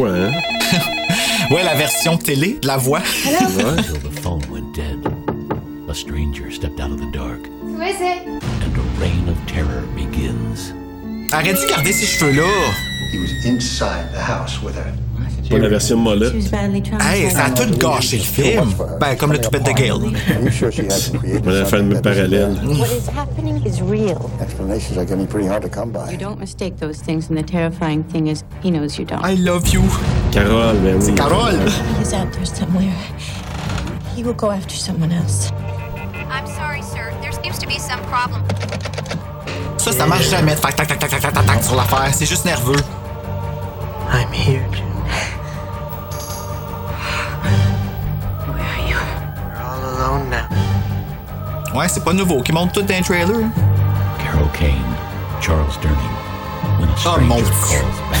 Voix, hein? Ouais, la version télé de la voix. Until the phone went dead. A stranger stepped out of the dark, Who is it? and a reign of terror begins. Arrête de garder ces cheveux-là. He was inside the house with her. Pas la version molette. Hey, ça a tout gâché le film. Ben, comme le toupette de Gale. On a fait le parallèle. You don't. I love you. Carole, ben oui. Carole. He is out there somewhere. He will go after someone else. I'm sorry, sir. There seems to be some problem. Ça, ça marche jamais de faire tac, tac, tac, tac, tac, tac, tac sur l'affaire. C'est juste nerveux. I'm here, Ouais, c'est pas nouveau. Qui monte tout dans un trailer. Carol Kane, Charles Durning. When a Oh, stranger mon Dieu. calls back.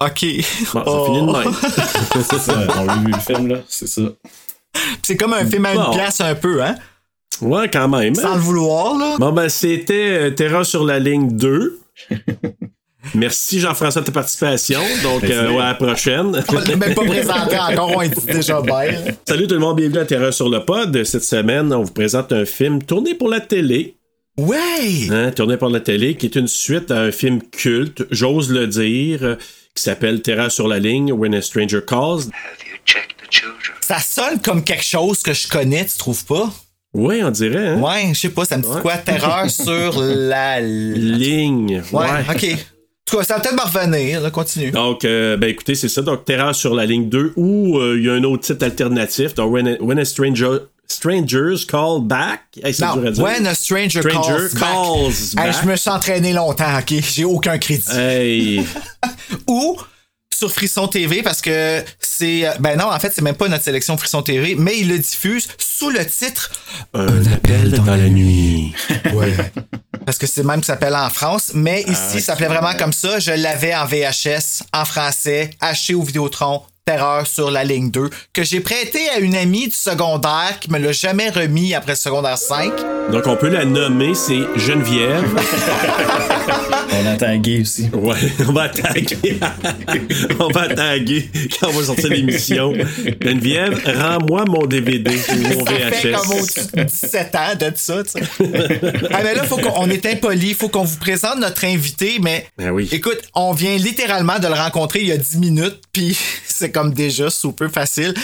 OK. Bon, Oh. finit de même. c'est ça, on a vu le film, là, c'est ça. C'est comme un film à une Bon. place un peu, hein? Ouais, quand même. Sans hein? le vouloir, là. Bon, ben, c'était euh, Terra sur la ligne 2. Merci Jean-François de ta participation. Donc, euh, ouais, à la prochaine. On même pas présenté encore, on est déjà bien. Salut tout le monde, bienvenue à Terreur sur le pod. Cette semaine, on vous présente un film tourné pour la télé. Ouais! Hein, tourné pour la télé, qui est une suite à un film culte, j'ose le dire, qui s'appelle Terreur sur la ligne, When a Stranger Calls. Have you checked the children? Ça sonne comme quelque chose que je connais, tu trouves pas? Oui, on dirait, hein? Ouais, je sais pas, ça me dit Ouais. quoi? Terreur sur la... Ligne. Ouais, ok. En tout cas, ça va peut-être me revenir, là, continue. Donc, euh, ben écoutez, c'est ça. Donc, Terreur sur la ligne 2, ou euh, il y a un autre titre alternatif. Donc, When a, When a Stranger, Strangers Call Back. Hey, Non, when a stranger, Stranger calls, back. Hey, je me suis entraîné longtemps, ok? J'ai aucun crédit. Hey. Ou sur Frisson TV parce que c'est ben non en fait c'est même pas notre sélection Frisson TV mais il le diffuse sous le titre Un appel dans la nuit. parce que c'est même que ça s'appelle en France mais ici ça s'appelait vraiment comme ça. Je l'avais en VHS en français acheté au Vidéotron Terreur sur la ligne 2 que j'ai prêté à une amie du secondaire qui me l'a jamais remis après le secondaire 5 Donc, on peut la nommer, c'est Geneviève. On a tagué aussi. Ouais, on va taguer. on va taguer quand on va sortir l'émission. Geneviève, rends-moi mon DVD ou mon ça fait comme VHS. de 17 ans de ça, tu sais. ah, mais là, faut qu'on on est impoli, faut qu'on vous présente notre invité, mais Ben oui. écoute, on vient littéralement de le rencontrer il y a 10 minutes, puis c'est comme déjà super facile.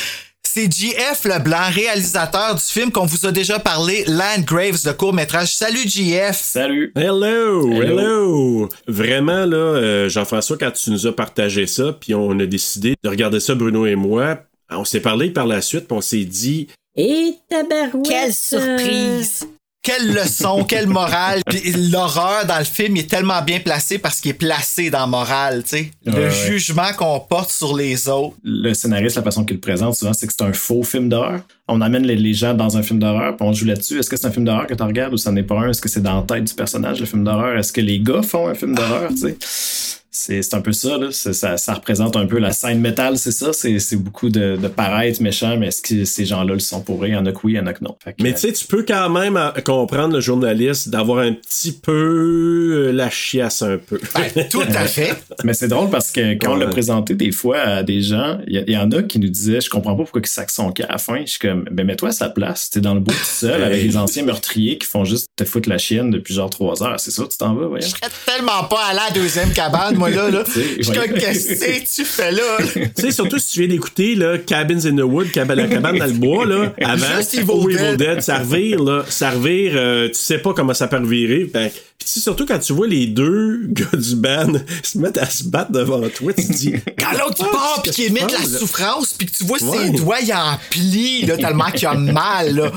C'est JF Leblanc, réalisateur du film qu'on vous a déjà parlé, Land Graves, de court-métrage. Salut JF! Salut! Hello, hello, Hello. Vraiment, là, euh, Jean-François, quand tu nous as partagé ça, puis on a décidé de regarder ça, Bruno et moi, on s'est parlé par la suite, puis on s'est dit, Et tabarouette! Quelle surprise! Quelle leçon, quelle morale. Puis l'horreur dans le film il est tellement bien placé parce qu'il est placé dans morale, tu sais. Le Ouais, jugement qu'on porte sur les autres. Le scénariste, la façon qu'il le présente souvent, c'est que c'est un faux film d'horreur. On amène les, les gens dans un film d'horreur, puis on joue là-dessus. Est-ce que c'est un film d'horreur que tu regardes ou ça n'est pas un? Est-ce que c'est dans la tête du personnage, le film d'horreur? Est-ce que les gars font un film d'horreur, tu sais? C'est c'est un peu ça, là. Ça, ça représente un peu la scène métal, c'est ça. C'est c'est beaucoup de, de paraître méchant, mais est-ce que ces gens-là le sont pour eux? Il y en a que oui, il y en a que non. Que, mais tu sais, tu peux quand même euh, comprendre le journaliste d'avoir un petit peu euh, la chiasse un peu. Ben, tout à fait. Mais c'est drôle parce que quand on l'a présenté des fois à des gens, il y, en a qui nous disaient Je comprends pas pourquoi il sac son cas à la fin. Je suis comme Ben mets-toi à sa place. T'es dans le bout tout seul avec les anciens meurtriers qui font juste te foutre la chienne depuis genre trois heures. C'est ça, tu t'en vas, voyons. Je serais tellement pas allé à la deuxième cabane, moi, là. là. Qu'est-ce que tu fais là? Tu sais, surtout si tu viens d'écouter là, Cabins in the Wood, cabane, la cabane dans le bois, là, avant, Juste Evil Dead. Evil Dead, ça revire, là, ça revire, euh, tu sais pas comment ça peut revirer. Fait que- Puis tu sais, surtout quand tu vois les deux gars du band se mettre à se battre devant toi, tu te dis... Quand l'autre il Ah, part pis qu'est-ce qu'il qui émet de la là? souffrance pis que tu vois Ouais. ses doigts il en plie là, tellement qu'il a mal là.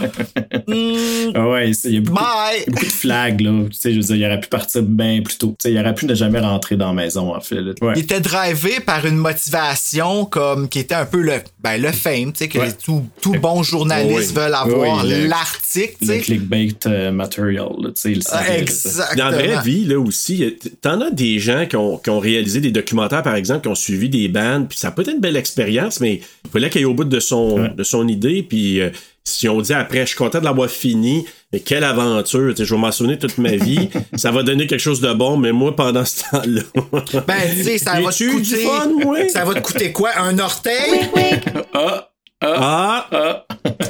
Ah ouais, c'est- il y a beaucoup de flags, là. Tu sais, je veux dire, il aurait pu partir bien plus tôt. Tu sais, il aurait pu ne jamais rentrer dans la maison, en fait. là. Ouais. Il était drivé par une motivation comme qui était un peu le ben le fame, tu sais que Ouais. les- tout, tout bon journaliste Oui. veulent avoir Oui, le- l'article, tu Le sais. clickbait euh, material, tu sais, il Ah. Exactement. Dans la vraie vie, là aussi, a- t'en as des gens qui ont, qui ont réalisé des documentaires, par exemple, qui ont suivi des bandes, puis ça peut être une belle expérience, mais il fallait qu'il aille au bout de son, Ouais. de son idée, puis euh, si on dit après, je suis content de l'avoir fini, mais quelle aventure, tu sais, je vais m'en souvenir toute ma vie, ça va donner quelque chose de bon, mais moi, pendant ce temps-là... Ben, tu sais, ça va te coûter. fun? Ça va te coûter quoi? Un orteil? Ah! Ah! Ah!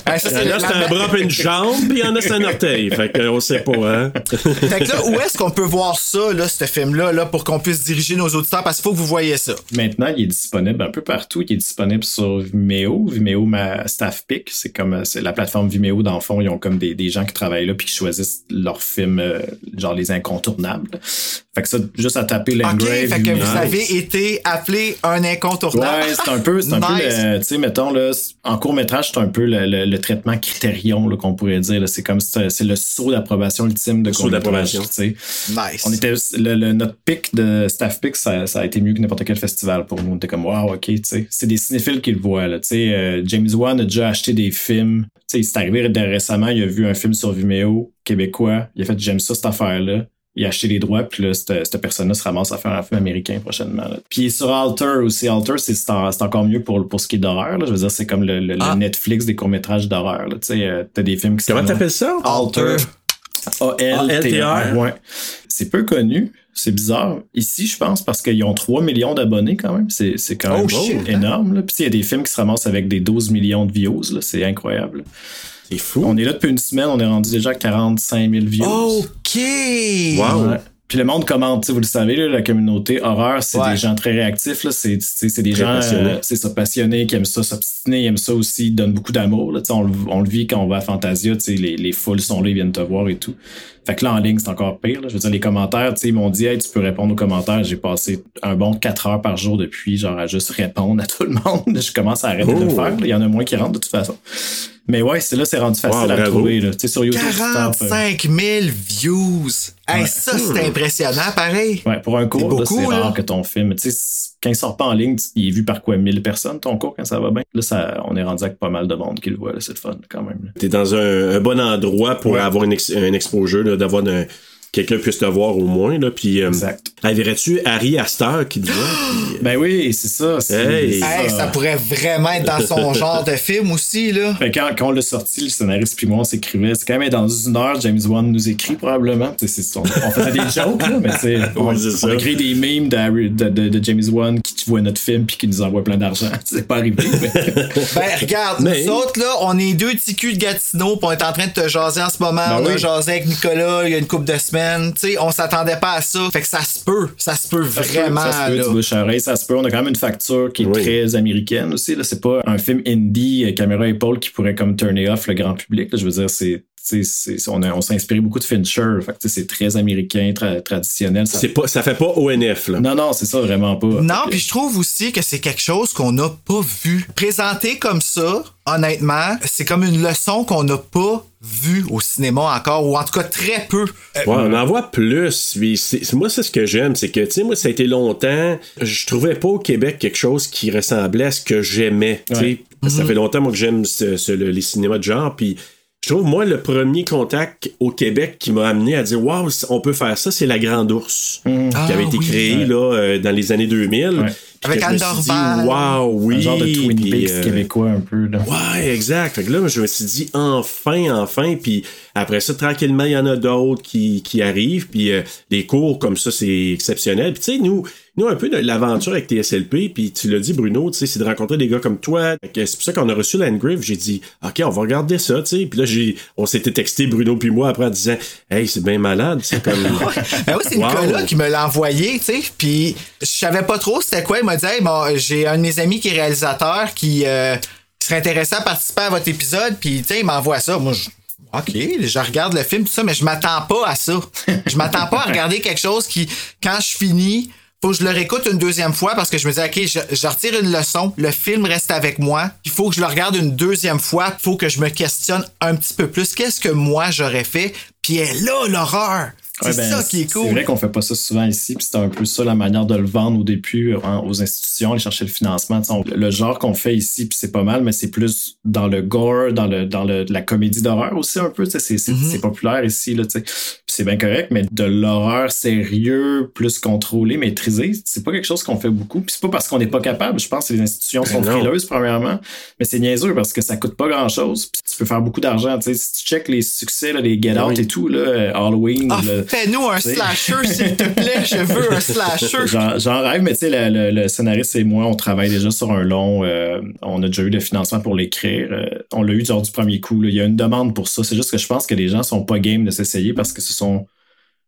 Ah, ça, Il y en la- a, c'est un bras puis une jambe, puis il y en a, c'est un orteil. Fait qu'on sait pas, hein? Fait que là, où est-ce qu'on peut voir ça, là, ce film-là, là, pour qu'on puisse diriger nos auditeurs? Parce qu'il faut que vous voyez ça. Maintenant, il est disponible un peu partout. Il est disponible sur Vimeo. Vimeo, ma staff pick. C'est comme, euh, c'est la plateforme Vimeo, dans le fond. Ils ont comme des, des gens qui travaillent là puis qui choisissent leurs films, euh, genre les incontournables. Fait que ça, juste à taper OK, l'engrave. fait que vous avez été appelé un incontournable. Ouais, c'est un peu, c'est un peu, Nice. tu sais, mettons, là, en court-métrage, c'est un peu le, le- le traitement critérion, là, qu'on pourrait dire, là. C'est comme, c'est c'est le saut d'approbation ultime de court-métrage, d'approbation. tu sais. Nice. On était, le, le- notre pic de staff pick, ça, ça a été mieux que n'importe quel festival pour nous. On était comme, wow, ok, tu sais. C'est des cinéphiles qui le voient, là. Tu sais, euh, James Wan a déjà acheté des films. Tu sais, c'est arrivé récemment, il a vu un film sur Vimeo, québécois. Il a fait, j'aime ça, cette affaire-là. Il a acheté les droits, puis là, cette, cette personne-là se ramasse à faire un film américain prochainement. là. Puis sur Alter aussi. Alter, c'est c'est en- c'est encore mieux pour, pour ce qui est d'horreur. Je veux dire, c'est comme le, le- le Ah. Netflix des courts-métrages d'horreur. Tu sais, euh, t'as des films qui Comment t'appelles ça? Alter. A-L-T-R. Ouais. C'est peu connu. C'est bizarre. Ici, je pense, parce qu'ils ont 3 millions d'abonnés quand même. C'est quand même Oh, shit, hein? énorme. Puis il y a des films qui se ramassent avec des 12 millions de views. C'est incroyable. C'est fou. On est là depuis une semaine. On est rendu déjà à 45 000 views. OK. Wow. Ouais. Puis le monde commente, vous le savez, là, la communauté horreur, c'est Ouais. des gens très réactifs. C'est des Très gens, passionnés. euh, c'est ça, passionnés, qui aiment ça, s'obstiner, ils aiment ça aussi, ils donnent beaucoup d'amour. On, le- on le vit quand on va à Fantasia, les, les foules sont là, ils viennent te voir et tout. Fait que là, en ligne, c'est encore pire. là. Je veux dire, les commentaires, ils m'ont dit, hey, tu peux répondre aux commentaires. J'ai passé un bon 4 heures par jour depuis, genre, à juste répondre à tout le monde. Je commence à arrêter de le Oh. faire. Il y en a moins qui rentrent de toute façon. Mais ouais, c'est là, c'est rendu facile Wow, à trouver. là. Tu sais, sur YouTube, tu tapes, euh, 45 000 views. Hey, Ouais. ça, c'est impressionnant, pareil. Ouais, pour un cours, C'est rare que ton film. Tu sais, quand il sort pas en ligne, il est vu par quoi 1000 personnes, ton cours, quand ça va bien? Là, ça, on est rendu avec pas mal de monde qui le voit, là, c'est le fun, quand même. T'es dans un, un bon endroit pour Ouais. avoir une ex- un exposure, là, d'avoir un- quelqu'un puisse te voir au moins. Là, puis, euh, Exact. Ah, verrais-tu Harry Astor qui puis, euh, Ben oui, c'est ça. c'est- Hey. ça pourrait vraiment être dans son genre de film aussi, là. Fait que quand, quand on l'a sorti, le scénariste puis moi, on s'écrivait. C'est quand même dans une heure, James Wan nous écrit probablement. On, on faisait des jokes, là, mais sais, on, on a créé des memes d'Harry- de, de, de James Wan qui voit notre film puis qui nous envoie plein d'argent. C'est pas arrivé, mais Ben, regarde, Mais- nous autres, là, on est deux petits culs de Gatineau, pis on est en train de te jaser en ce moment. Ben on a oui. jasé avec Nicolas il y a une couple de semaines. Tu sais, on s'attendait pas à ça. Fait que ça se peut. Ça se peut Ça se peut, vraiment, ça se peut, là. du bouche à oreille, ça se peut. On a quand même une facture qui est Oui. très américaine aussi. Là. C'est pas un film indie, euh, caméra épaule qui pourrait comme turner off le grand public. là. Je veux dire, c'est. On, a- on s'est inspiré beaucoup de Fincher. C'est très américain, tra- traditionnel. Ça- pas, ça fait pas ONF. Là. Non, non, c'est ça, vraiment pas. Non, puis je trouve aussi que c'est quelque chose qu'on n'a pas vu. Présenté comme ça, honnêtement, c'est comme une leçon qu'on n'a pas vue au cinéma encore, ou en tout cas très peu. Euh, Ouais, on en voit plus. Moi, c'est ce que j'aime. C'est que, tu sais, moi, ça a été longtemps. Je trouvais pas au Québec quelque chose qui ressemblait à ce que j'aimais. Ça fait longtemps, moi, que j'aime les cinémas de genre. Puis je trouve, moi, le premier contact au Québec qui m'a amené à dire, waouh, on peut faire ça, c'est La Grande Ours. Mmh. qui avait Ah, été oui. créé là, euh, dans les années 2000. Ouais. Avec Anne Dorval. Wow, oui. Un genre de Twin Peaks euh, québécois un peu. Là. Ouais, exact. Fait que là, je me suis dit, enfin, enfin. Puis après ça, tranquillement, il y en a d'autres qui, qui arrivent. Puis euh, les cours comme ça, c'est exceptionnel. Puis tu sais, nous, nous, un peu de l'aventure avec TSLP, puis tu l'as dit, Bruno, tu sais, c'est de rencontrer des gars comme toi. C'est pour ça qu'on a reçu Landgrave. J'ai dit, OK, on va regarder ça, tu sais. Puis là, j'ai, on s'était texté, Bruno puis moi, après, en disant, Hey, c'est bien malade. C'est comme. Ben oui, c'est Wow. Nicolas qui me l'a envoyé, tu sais. Puis je savais pas trop c'était quoi. Il m'a dit, hey, bon, j'ai un de mes amis qui est réalisateur qui, euh, serait intéressé à participer à votre épisode. Puis, tu sais, il m'envoie ça. Moi, je. OK, je regarde le film, tout ça, mais je m'attends pas à ça. Je m'attends pas à regarder quelque chose qui, quand je finis, faut que je le réécoute une deuxième fois parce que je me dis, OK, je, retire une leçon, le film reste avec moi, il faut que je le regarde une deuxième fois, faut que je me questionne un petit peu plus. Qu'est-ce que moi j'aurais fait? Puis là, l'horreur. C'est Ouais, ben, ça qui est C'est cool. vrai qu'on fait pas ça souvent ici, puis c'est un peu ça la manière de le vendre au début hein, aux institutions, aller chercher le financement. On- le genre qu'on fait ici, puis c'est pas mal, mais c'est plus dans le gore, dans le dans le, la comédie d'horreur aussi un peu. C'est c'est- c'est populaire ici, là, tu sais. Puis c'est bien correct, mais de l'horreur sérieux, plus contrôlé, maîtrisé, c'est pas quelque chose qu'on fait beaucoup. Puis c'est pas parce qu'on n'est pas capable. Je pense que les institutions sont Ben non. frileuses premièrement, mais c'est niaiseux parce que ça coûte pas grand chose. Puis tu peux faire beaucoup d'argent. Si tu check les succès, là, les Get Out Oui. et tout, là, euh, Halloween. Ah, le- fais-nous un slasher, s'il te plaît. Je veux un slasher. J'en j'en rêve, mais tu sais, le, le- le scénariste et moi, on travaille déjà sur un long. euh, on a déjà eu le financement pour l'écrire. euh, on l'a eu genre du premier coup. là. Il y a une demande pour ça. C'est juste que je pense que les gens sont pas game de s'essayer parce que ce sont.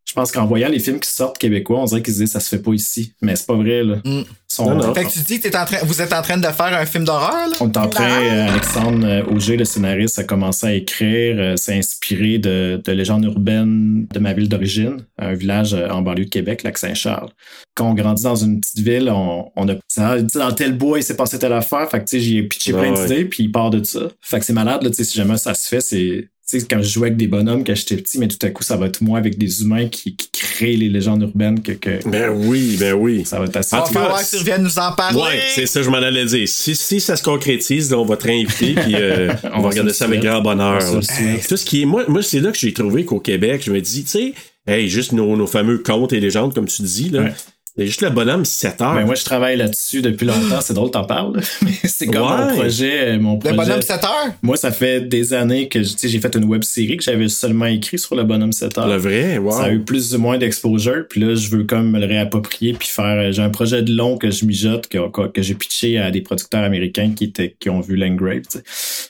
Je pense qu'en voyant les films qui sortent québécois, on dirait qu'ils se disent ça se fait pas ici. Mais c'est pas vrai, là. Mm. Ils sont- Non, non. Fait que tu dis que t'es en train, vous êtes en train de faire un film d'horreur, là? On est en train, euh, Alexandre euh, Auger, le scénariste, a commencé à écrire, euh, s'est inspiré de, de légendes urbaines de ma ville d'origine, un village en banlieue de Québec, Lac-Saint-Charles. Quand on grandit dans une petite ville, on, on a, ça, tu sais, dans tel bois, il s'est passé telle affaire, fait que, tu sais, j'y ai pitché plein ouais. d'idées, puis il part de ça. Fait que c'est malade, là, tu sais, si jamais ça se fait, c'est, sais, quand je jouais avec des bonhommes quand j'étais petit, mais tout à coup, ça va être moi avec des humains qui, qui créent les légendes urbaines que, que Ben oui, ben oui. ça va être assez. En Il va tout cas, tu reviennes nous en parler. Ouais, c'est ça, je m'en allais dire. Si, si ça se concrétise, là, on va te réinviter, puis euh, on, On va regarder ça avec grand bonheur. Souhaite. Tout ce qui est, moi, moi c'est là que j'ai trouvé qu'au Québec, je me dis, tu sais, hey, juste nos, nos fameux contes et légendes, comme tu dis, là. Ouais. Il y a juste le bonhomme 7 heures. Ben, moi, je travaille là-dessus depuis longtemps. C'est drôle, t'en parles. mais c'est comme Ouais. mon projet. euh, Mon Le projet. bonhomme 7 heures? Moi, ça fait des années que tu sais, j'ai fait une web série que j'avais seulement écrit sur le bonhomme 7 heures. le vrai, wow. Ça a eu plus ou moins d'exposure, puis là, je veux comme me le réapproprier, puis faire. euh, J'ai un projet de long que je mijote, que, que, j'ai pitché à des producteurs américains qui étaient qui ont vu Langrave,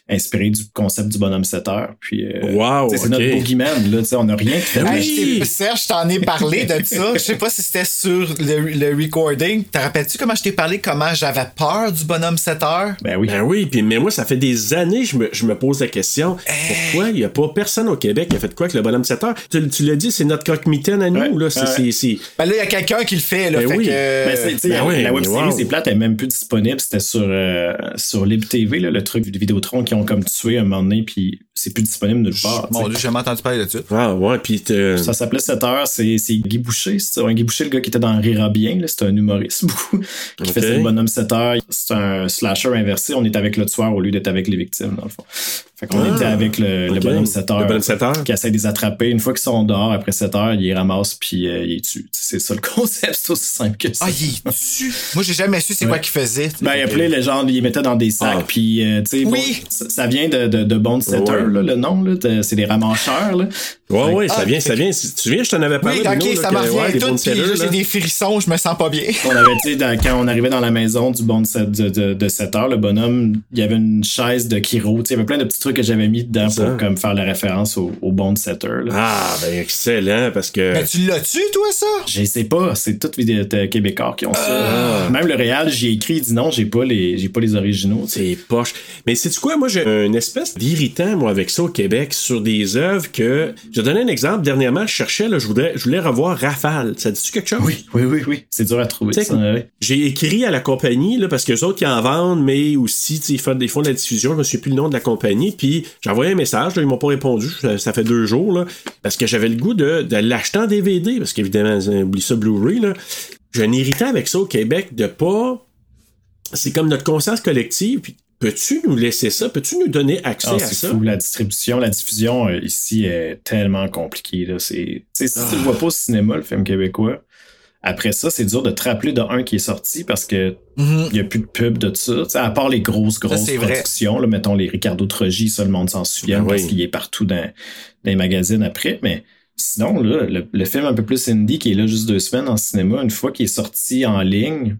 inspiré du concept du bonhomme 7 heures. Puis, euh, Wow, c'est notre boogeyman, là, tu sais, on n'a rien fait. Hey, Serge, je t'en ai parlé de ça. Je sais pas si c'était sur le, le recording. Te rappelles-tu comment je t'ai parlé comment j'avais peur du bonhomme 7 heures? Ben oui. Ben oui, puis mais moi, ça fait des années je me, je me pose la question pourquoi il n'y a pas personne au Québec qui a fait quoi avec le bonhomme 7 heures? Tu, tu l'as dit, c'est notre croque-mitaine à nous, Ouais, là. C'est, ouais. c'est, c'est- Ben là, il y a quelqu'un qui le fait, là. Ben fait oui. que, Ben, c'est- ben la- oui, la web série, wow. c'est plate, elle est même plus disponible. C'était sur, euh, sur Lib TV, là, le truc de Vidéotron qui ont comme tué un moment donné, puis c'est plus disponible nulle part. Mon Dieu, j'ai jamais entendu parler de ça. Ah ouais, puis Ça s'appelait 7 heures, c'est c'est Guy Boucher. C'est un Guy Boucher, le gars qui était dans Rira bien, là, c'est un humoriste beaucoup, qui Ok. faisait le bonhomme 7 heures. C'est un slasher inversé, on est avec le tueur au lieu d'être avec les victimes, dans le fond. Fait qu'on Ah, était avec le, bonhomme 7 heures. Le bonhomme 7 heures. Qui essaie de les attraper. Une fois qu'ils sont dehors, après 7 heures, ils les ramassent puis euh, ils les tuent. C'est ça le concept, c'est aussi simple que ça. Ah, il est dessus. Moi, j'ai jamais su c'est Ouais. quoi qu'il faisait. Ben, il appelait les gens, ils les mettaient dans des sacs, Ah. puis, euh, tu sais, bon, Oui. ça, ça vient de, de, de Bone Setter, Ouais. le nom, c'est des ramancheurs, là. Ouais, ouais, ça Ah, vient, ça vient. Tu te souviens, je t'en avais parlé. Oui, ok, là, ça ouais, les tout, puis j'ai des frissons, je me sens pas bien. On avait, dans- quand on arrivait dans la maison du bon de, sept- de, de, de 7 heures, le bonhomme, il y avait une chaise de Kiro, tu sais, il y avait plein de petits trucs que j'avais mis dedans ça. pour comme faire la référence au, au bon de 7 heures, là. Ah, ben excellent, parce que. Ben, tu l'as-tu, toi, ça? Je sais pas, c'est toutes les euh, Québécois qui ont ça. Même le Réal, j'y ai écrit, il dit non, j'ai pas les, j'ai pas les originaux. C'est poche. Mais c'est quoi, moi, j'ai une espèce d'irritant, moi, avec ça au Québec, sur des œuvres que. Je vais donner un exemple. Dernièrement, je cherchais, là, je voudrais, je voulais revoir Rafale. Ça dit-tu quelque chose? Oui, oui, oui, oui. C'est dur à trouver, ouais. J'ai écrit à la compagnie, là, parce que les autres qui en vendent, mais aussi, ils font, ils font de la diffusion. Je me souviens plus le nom de la compagnie. Puis, j'ai envoyé un message, là, ils m'ont pas répondu. Ça, ça fait deux jours, là. Parce que j'avais le goût de, de l'acheter en DVD. Parce qu'évidemment, oublie ça, Blu-ray, là. J'ai un irritant avec ça au Québec de pas. C'est comme notre conscience collective. Puis, peux-tu nous laisser ça? Peux-tu nous donner accès Ah, à c'est ça? fou. La distribution, la diffusion euh, ici est tellement compliquée. Là. C'est, si tu le vois pas au cinéma, le film québécois, Après ça, c'est dur de te rappeler de un qui est sorti parce que il n'y a plus de pub de ça. À part les grosses, grosses productions, là, mettons les Ricardo Trogi, ça, le monde s'en souvient Ah parce oui. qu'il est partout dans, dans les magazines après. Mais sinon, là, le, le film un peu plus indie qui est là juste deux semaines en cinéma, une fois qu'il est sorti en ligne,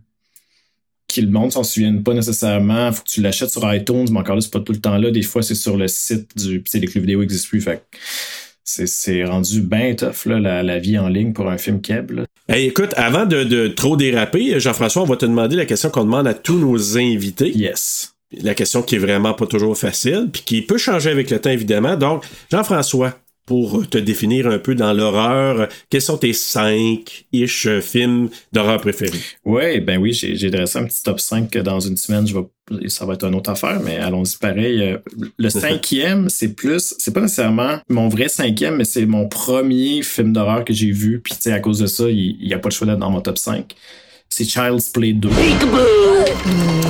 qui le monde s'en souvienne pas nécessairement, faut que tu l'achètes sur iTunes, mais encore là, c'est pas tout le temps là. Des fois, c'est sur le site du. Tu sais, les clubs vidéo existent plus. Fait c'est, rendu bien tough, là, la, la vie en ligne pour un film. Hey, écoute, avant de, de trop déraper, Jean-François, on va te demander la question qu'on demande à tous nos invités. Yes. La question qui est vraiment pas toujours facile, puis qui peut changer avec le temps, évidemment. Donc, Jean-François, pour te définir un peu dans l'horreur, quels sont tes cinq-ish films d'horreur préférés? Ouais, ben oui, j'ai, dressé un petit top 5 que dans une semaine, je vais, ça va être une autre affaire, mais allons-y pareil. Euh, Le cinquième, c'est plus, c'est pas nécessairement mon vrai cinquième, mais c'est mon premier film d'horreur que j'ai vu, puis tu sais, à cause de ça, il il y a pas de choix d'être dans mon top 5. C'est Child's Play 2.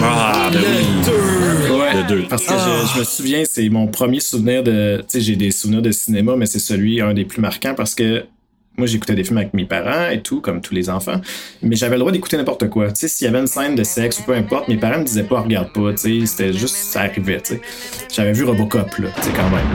Ah, ben oui. Ouais, Le deux. Parce que je, je me souviens, c'est mon premier souvenir de. Tu sais, j'ai des souvenirs de cinéma, mais c'est celui, un des plus marquants parce que moi, j'écoutais des films avec mes parents et tout, comme tous les enfants. Mais j'avais le droit d'écouter n'importe quoi. Tu sais, s'il y avait une scène de sexe ou peu importe, mes parents me disaient pas, regarde pas, tu sais, c'était juste, ça arrivait, tu sais. J'avais vu Robocop, là, tu sais, quand même.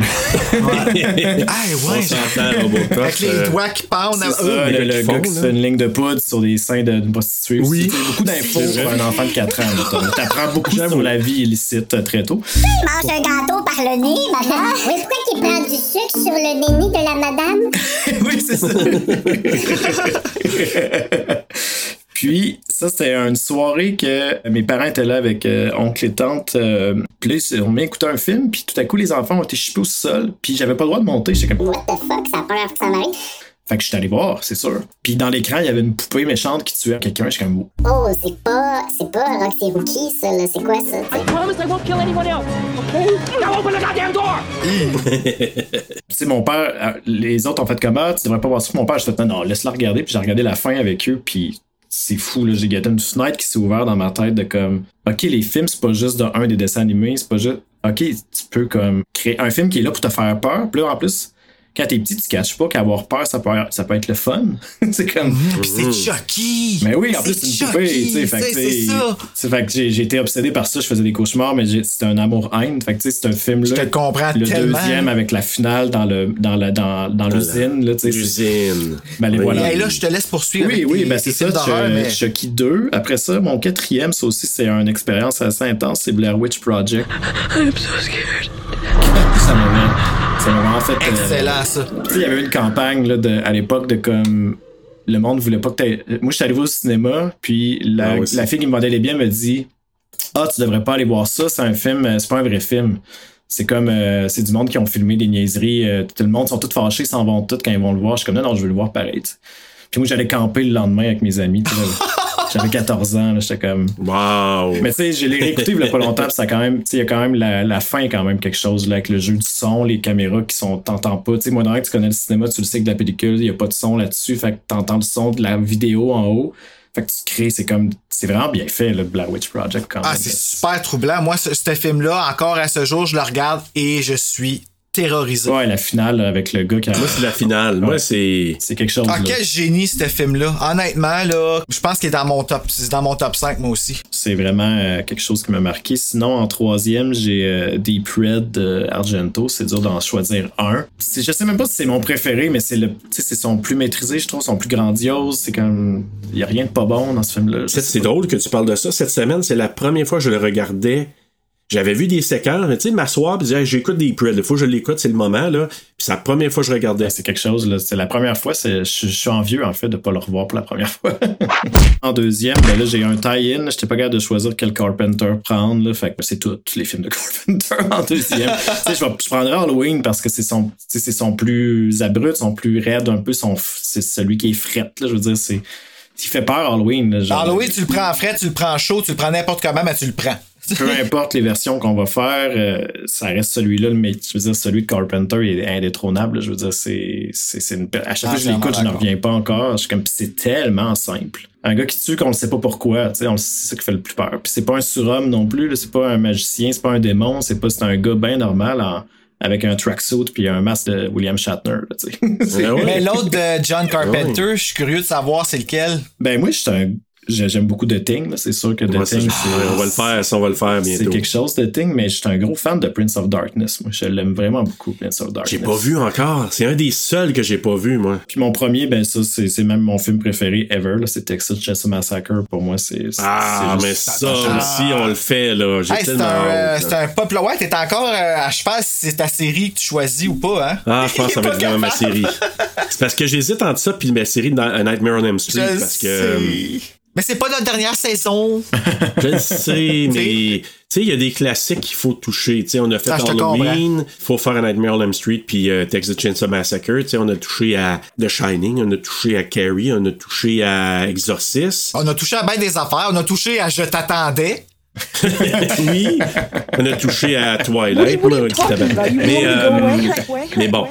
Ah, On ouais. s'entend, Robocop. Avec les euh, doigts qui pendent. C'est Ah, ça, euh, le, gars le qui gars qui se fait une ligne de poudre sur des seins de- d'une prostituée. aussi. Oui. Tu sais, Beaucoup d'infos C'est pour un enfant de 4 ans. T'apprends beaucoup sur la vie illicite euh, très tôt. mange un gâteau par le nez, madame. Oui, pourquoi qu'il prend du sucre sur le néni de la madame? oui, c'est ça. Puis, ça, c'était une soirée que mes parents étaient là avec euh, oncle et tante. euh, puis on m'a écouté un film, puis tout à coup, les enfants ont été chippés au sol, puis j'avais pas le droit de monter. J'étais comme... What the fuck? Fait que je suis allé voir, c'est sûr. Puis dans l'écran, il y avait une poupée méchante qui tuait quelqu'un. Je suis comme... Oh, c'est pas, c'est pas Roxy Rookie, ça, là. C'est quoi, ça? Tu sais, mon père, euh, les autres ont fait comme ah, tu devrais pas voir ça. Mon père, j'ai fait non, non, laisse-la regarder. Puis j'ai regardé la fin avec eux, puis c'est fou, là. J'ai gâté une fenêtre qui s'est ouverte dans ma tête de comme, ok, les films, c'est pas juste de un des dessins animés, c'est pas juste, ok, tu peux comme créer un film qui est là pour te faire peur. Puis là, en plus, quand t'es petit, tu caches pas qu'avoir peur, ça peut, ça peut être le fun. c'est comme. Puis c'est Chucky. Mais oui, en plus, c'est une poupée, tu sais. Fait que, c'est tu sais, ça. c'est- fait que j'ai été obsédé par ça, je faisais des cauchemars, mais c'était un amour-haine. Fait que, tu sais, c'est un film-là. Je te comprends Le tellement. deuxième avec la finale dans le dans la dans, dans l'usine, là, tu sais. c'est- L'usine. Ben, les Oui. voilà. Hey, là, je te laisse poursuivre. Oui, oui, ben c'est ça, mais- Chucky 2. Après ça, mon quatrième, ça aussi, c'est une expérience assez intense, c'est Blair Witch Project. I'm so scared. ça m'avait m'avait en fait... euh, Excellent, ça. tu sais, il y avait eu une campagne là, de, à l'époque de comme. Le monde voulait pas que t'aies- Moi, je suis arrivé au cinéma, puis la, Ah c'est- la fille qui me vendait les biens me dit Ah, tu devrais pas aller voir ça, c'est un film, euh, c'est pas un vrai film. C'est comme. euh, c'est du monde qui ont filmé des niaiseries. euh, tout le monde sont tous fâchés, s'en vont tous quand ils vont le voir. Je suis comme Non, non, je veux le voir pareil. tu sais. Puis moi, j'allais camper le lendemain avec mes amis. J'avais 14 ans, là, j'étais comme. Wow. Mais tu sais, je l'ai réécouté il y a pas longtemps, puis ça a quand même, tu sais, il y a quand même la, la fin, quand même quelque chose, là, avec le jeu du son, les caméras qui sont, t'entends pas. Tu sais, moi, dans que tu connais le cinéma, tu le sais que de la pellicule, il y a pas de son là-dessus, fait que t'entends le son de la vidéo en haut. Fait que tu crées, c'est comme, c'est vraiment bien fait, le Blair Witch Project, quand Ah, même. c'est super troublant. Moi, ce, ce film-là, encore à ce jour, je le regarde et je suis terrorisé. Ouais, la finale avec le gars qui a. Moi, c'est la finale. Moi, c'est. C'est quelque chose. Ah, là. quel génie, ce film-là. Honnêtement, là, je pense qu'il est dans mon top, c'est dans mon top 5, moi aussi. C'est vraiment euh, quelque chose qui m'a marqué. Sinon, en troisième, j'ai euh, Deep Red de Argento. C'est dur d'en choisir un. C'est- Je sais même pas si c'est mon préféré, mais c'est le, tu sais, c'est son plus maîtrisé, je trouve, son plus grandiose. C'est comme, il y a rien de pas bon dans ce film-là. C'est drôle que tu parles de ça. Cette semaine, c'est la première fois que je le regardais. J'avais vu des séquences, mais tu sais, m'asseoir et dire, Hey, j'écoute des. Il faut que je l'écoute, c'est le moment, là. Puis c'est la première fois que je regardais. C'est quelque chose, là. C'est la première fois, c'est, je, je suis envieux, en fait, de pas le revoir pour la première fois. en deuxième, ben là, j'ai un tie-in. J'étais pas capable de choisir quel Carpenter prendre, là. Fait que c'est tout, tous les films de Carpenter en deuxième. tu sais, je, je prendrais Halloween parce que c'est son, c'est plus abrupt, son plus raide, un peu son, c'est celui qui est fret, là. Je veux dire, c'est, il fait peur, Halloween, là, genre. Halloween, tu le prends en frais, tu le prends chaud, tu le prends n'importe comment, mais tu le prends. peu importe les versions qu'on va faire, euh, ça reste celui-là, mais je veux dire, celui de Carpenter il est indétrônable. Je veux dire, c'est, c'est, c'est une, à chaque fois que je l'écoute, je n'en reviens pas encore. Je suis comme, c'est tellement simple. Un gars qui tue qu'on ne sait pas pourquoi, tu sais, c'est ça qui fait le plus peur. Puis c'est pas un surhomme non plus, là, c'est pas un magicien, c'est pas un démon, c'est pas, c'est un gars bien normal en, avec un tracksuit puis un masque de William Shatner. Là, Ah. Mais l'autre de John Carpenter, je suis curieux de savoir c'est lequel. ben moi, je suis un- j'aime beaucoup The Thing. là. C'est sûr que The Ouais, Thing, c'est- on va le faire, ça, on va le faire c'est bientôt. quelque chose de Thing, mais je suis un gros fan de Prince of Darkness. Moi, je l'aime vraiment beaucoup, Prince of Darkness. J'ai pas vu encore. C'est un des seuls que j'ai pas vu, moi. Puis mon premier, ben ça, c'est c'est même mon film préféré ever. là. C'est Texas Chainsaw Massacre. Pour moi, c'est. c'est- Ah, c'est mais ça aussi, on le fait, là. J'ai Hey, c'est tellement un, euh, c'est un pop. Ouais, t'es encore euh, à cheval si c'est ta série que tu choisis ou pas, hein? Ah, je pense que ça va être vraiment ma série. C'est parce que j'hésite entre ça puis ma série de A Nightmare on Elm Street. Je parce que euh. Mais c'est pas notre dernière saison. je le sais, mais tu sais, il y a des classiques qu'il faut toucher. Tu sais, on a fait Ah, Halloween, il faut faire Nightmare on Elm Street puis euh, Texas Chainsaw Massacre. Tu sais, on a touché à The Shining, on a touché à Carrie, on a touché à Exorcist. On a touché à bien des affaires. On a touché à Je t'attendais. oui, on a touché à Twilight. mais, euh, mais bon,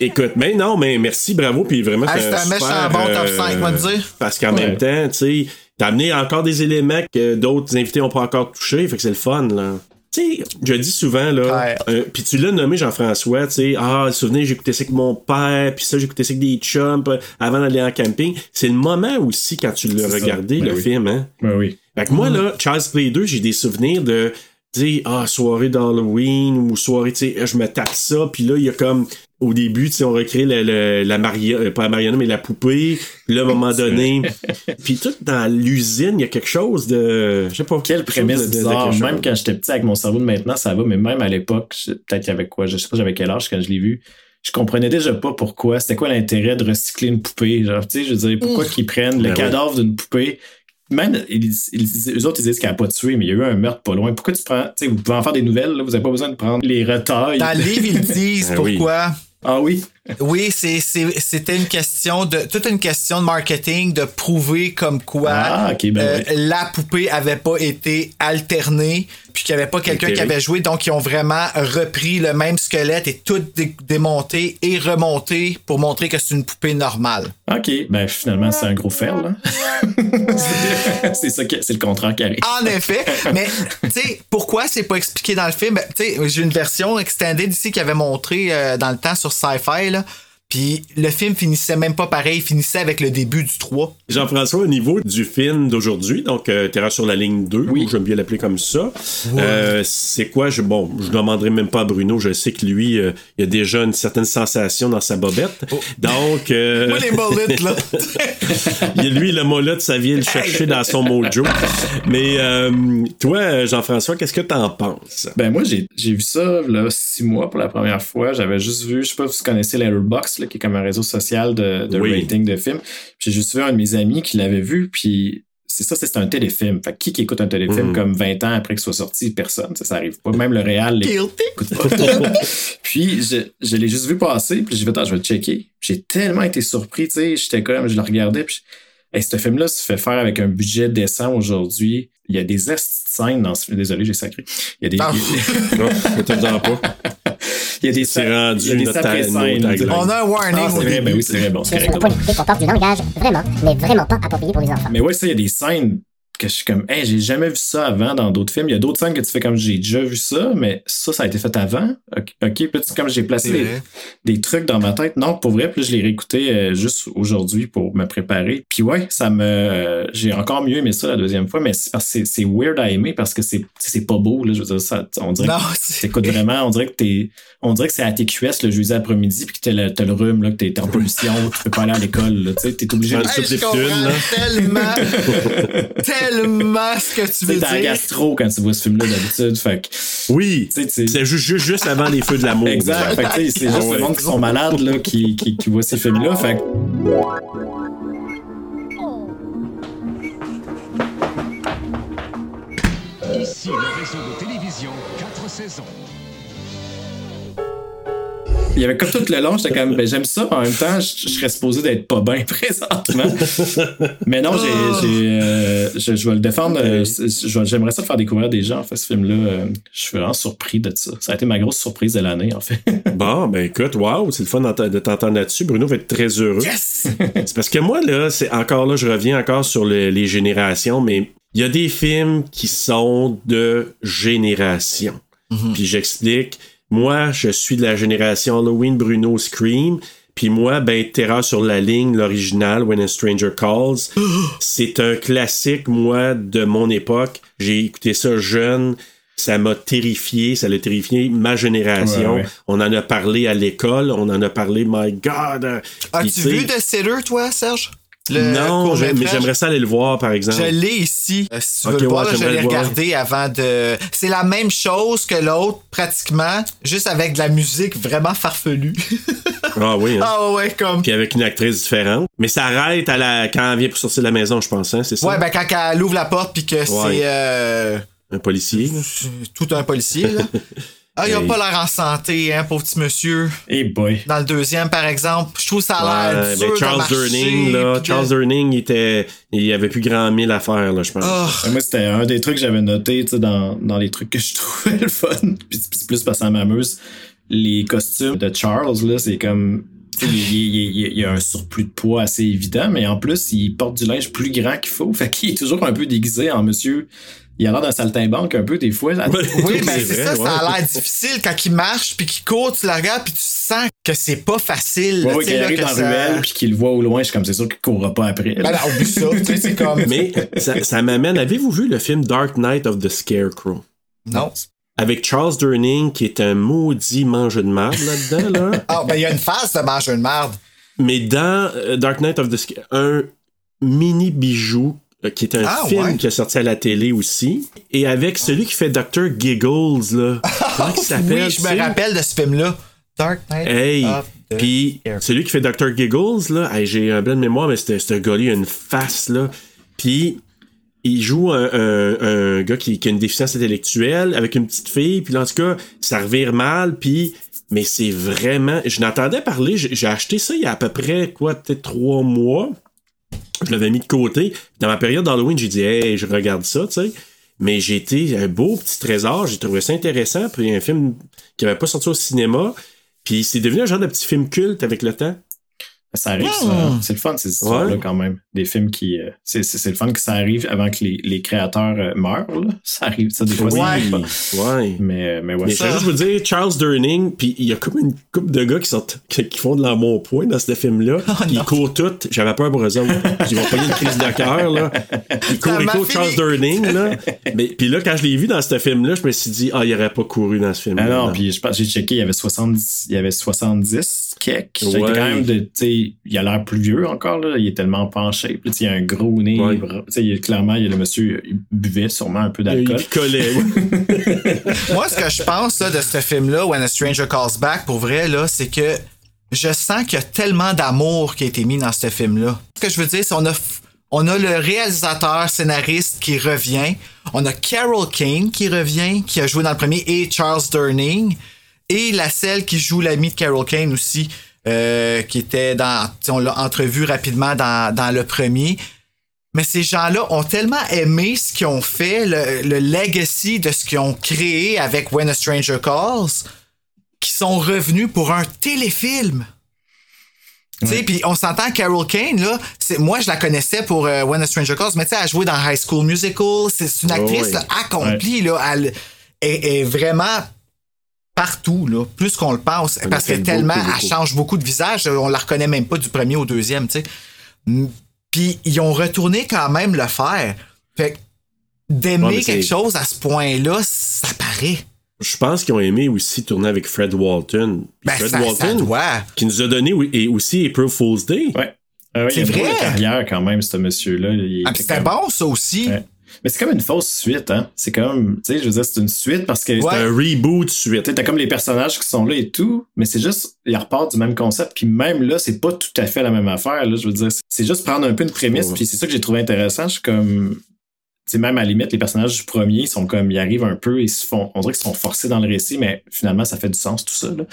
écoute, mais non, mais merci, bravo, puis vraiment, Hey, c'est un super, bon top euh, 5, moi, te dire. Parce qu'en même temps, tu sais, t'as amené encore des éléments que d'autres invités n'ont pas encore touché, fait que c'est le fun, là. Tu sais, je dis souvent, là, euh, puis tu l'as nommé Jean-François, tu sais, ah, le souvenir, j'écoutais ça avec mon père, puis ça, j'écoutais ça avec des chums euh, avant d'aller en camping. C'est le moment aussi quand tu l'as regardé, Ben le oui. film, hein. Ben oui. Fait que moi, là, Charles Play 2, j'ai des souvenirs de, tu sais, ah, soirée d'Halloween ou soirée, tu sais, je me tape ça, puis là, il y a comme, au début, tu sais, on recrée le- le- la Maria, pas la Mariana, mais la poupée, puis là, à un moment donné, puis tout dans l'usine, il y a quelque chose de, je sais pas. Quelle prémisse de- de- de bizarre. Même quand j'étais petit avec mon cerveau de maintenant, ça va, mais même à l'époque, peut-être qu'il y avait quoi, je sais pas j'avais quel âge quand je l'ai vu. Je comprenais déjà pas pourquoi. C'était quoi l'intérêt de recycler une poupée? Genre, tu sais, je veux dire, pourquoi qu'ils prennent le Ben cadavre d'une poupée? Même, ils, ils- eux autres, ils disent qu'elle n'a pas tué, mais il y a eu un meurtre pas loin. Pourquoi tu prends, tu sais, vous pouvez en faire des nouvelles, là, vous n'avez pas besoin de prendre les retails. Dans le livre, ils disent oui. Ah oui? Oui, c'était une question de toute une question de marketing de prouver comme quoi Ah, ben euh, oui. la poupée avait pas été alternée puis qu'il n'y avait pas quelqu'un qui avait joué donc ils ont vraiment repris le même squelette et tout dé- démonté et remonté pour montrer que c'est une poupée normale. OK. Ben, finalement, c'est un gros fail, là. c'est ça, qui- c'est le contraire qui arrive. En effet, mais tu sais pourquoi c'est pas expliqué dans le film? Ben, Tu sais, j'ai une version extended ici qui avait montré euh, dans le temps sur Sci-Fi là. Puis le film finissait même pas pareil, il finissait avec le début du 3. Jean-François, au niveau du film d'aujourd'hui, donc euh, Terreur sur la ligne 2, ou j'aime bien l'appeler comme ça, euh, c'est quoi? Je, bon, je ne demanderai même pas à Bruno, je sais que lui, euh, il a déjà une certaine sensation dans sa bobette. Donc... euh, Moi, les bullets, là. il- lui, le molette, ça vient le chercher dans son mojo. Mais euh, toi, Jean-François, qu'est-ce que t'en penses? Ben moi j'ai j'ai vu ça là six mois pour la première fois. J'avais juste vu, je sais pas si vous connaissez Letterboxd, là, qui est comme un réseau social de, de Oui. rating de films. J'ai juste vu un de mes amis qui l'avait vu, puis c'est ça, c'est un téléfilm. Fait que qui qui écoute un téléfilm Mhm. comme 20 ans après qu'il soit sorti? Personne. Ça, ça arrive pas. Même le réal l'écoute pas. puis je, je l'ai juste vu passer, puis j'ai fait, ah, je vais le checker. J'ai tellement été surpris, tu sais, j'étais comme, je le regardais, puis Hey, ce film-là se fait faire avec un budget décent aujourd'hui. Il y a des scènes dans ce film. Désolé, j'ai sacré. Il y a des, Ah. Non, ne pas. il y a des C'est rendu des notre. On a un warning Ah, c'est vrai, ben oui, c'est vrai, bon, c'est C'est correct. le point d'écouter qu'on porte du langage vraiment, mais vraiment pas approprié pour les enfants. Mais ouais, ça, il y a des scènes que je suis comme, hey, j'ai jamais vu ça avant dans d'autres films. Il y a d'autres scènes que tu fais comme, j'ai déjà vu ça, mais ça, ça a été fait avant. Ok, ok. Puis comme j'ai placé des, trucs dans ma tête. Non, pour vrai, puis là, je l'ai réécouté euh, juste aujourd'hui pour me préparer. Puis ouais, ça me, euh, j'ai encore mieux aimé ça la deuxième fois, mais c'est parce que c'est- weird à aimer parce que c'est, c'est pas beau, là. Je veux dire, ça, on dirait Non, que c'est- t'écoutes vraiment, on dirait que t'es, on dirait que c'est à TQS le jeudi après-midi puis que t'as le, t'as le rhume, là, que t'es en pollution, tu peux pas aller à l'école, là. Tu sais, t'es obligé de Hey, là. tellement, tellement ce que tu veux T'es dire? gastro quand tu vois ce film-là d'habitude. Fait que, Oui, c'est juste, juste, juste avant les feux de l'amour. Exact. Fait que, c'est juste le monde qui sont malades là, qui, qui, qui voit ces films-là. Fait Ici le réseau de télévision 4 saisons. Il y avait comme tout le long, j'étais comme, ben, j'aime ça. En même temps, je, je serais supposé d'être pas bien présentement. Mais non, j'ai, j'ai, euh, je, je vais le défendre. euh, j'aimerais ça le faire découvrir des gens, en fait, ce film-là. euh, je suis vraiment surpris de ça. Ça a été ma grosse surprise de l'année, en fait. Bon, ben écoute, wow, c'est le fun de t'entendre là-dessus. Bruno va être très heureux. Yes! C'est parce que moi, là, c'est encore là, je reviens encore sur le- les générations, mais il y a des films qui sont de génération. Puis j'explique. Moi, je suis de la génération Halloween, Bruno, Scream. Puis moi, ben, Terreur sur la ligne, l'original, When a Stranger Calls, c'est un classique, moi, de mon époque. J'ai écouté ça jeune. Ça m'a terrifié, ça l'a terrifié ma génération. Ouais, ouais. On en a parlé à l'école, on en a parlé, my God. As-tu vu The Sitter, toi, Serge? Le Non, mais j'aimerais ça aller le voir, par exemple. Je l'ai ici. Euh, si tu veux le voir, ouais, là, je l'ai voir. regardé avant de. C'est la même chose que l'autre, pratiquement, juste avec de la musique vraiment farfelue. Ah oui, hein. ah ouais, comme. Puis avec une actrice différente. Mais ça arrête à la... quand elle vient pour sortir de la maison, je pense, hein, c'est ça? Ouais, ben quand elle ouvre la porte puis que Ouais. c'est euh, Un policier. là. tout un policier, là. Ah, il a pas l'air en santé, hein, pauvre petit monsieur. Hey boy. Dans le deuxième, par exemple, je trouve ça a l'air Ouais, dur ben Charles Durning, là, puis de- Charles Durning, il était, il avait plus grand mille à faire, là, je pense. Oh, Moi, c'était un des trucs que j'avais noté tu sais, dans, dans les trucs que je trouvais le fun. Puis c'est plus parce que ça m'amuse. Les costumes de Charles, là, c'est comme. tu sais, Il, il- il- il y a un surplus de poids assez évident, mais en plus, il porte du linge plus grand qu'il faut. Fait qu'il est toujours un peu déguisé en monsieur. Il a l'air d'un saltimbanque un peu des fois. Oui, ben c'est ça, ouais. ça a l'air difficile quand il marche puis qu'il court, tu le regardes puis tu sens que c'est pas facile. Sais, qu'il arrive dans la ça- ruelle puis qu'il le voit au loin, je suis comme c'est sûr qu'il courra pas après. Ben non, oublie ça, tu sais, c'est comme. Mais ça, ça m'amène. Avez-vous vu le film Dark Knight of the Scarecrow? Non. Avec Charles Durning, qui est un maudit mange de marde là-dedans, là. Ah, ben il y a une phase de manger une merde. Mais dans euh, Dark Knight of the Scarecrow, un mini bijou qui est un Ah, film ouais. qui est sorti à la télé aussi. Et avec celui qui fait Dr. Giggles, là. Comment il s'appelle? Oui, je me rappelle de ce film-là. Dark Knight. Hey! Puis celui qui fait Dr. Giggles, là, hey, j'ai un blanc de mémoire, mais ce gars-là, il a une face, là. Puis il joue un, un- un gars qui, qui a une déficience intellectuelle avec une petite fille, puis là, en tout cas, ça revire mal, puis... Mais c'est vraiment... Je n'entendais parler, j'ai acheté ça il y a à peu près, quoi, peut-être trois mois. Je l'avais mis de côté. Dans ma période d'Halloween, j'ai dit, hey, je regarde ça, tu sais. Mais j'ai été un beau petit trésor, j'ai trouvé ça intéressant, puis un film qui n'avait pas sorti au cinéma. Puis c'est devenu un genre de petit film culte avec le temps. Ça arrive, ça. C'est le fun, ces histoires-là, Ouais. quand même. Des films qui. euh, c'est le fun que ça arrive avant que les, les créateurs euh, meurent, là. Ça arrive, ça, des fois, ça Ouais. arrive. Ouais. Mais, euh, mais ouais, Mais ça. je veux juste vous dire, Charles Durning, puis il y a comme une couple de gars qui, sont, qui, font de l'embonpoint dans ce film-là. Oh, ils courent tous. J'avais peur pour eux autres. Ils vont payer une crise de cœur, là. Ils courent, ils courent Charles Durning, là. Mais, puis là, quand je l'ai vu dans ce film-là, je me suis dit, ah, il aurait pas couru dans ce film-là. Ah non, puis je pense j'ai checké, il y avait 70, il y avait 70 kek. C'était Ouais. quand même de, il a l'air plus vieux encore, là. Il est tellement penché. Puis, il a un gros nez. Ouais. sais, il- clairement, il y a le monsieur, il buvait sûrement un peu d'alcool. Il collait. Moi, ce que je pense là, de ce film-là, When a Stranger Calls Back, pour vrai, là, c'est que je sens qu'il y a tellement d'amour qui a été mis dans ce film-là. Ce que je veux dire, c'est qu'on a, on a le réalisateur, scénariste qui revient. On a Carol Kane qui revient, qui a joué dans le premier, et Charles Durning. Et la celle qui joue l'ami de Carol Kane aussi, euh, qui était dans. On l'a entrevu rapidement dans, dans le premier. Mais ces gens-là ont tellement aimé ce qu'ils ont fait, le, le legacy de ce qu'ils ont créé avec When a Stranger Calls, qu'ils sont revenus pour un téléfilm. Tu sais, puis on s'entend Carol Kane, là, moi je la connaissais pour euh, When a Stranger Calls, mais tu sais, elle a joué dans High School Musical, c'est, une Oh, actrice oui. là, accomplie, là, elle est, est vraiment partout, là, plus qu'on le pense, Elle parce que tellement, beaucoup, elle beaucoup. change beaucoup de visage, on la reconnaît même pas du premier au deuxième, tu sais. Puis ils ont retourné quand même le faire. Fait que d'aimer Ouais, quelque chose à ce point-là, ça paraît. Je pense qu'ils ont aimé aussi tourner avec Fred Walton. Ben, Fred ça, ça doit. qui nous a donné et aussi April Fool's Day. Ouais. Ah ouais, C'est il a une vrai? bonne carrière quand même, ce monsieur-là. Ah, c'était comme- bon, ça aussi. Ouais. Mais c'est comme une fausse suite, hein. C'est comme, tu sais, je veux dire, c'est une suite parce que Ouais. C'est un reboot suite. T'as comme les personnages qui sont là et tout, mais c'est juste, ils repartent du même concept, puis même là, c'est pas tout à fait la même affaire, là, je veux dire. C'est juste prendre un peu une prémisse, Ouais. puis c'est ça que j'ai trouvé intéressant. Je suis comme, sais, même à la limite, les personnages du premier, ils sont comme, ils arrivent un peu, ils se font, on dirait qu'ils sont forcés dans le récit, mais finalement, ça fait du sens, tout ça, là.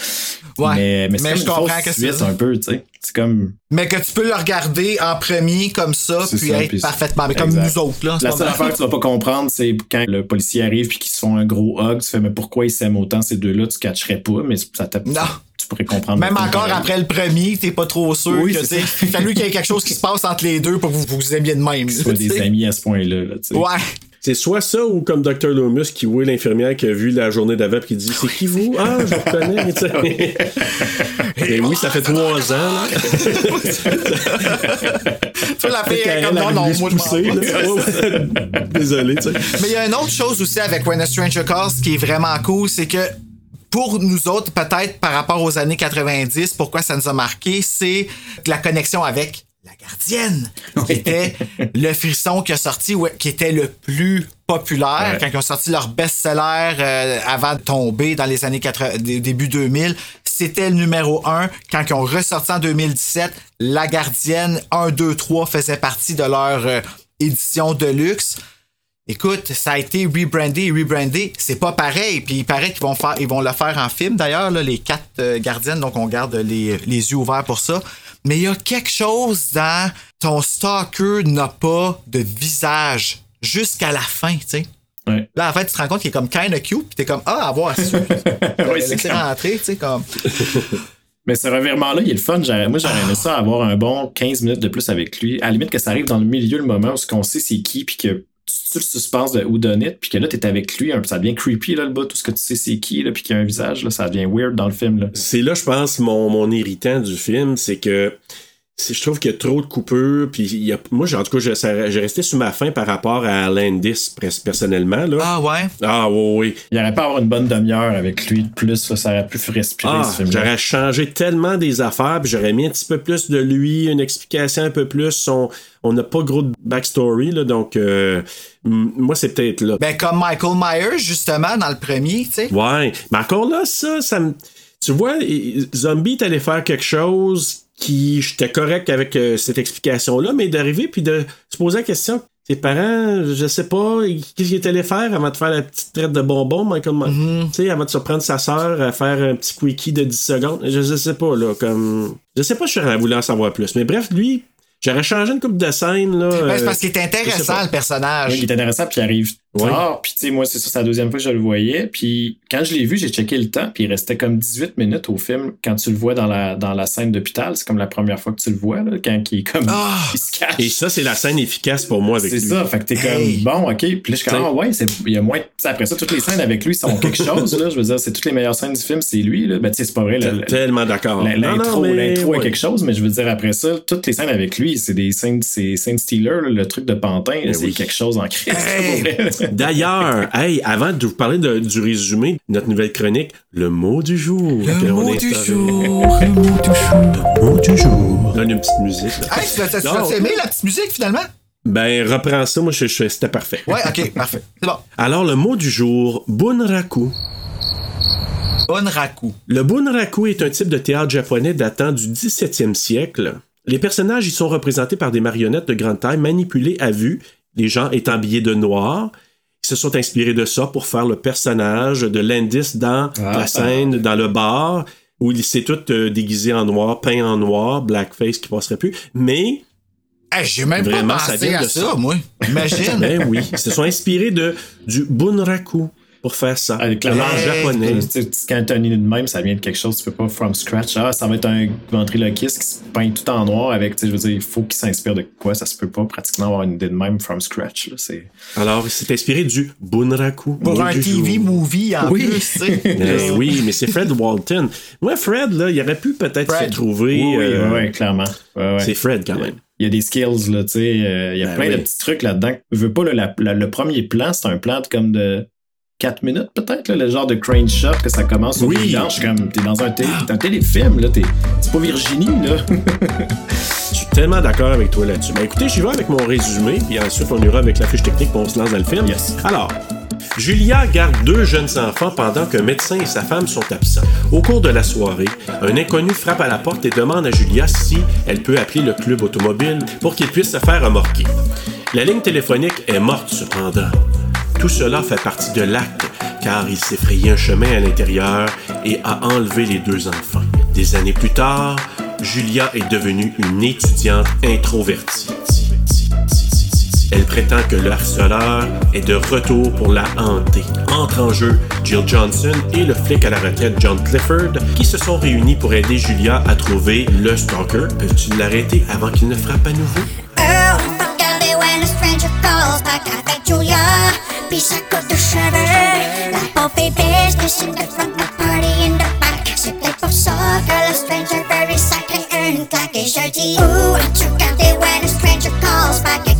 Ouais. Mais, mais c'est comme je une comprends que suite un peu, tu sais. C'est comme, Mais que tu peux le regarder en premier comme ça, puis ça, être puis- parfaitement. Mais comme nous autres, là. La seule affaire que tu vas pas comprendre, c'est quand le policier arrive puis qu'ils se font un gros hug, tu fais mais pourquoi ils s'aiment autant ces deux-là, tu catcherais pas, mais ça t'a- Non. Tu pourrais comprendre. Même encore pareil. après le premier, t'es pas trop sûr Oui, que c'est tu sais, il a fallu qu'il y ait quelque chose qui se passe entre les deux pour que vous vous aimiez de même. Tu des amis à ce point-là. Là. Ouais. C'est soit ça ou comme Dr. Loomis qui voit l'infirmière qui a vu la journée d'avant et qui dit C'est qui vous? Ah, je vous reconnais. sais. Et oui, ça fait trois ans. Là. Tu la fille est comme non, a non, moi je. Désolé, tu sais. Mais il y a une autre chose aussi avec When a Stranger Calls qui est vraiment cool, c'est que pour nous autres, peut-être par rapport aux années 90, pourquoi ça nous a marqué, c'est la connexion avec la gardienne, qui était le frisson qui a sorti, ouais, qui était le plus populaire Ouais. quand ils ont sorti leur best-seller euh, avant de tomber dans les années 80, dé- début 2000. C'était le numéro 1. Quand ils ont ressorti en 2017, La Gardienne 1, 2, 3 faisait partie de leur euh, édition de luxe. Écoute, ça a été rebrandé, rebrandé, c'est pas pareil. Puis il paraît qu'ils vont faire, ils vont le faire en film d'ailleurs, les quatre euh, gardiennes, donc on garde les, les yeux ouverts pour ça. Mais il y a quelque chose dans ton stalker n'a pas de visage jusqu'à la fin, tu sais. Ouais. Là, en fait, tu te rends compte qu'il est comme kinda cute, puis t'es comme, ah, à voir. Ouais, c'est rentrer, tu sais, comme. Mais ce revirement-là, il est le fun. Moi, j'aurais aimé ça avoir un bon 15 minutes de plus avec lui. À la limite que ça arrive dans le milieu, le moment où on sait c'est qui, puis que tu le suspense de whodunit, puis que là, t'es avec lui, ça devient creepy, là, le bout, tout ce que tu sais c'est qui, là, puis qu'il y a un visage, là, ça devient weird dans le film, là. C'est là, je pense, mon, mon irritant du film, c'est que je trouve qu'il y a trop de coupures. Puis il y a, moi, j'ai- en tout cas, j'ai resté sur ma faim par rapport à Landis, personnellement. Là. Ah ouais? Ah, oui, oui. Il aurait pas avoir une bonne demi-heure avec lui de plus, là, ça aurait pu respirer Ah, ce film j'aurais changé tellement des affaires, puis j'aurais mis un petit peu plus de lui, une explication un peu plus. Son- on n'a pas gros de backstory, là, donc euh, moi, c'est peut-être là. Ben, comme Michael Myers, justement, dans le premier, tu sais. Ouais, mais encore là, ça, ça me. Tu vois, Zombie est allé faire quelque chose qui. J'étais correct avec euh, cette explication-là, mais d'arriver puis de se poser la question. Tes parents, je sais pas, qu'est-ce qu'ils étaient allés faire avant de faire la petite traite de bonbons, Michael Myers? Tu sais, avant de surprendre sa sœur à faire un petit quickie de 10 secondes? Je, je sais pas, là, comme. Je sais pas si j'aurais voulu en savoir plus. Mais bref, lui, j'aurais changé une coupe de scène, là. Ben, c'est euh, parce qu'il est je intéressant, le personnage. Oui, il est intéressant, puis il arrive Ouais. Puis, tu sais, moi, c'est ça, c'est la deuxième fois que je le voyais. Puis, quand je l'ai vu, j'ai checké le temps, puis il restait comme 18 minutes au film quand tu le vois dans la, dans la scène d'hôpital. C'est comme la première fois que tu le vois, là, quand il est comme. Ah! il se cache. Et ça, c'est la scène efficace pour moi avec C'est lui. ça, fait que t'es Hey. comme bon, ok. Puis là, je suis comme, ah ouais, c'est- il y a moins. t'sais, Après ça, toutes les scènes avec lui sont quelque chose, là. Je veux dire, c'est toutes les meilleures scènes du film, c'est lui, là. Ben, tu sais, c'est pas vrai. Le- tellement d'accord. L'intro, l'intro est quelque chose, mais je veux dire, après ça, toutes les scènes avec lui, c'est des scènes, c'est scènes Steeler, là, le truc de Pantin, là, c'est quelque chose en crise. D'ailleurs, hey, avant de vous parler de- du résumé de notre nouvelle chronique, le mot du jour. Le mot du jour, le mot du jour. Le mot du jour. Donne une petite musique. là. Hey, tu l'as- l'as aimé, la petite musique, finalement? Ben, reprends ça, moi, je, je- c'était parfait. Ouais, ok, parfait. C'est bon. Alors, le mot du jour, bunraku. Onraku. Le bunraku est un type de théâtre japonais datant du 17e siècle. Les personnages y sont représentés par des marionnettes de grande taille manipulées à vue, les gens étant habillés de noir. Ils se sont inspirés de ça pour faire le personnage de Landis dans Ah. la scène, dans le bar, où il s'est tout euh, déguisé en noir, peint en noir, blackface qui passerait plus. Mais Hey, j'ai même Vraiment, pas ça pensé vient à de ça, ça. moi. Imagine. Ben oui, ils se sont inspirés de, du bunraku pour faire ça. Avec la langue japonais. Tu sais, Quand t'as de même, ça vient de quelque chose, tu peux pas from scratch. Ah, ça va être un ventriloquiste qui se peint tout en noir avec, tu sais, je veux dire, il faut qu'il s'inspire de quoi, ça se peut pas pratiquement avoir une idée de même from scratch, là, c'est... Alors, il s'est inspiré du bunraku. Pour un TV jour. movie en Oui. plus, tu sais. Oui, mais c'est Fred Walton. Moi, Fred, là, il aurait pu peut-être Fred. se trouver. Oui, oui, euh, ouais, ouais, clairement. Ouais, ouais. C'est Fred quand même. Il y a des skills, là, tu sais. euh, il y a Ben plein oui. de petits trucs là-dedans. Je veux pas, le, la- la- le premier plan, c'est un plan de comme de 4 minutes, peut-être, le genre de crane shot que ça commence au Oui. dimanche, comme t'es dans un, télé, un téléfilm, là, t'es, c'est pas Virginie, là. Je suis tellement d'accord avec toi là-dessus. Ben écoutez, j'y vais avec mon résumé, puis ensuite on ira avec la fiche technique, puis on se lance dans le film. Yes. Alors, Julia garde deux jeunes enfants pendant qu'un médecin et sa femme sont absents. Au cours de la soirée, un inconnu frappe à la porte et demande à Julia si elle peut appeler le club automobile pour qu'il puisse se faire remorquer. La ligne téléphonique est morte cependant. Tout cela fait partie de l'acte, car il s'est frayé un chemin à l'intérieur et a enlevé les deux enfants. Des années plus tard, Julia est devenue une étudiante introvertie. Elle prétend que le harceleur est de retour pour la hanter. Entre en jeu Jill Johnson et le flic à la retraite John Clifford qui se sont réunis pour aider Julia à trouver le stalker. Peux-tu l'arrêter avant qu'il ne frappe à nouveau? Ça coûte cher. La pauvre bébé, pushing the front, the party in the back. C'est peut-être pour ça que le stranger very sacré une claque et je dis Ouh, as-tu regardé when a stranger calls back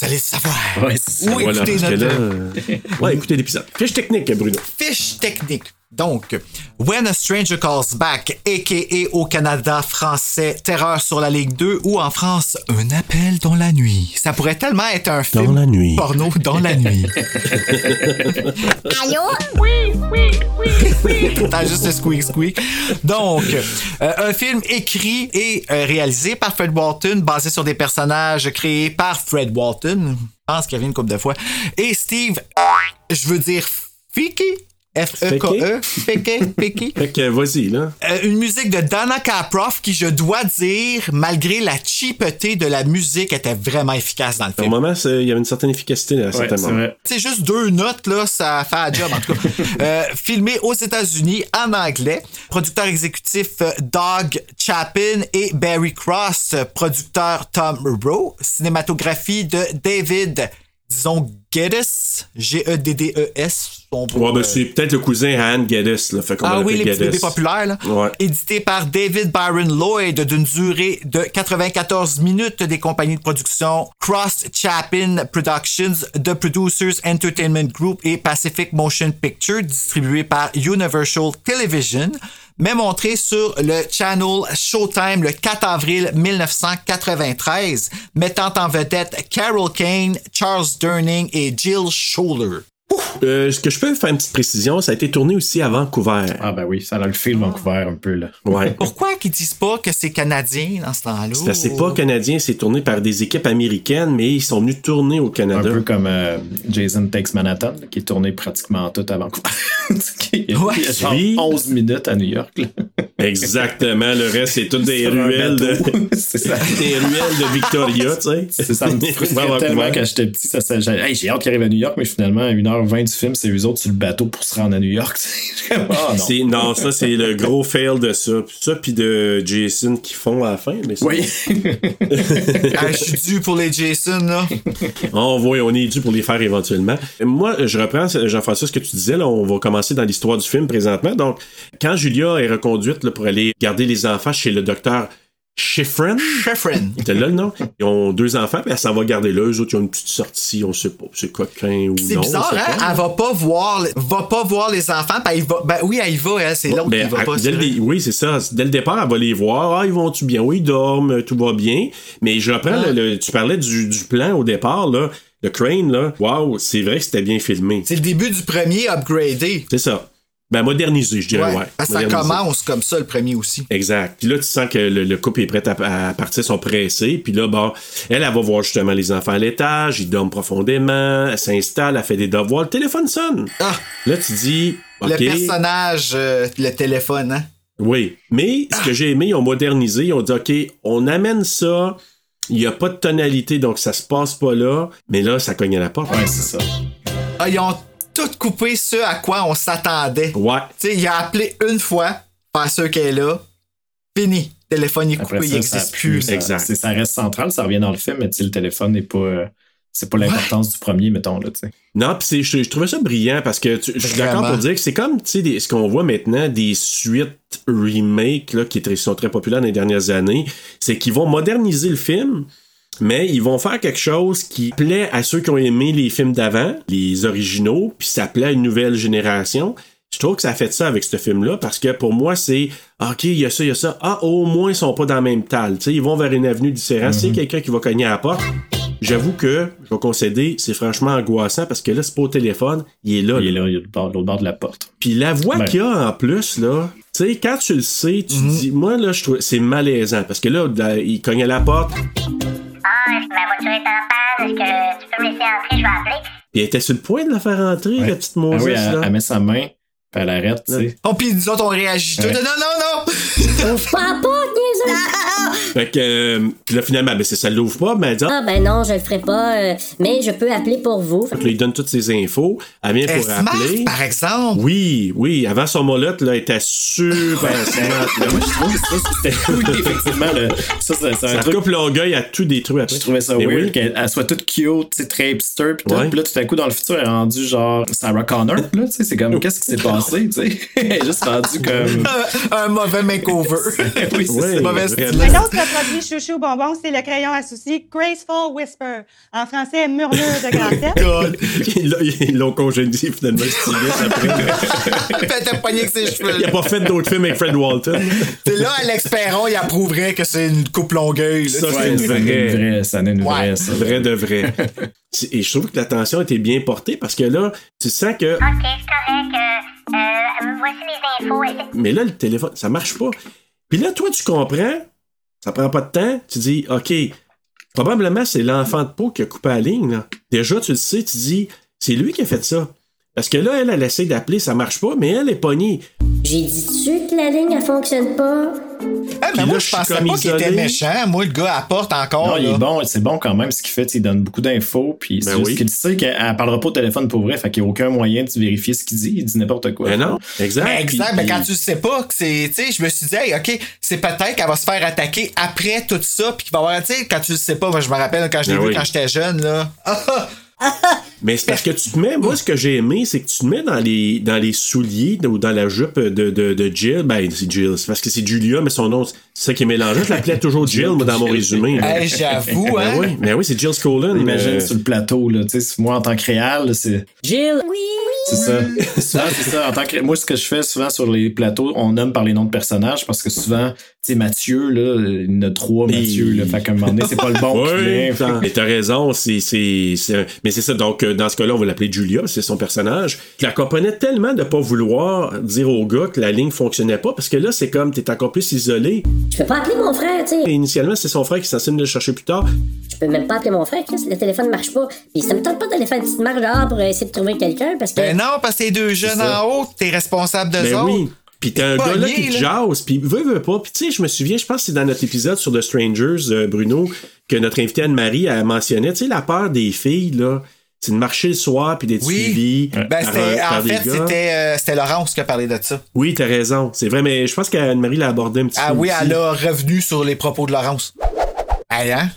vous allez le savoir. Ouais, ça. Ou Voilà, écoutez notre là, euh, ouais, écoutez l'épisode. Fiche technique, Bruno. fiche technique. Donc, When a Stranger Calls Back, a.k.a. au Canada français, Terreur sur la Ligue 2 ou en France, Un appel dans la nuit. Ça pourrait tellement être un film la nuit. porno dans la nuit. Allô? T'as juste le squeak squeak. Donc, euh, un film écrit et euh, réalisé par Fred Walton, basé sur des personnages créés par Fred Walton. Je pense qu'il y avait une couple de fois. Et Steve, je veux dire Fiki? F-E-K-E. Fiki. Fiki. Fait que, vas-y, là. Euh, une musique de Dana Kaproff qui, je dois dire, malgré la cheapeté de la musique, était vraiment efficace dans le Au film. moment, c'est- il y avait une certaine efficacité à Ouais, certains c'est juste deux notes, là, ça fait un job, en tout cas. Euh, filmé aux États-Unis, en anglais. Producteur exécutif euh, Doug Chapin et Barry Cross. Producteur Tom Rowe. Cinématographie de David, disons, Geddes. G-E-D-D-E-S. Ouais, ben, euh, c'est peut-être le cousin à Anne Geddes, là. Fait qu'on ah oui, les petits populaires, là. Ouais. Édité par David Byron Lloyd d'une durée de 94 minutes des compagnies de production Cross Chapin Productions, The Producers Entertainment Group et Pacific Motion Picture, distribué par Universal Television, mais montré sur le channel Showtime le 4 avril 1993, mettant en vedette Carol Kane, Charles Durning et Jill Scholler. Euh, Est-ce que je peux faire une petite précision? Ça a été tourné aussi à Vancouver. Ah ben oui, ça a le film Vancouver un peu là. Ouais. Pourquoi qu'ils disent pas que c'est canadien dans ce temps-là? C'est pas canadien, c'est tourné par des équipes américaines, mais ils sont venus tourner au Un Canada. peu comme euh, Jason Takes Manhattan, qui est tourné pratiquement tout à Vancouver. il y a, Ouais. il y a genre Oui. 11 minutes à New York. là. Exactement. Le reste, c'est toutes des un ruelles de, bateau. C'est ça. des ruelles de Victoria, tu sais. C'est ça me frustrait tellement quand j'étais petit. Ça, ça- j'ai hey, j'ai hâte qu'il arrive à New York, mais finalement, à 1h20 du film, c'est eux autres sur le bateau pour se rendre à New York. Ah, non. Ça, c'est le gros fail de ça. Ça, puis de Jason qui font à la fin. Mais c'est Oui. Ah, je suis dû pour les Jason, là. On voit, on est dû pour les faire éventuellement. Moi, je reprends, Jean-François, ce que tu disais. Là, on va commencer dans l'histoire du film présentement. Donc, quand Julia est reconduite là, pour aller garder les enfants chez le docteur Schifrin, Sheffrin. c'était là le nom. Ils ont deux enfants, puis elle s'en va garder là. Eux autres, ils ont une petite sortie, on sait pas. C'est coquin ou C'est non. bizarre, on sait hein? pas. Elle va pas voir, va pas voir les enfants, ben, il va, ben oui, elle y va, elle, c'est l'autre Ben, qui va à- pas. dès c'est le oui, c'est ça. Dès le départ, elle va les voir. Ah, ils vont-tu bien? Oui, ils dorment, tout va bien. Mais je reprends, Ah. le- le- tu parlais du, du plan au départ, là. Le crane, là. Waouh, c'est vrai que c'était bien filmé. C'est le début du premier upgradé. C'est ça. Ben, modernisé, je dirais, ouais. Parce ça commence comme ça, le premier aussi. Exact. Puis là, tu sens que le, le couple est prêt à, à partir, sont pressés. Puis là, bon, elle, elle va voir justement les enfants à l'étage, ils dorment profondément, elle s'installe, elle fait des devoirs, le téléphone sonne. Ah, Là, tu dis, OK. le personnage, euh, le téléphone, hein? Oui. Mais ce que j'ai aimé, ils ont modernisé, ils ont dit, OK, on amène ça, il n'y a pas de tonalité, donc ça se passe pas là, mais là, ça cogne à la porte. Ouais, c'est ça. Ah, ils ont tout coupé ce à quoi on s'attendait. Ouais. Tu sais, il a appelé une fois, pas sûr qu'elle est là. Fini. Le téléphone est coupé, il n'existe plus. ça- Exact. c'est- ça reste central, ça revient dans le film, mais le téléphone n'est pas. euh, c'est pas l'importance du premier, mettons, là, tu sais. Non, puis c'est- je, je trouvais ça brillant parce que tu- je suis d'accord pour dire que c'est comme, tu sais, des- ce qu'on voit maintenant, des suites remake là, qui sont très populaires dans les dernières années, c'est qu'ils vont moderniser le film, mais ils vont faire quelque chose qui plaît à ceux qui ont aimé les films d'avant, les originaux, puis ça plaît à une nouvelle génération. Je trouve que ça a fait ça avec ce film-là parce que pour moi, c'est ah, OK, il y a ça, il y a ça. Ah, au moins, ils sont pas dans le même tal. Ils vont vers une avenue différente. C'est quelqu'un qui va cogner à la porte. J'avoue que, je vais concéder, c'est franchement angoissant parce que là, c'est pas au téléphone, il est là. Il est là. il est de l'autre bord de la porte. Puis la voix Ben. qu'il y a en plus, là, tu sais, quand tu le sais, tu te dis, moi, là, je trouve, c'est malaisant parce que là, là, il cogne à la porte, Ah, est-ce que ma voiture est en panne? Est-ce que tu peux me laisser entrer? Je vais appeler? puis elle était sur le point de la faire entrer, Ouais. la petite Ah Moses, oui, elle, là. elle met sa main, puis elle arrête, tu sais. Oh, puis nous autres, on réagit tout. Ouais. Non, non, Ouvre pas Fait que, euh, puis là, finalement, ben, c'est ça l'ouvre pas, mais elle dit, Ah ben non, je le ferai pas, euh, mais je peux appeler pour vous. Fait que là, il donne toutes ses infos. Elle vient Elle pour smart, appeler. par exemple? Oui, oui. Avant son molotte, là, elle était super smart. là. Moi, je trouve que ça, c'était effectivement. là. Ça, c'est c'est un Ça truc. coupe l'orgueil à tout détruit après. Je trouvais ça Mais weird oui. qu'elle elle soit toute cute, tu sais, très hipster, pis tout. Ouais. Puis là, tout à coup, dans le futur, elle est rendue genre Sarah Connor, là, tu sais. C'est comme, qu'est-ce qui s'est passé, tu sais? Elle est juste rendue comme. un mauvais makeover. oui, c'est Ouais, ça. Mauvais vraiment. style. Un autre produit chouchou bonbon, c'est le crayon à souci Graceful Whisper. En français, murmure de grandeur. God. Ils l'ont- congédié finalement, styliste après. Fait t'as pogné avec ses cheveux. Il a pas fait d'autres films avec Fred Walton. C'est là, Alex Perron, il approuverait que c'est une coupe longueuil. Ça, Ouais, c'est une vraie. vraie, ça en est une vraie, ça. Vrai de vrai. Et je trouve que l'attention était bien portée parce que là, tu sens que. Ok, c'est correct. Euh, euh, voici les infos. Mais là, le téléphone, ça marche pas. Puis là, toi, tu comprends. Ça prend pas de temps. Tu dis, OK, probablement c'est l'enfant de peau qui a coupé la ligne. Déjà, tu le sais, tu dis, c'est lui qui a fait ça. Parce que là, elle, elle essaie d'appeler, ça marche pas, mais elle est pognée. J'ai dit-tu que la ligne, elle fonctionne pas? Ah, mais Puis moi, là, je pensais pas qu'il était méchant. Moi, le gars apporte encore. Non, il est bon, c'est bon quand même ce qu'il fait, il donne beaucoup d'infos, puis c'est Ben juste oui. qu'il sait qu'elle elle parlera pas au téléphone pour vrai, fait qu'il n'y a aucun moyen de vérifier ce qu'il dit, il dit n'importe quoi. Mais non, exact. Ben, exact, Puis- mais quand tu sais pas que c'est. Tu sais, je me suis dit, hey, OK, c'est peut-être qu'elle va se faire attaquer après tout ça, puis qu'il va avoir. Tu sais, quand tu le sais pas, moi, je me rappelle quand je l'ai Ben vu oui. quand j'étais jeune, là. Mais c'est parce que tu te mets, moi, ce que j'ai aimé, c'est que tu te mets dans les, dans les souliers ou dans la jupe de, Jill. Ben, c'est Jill. C'est parce que c'est Julia, mais son nom, c'est ça qui est mélangé. Je l'appelais toujours Jill, moi, dans mon résumé. Hey, j'avoue, Ben hein? oui, mais oui, c'est Jill Scolan. Imagine euh, sur le plateau, là, tu sais, moi en tant que réal, c'est Jill! c'est ça. Souvent, c'est ça. En tant que, moi, ce que je fais souvent sur les plateaux, on nomme par les noms de personnages parce que souvent, tu sais, Mathieu, là, il y en a trois Mathieu, là. Fait qu'à un moment donné, c'est pas le bon qui Oui, mais t'as raison, c'est, c'est, c'est- mais c'est ça. Donc, euh, dans ce cas-là, on va l'appeler Julia, c'est son personnage. Je la comprenais tellement de pas vouloir dire au gars que la ligne fonctionnait pas, parce que là, c'est comme, t'es encore plus isolé. Je peux pas appeler mon frère, tu sais. Initialement, c'est son frère qui est censé venir le chercher plus tard. Je peux même pas appeler mon frère, Chris. Le téléphone marche pas. Puis ça me tente pas d'aller faire une petite marche dehors pour essayer de trouver quelqu'un parce que. Ben non, parce que t'es deux jeunes en haut, t'es responsable d'eux Ben autres. oui. Puis t'as un gars là qui te jase, puis veut, veut pas. Puis tu sais, je me souviens, je pense que c'est dans notre épisode sur The Strangers, euh, Bruno, que notre invité Anne-Marie a mentionné, tu sais, la peur des filles, là, c'est de marcher le soir puis d'être Oui. suivi Ben, par, euh, par en des fait, c'était euh, c'était Laurence qui a parlé de ça. Oui, t'as raison. C'est vrai, mais je pense qu'Anne-Marie l'a abordé un petit Ah peu. oui, aussi. elle a revenu sur les propos de Laurence. Hey, hein?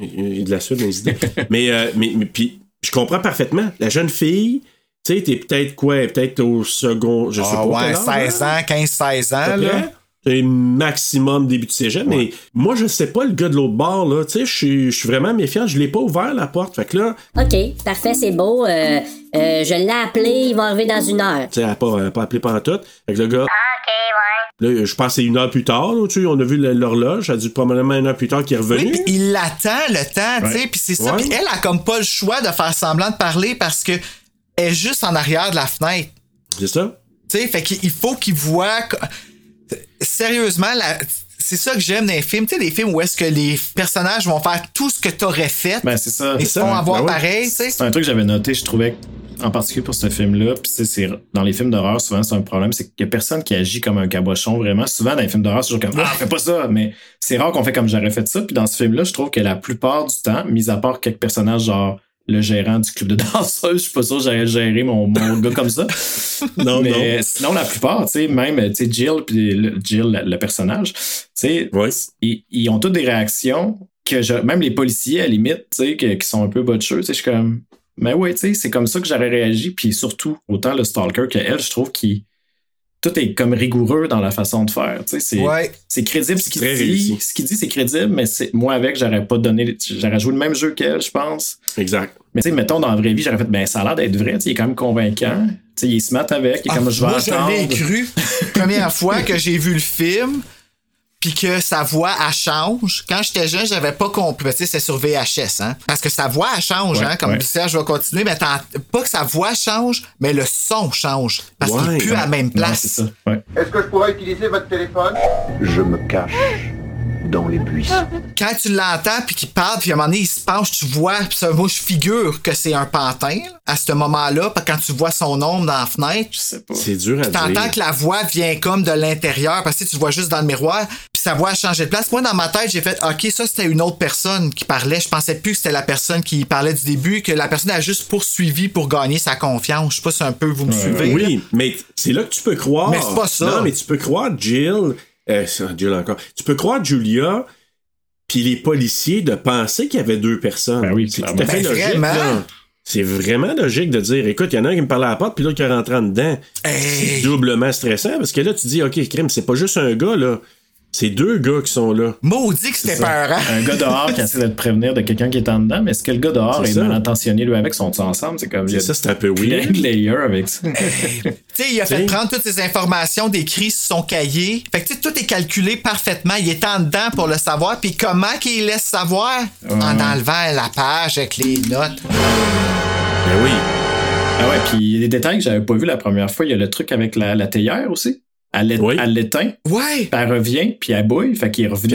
Il y a de la suite dans les idées. mais, euh, mais, mais puis, je comprends parfaitement. La jeune fille, tu sais, t'es peut-être quoi? Peut-être au second, je sais Ah pas. ouais, quel âge, 16 hein? ans, 15-16 ans, là. C'est maximum début de cégep, mais moi, je sais pas le gars de l'autre bord, là. Tu sais, je suis- je suis vraiment méfiant. Je l'ai pas ouvert, la porte. Fait que là, Ok, parfait, c'est beau. Euh, euh, je l'ai appelé, il va arriver dans une heure. tu sais, elle a pas, elle pas appelé pendant tout. Fait que le gars. Là, je pense que c'est une heure plus tard, là, tu sais, on a vu l'horloge, ça a dû probablement une heure plus tard qu'il est revenu. Oui, il l'attend le temps, tu sais, Ouais. puis c'est ça. Ouais. Puis elle a comme pas le choix de faire semblant de parler parce que elle est juste en arrière de la fenêtre. C'est ça? Tu sais, fait qu'il faut qu'il voit. que- Sérieusement, la- c'est ça que j'aime dans les films. Tu sais, des films où est-ce que les personnages vont faire tout ce que t'aurais fait. Ben, c'est ça. Ils se font avoir Ben pareil, tu sais. C'est un truc que j'avais noté, je trouvais, en particulier pour ce film-là. Puis, c'est dans les films d'horreur, souvent, c'est un problème, c'est qu'il y a personne qui agit comme un cabochon, vraiment. Souvent, dans les films d'horreur, c'est toujours comme, ah, fais pas ça. Mais c'est rare qu'on fait comme j'aurais fait ça. Puis, dans ce film-là, je trouve que la plupart du temps, mis à part quelques personnages, genre, le gérant du club de danseuses, je suis pas sûr que j'aurais géré mon, mon gars comme ça. Non, mais non. sinon, la plupart, tu sais, même, tu sais, Jill, puis le- Jill, le, le personnage, tu sais, ils, ils ont toutes des réactions que je, même les policiers, à la limite, tu sais, qui sont un peu botcheux, tu sais, je suis comme, mais ouais, tu sais, c'est comme ça que j'aurais réagi, puis surtout, autant le stalker que elle, je trouve qu'il tout est comme rigoureux dans la façon de faire. Tu sais, c'est Ouais. crédible ce qu'il dit. réussi. Ce qu'il dit, c'est crédible, mais c'est moi avec, j'aurais pas donné. J'aurais joué le même jeu qu'elle, je pense. Exact. Mais tu sais, mettons dans la vraie vie, j'aurais fait, ben ça a l'air d'être vrai. tu sais, Il est quand même convaincant. Tu sais, il se mat avec. Il est Ah, comme je vais moi, attendre. l'ai cru. Première fois que j'ai vu le film, puis que sa voix, elle change. Quand j'étais jeune, j'avais pas compris. Ben, Tu sais, c'est sur VHS, hein. Parce que sa voix, elle change, Ouais, hein. Comme ouais. Serge va continuer, mais pas que sa voix change, mais le son change. Parce qu'il Ouais. est plus à la même place. ça. Est-ce que je pourrais utiliser votre téléphone? Je me cache dans les buissons. Quand tu l'entends puis qu'il parle puis à un moment donné il se penche, tu vois, puis ça, moi je figure que c'est un pantin à ce moment-là, puis quand tu vois son ombre dans la fenêtre, Je sais pas. C'est dur à tu t'entends dire. que la voix vient comme de l'intérieur parce que tu vois juste dans le miroir, puis sa voix a changé de place. Moi dans ma tête, j'ai fait OK, ça c'était une autre personne qui parlait, je pensais plus que c'était la personne qui parlait du début, que la personne a juste poursuivi pour gagner sa confiance. Je sais pas si un peu vous me suivez. là. Oui, mais c'est là que tu peux croire. Mais c'est pas ça. Non, mais tu peux croire Jill, euh, c'est- Jill encore. Tu peux croire Julia, puis les policiers de penser qu'il y avait deux personnes. Ben oui, c'est tout à fait Ben logique. vraiment. C'est vraiment logique de dire, écoute, il y en a un qui me parlait à la porte, puis l'autre qui est rentré en dedans. Hey. C'est doublement stressant, parce que là, tu dis, OK, crime, c'est pas juste un gars, là. C'est deux gars qui sont là. Maudit que c'était peurant. Un gars dehors qui essaie de te prévenir de quelqu'un qui est en dedans, mais est-ce que le gars dehors est, ça. mal intentionné lui avec, sont ensemble? C'est comme. il y a C'est ça, c'est un peu plein weird. de layers avec ça. Tu sais, il a fait prendre toutes ces informations décrites sur son cahier. Fait que tu sais, tout est calculé parfaitement. Il est en dedans pour le savoir. Puis comment qu'il laisse savoir? En enlevant la page avec les notes. Ben oui. Ah ouais, puis il y a des détails que j'avais pas vu la première fois. Il y a le truc avec la, la théière aussi. Elle l'é- Oui. elle l'éteint, Ouais! puis elle revient, puis elle bouille. Fait qu'il est revenu.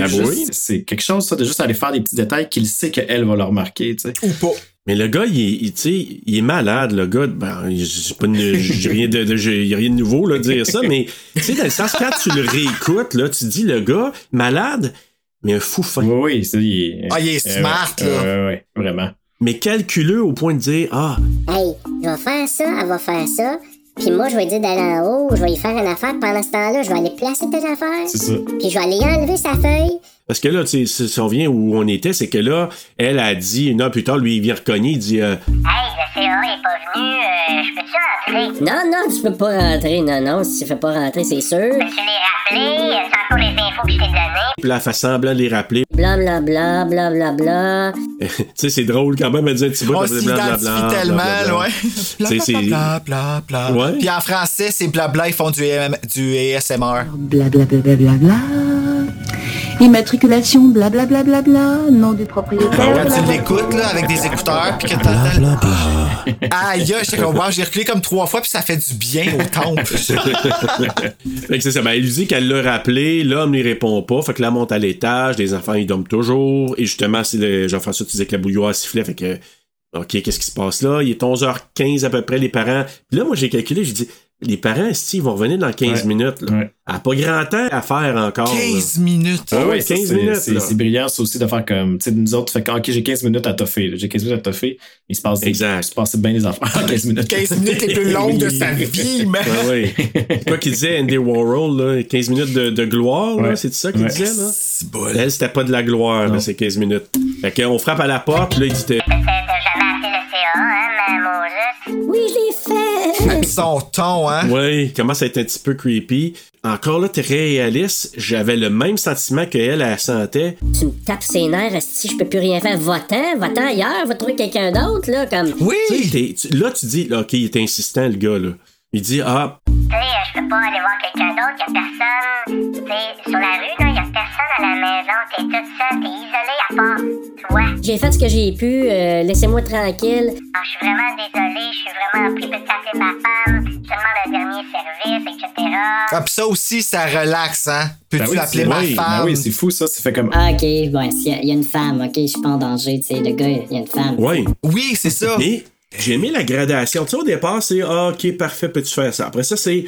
C'est quelque chose, ça, de juste aller faire des petits détails qu'il sait qu'elle va le remarquer, tu sais. Ou pas. Mais le gars, il est, il, tu sais, il est malade, le gars. Ben, j'ai rien de, rien de nouveau, là, de dire ça, mais, tu sais, dans le sens, quand tu le réécoutes, là, tu dis, le gars, malade, mais un fou fin. Oui, oui, c'est- il est. Ah, il est euh, smart, ouais, là. Ouais, ouais, vraiment. Mais calculeux au point de dire, ah, Hey, je vais faire ça, elle va faire ça. Puis moi, je vais dire d'aller en haut, je vais lui faire une affaire. Pendant ce temps-là, je vais aller placer tes affaires. C'est ça. Puis je vais aller enlever sa feuille. Parce que là, tu sais, si on vient où on était, c'est que là, elle a dit, une heure plus tard, lui, il vient reconnaître, il dit, euh, Hey, le CA est pas venu, euh, je peux-tu entrer? Non, non, tu peux pas rentrer. Non, non, si tu fais pas rentrer, c'est sûr. Tu les rappelé, c'est encore les infos que je t'ai données. puis là, elle fait semblant de les rappeler. Bla bla bla bla bla bla. tu sais, c'est drôle quand même, elle dit un petit bout, On s'identifie blablabla, tellement, ouais. Bla bla bla. Ouais. Puis en français, c'est blabla, ils font du, AM du ASMR. Blablabla. Immatriculation, blablabla, nom du propriétaire. Quand tu l'écoutes, là, avec des écouteurs, puis que t'entends. le- Aïe, j'étais comme, wow, j'ai reculé comme trois fois, puis ça fait du bien au temple. Fait que c'est ça. Ben, elle lui dit qu'elle l'a rappelé, l'homme n'y répond pas. Fait que elle monte à l'étage, les enfants, ils dorment toujours. Et justement, c'est le- Jean-François, tu disais que la bouilloire sifflait. Fait que, OK, qu'est-ce qui se passe là? Il est 11h15 à peu près, les parents. Puis là, moi, j'ai calculé, j'ai dit, les parents, esti, ils vont revenir dans 15 Ouais. minutes. Là. Ouais. Elle a pas grand temps à faire encore. là. 15 minutes. Ah ouais, ça, 15 c'est- minutes, C'est brillant, ça aussi, de faire comme, tu sais, nous autres, fait que, OK, j'ai 15 minutes à toffer, là. j'ai 15 minutes à toffer. Il se passe, Exact. il se passe bien des affaires en 15 minutes. 15 minutes les plus longues de sa vie, man. Ah oui. C'est quoi qu'il disait, Andy Warhol, là, 15 minutes de, de gloire, là, Ouais. c'est ça qu'il Ouais. disait, là? C'est bol. Elle, c'était pas de la gloire, là, Non. c'est 15 minutes. Fait qu'on frappe à la porte, là, il dit, hein, Moses? Oui, je l'ai fait. Avec son ton, hein? Ouais, il commence à être un petit peu creepy. Encore là, très réaliste. J'avais le même sentiment qu'elle, elle sentait. Tu me tapes ses nerfs, si je peux plus rien faire. Va-t'en, va-t'en ailleurs, va trouver quelqu'un d'autre, là, comme. Oui. Tu sais, t'es- tu- là, tu dis, là, OK, il est insistant, le gars, là. Il dit, ah, Tu sais, je peux pas aller voir quelqu'un d'autre, y a personne. Tu sais, sur la rue, là, y a personne à la maison. T'es toute seule, t'es isolée à part toi. J'ai fait ce que j'ai pu, euh, laissez-moi tranquille. Alors, je suis vraiment désolée, je suis vraiment pris. Peux-tu appeler ma femme? Je demande le dernier service, etc. Ah, pis ça aussi, ça relaxe, hein? Peux-tu Ben oui, appeler c'est- ma oui, ben femme? oui, c'est fou, ça. Ça fait comme, Ah, ok, bon, y, il y a une femme, ok, je suis pas en danger, tu sais, le gars, il y a une femme. ouais. Oui, c'est ça. J'ai aimé la gradation. Tu sais, au départ, c'est, ah, OK, parfait, peux-tu faire ça? Après ça, c'est,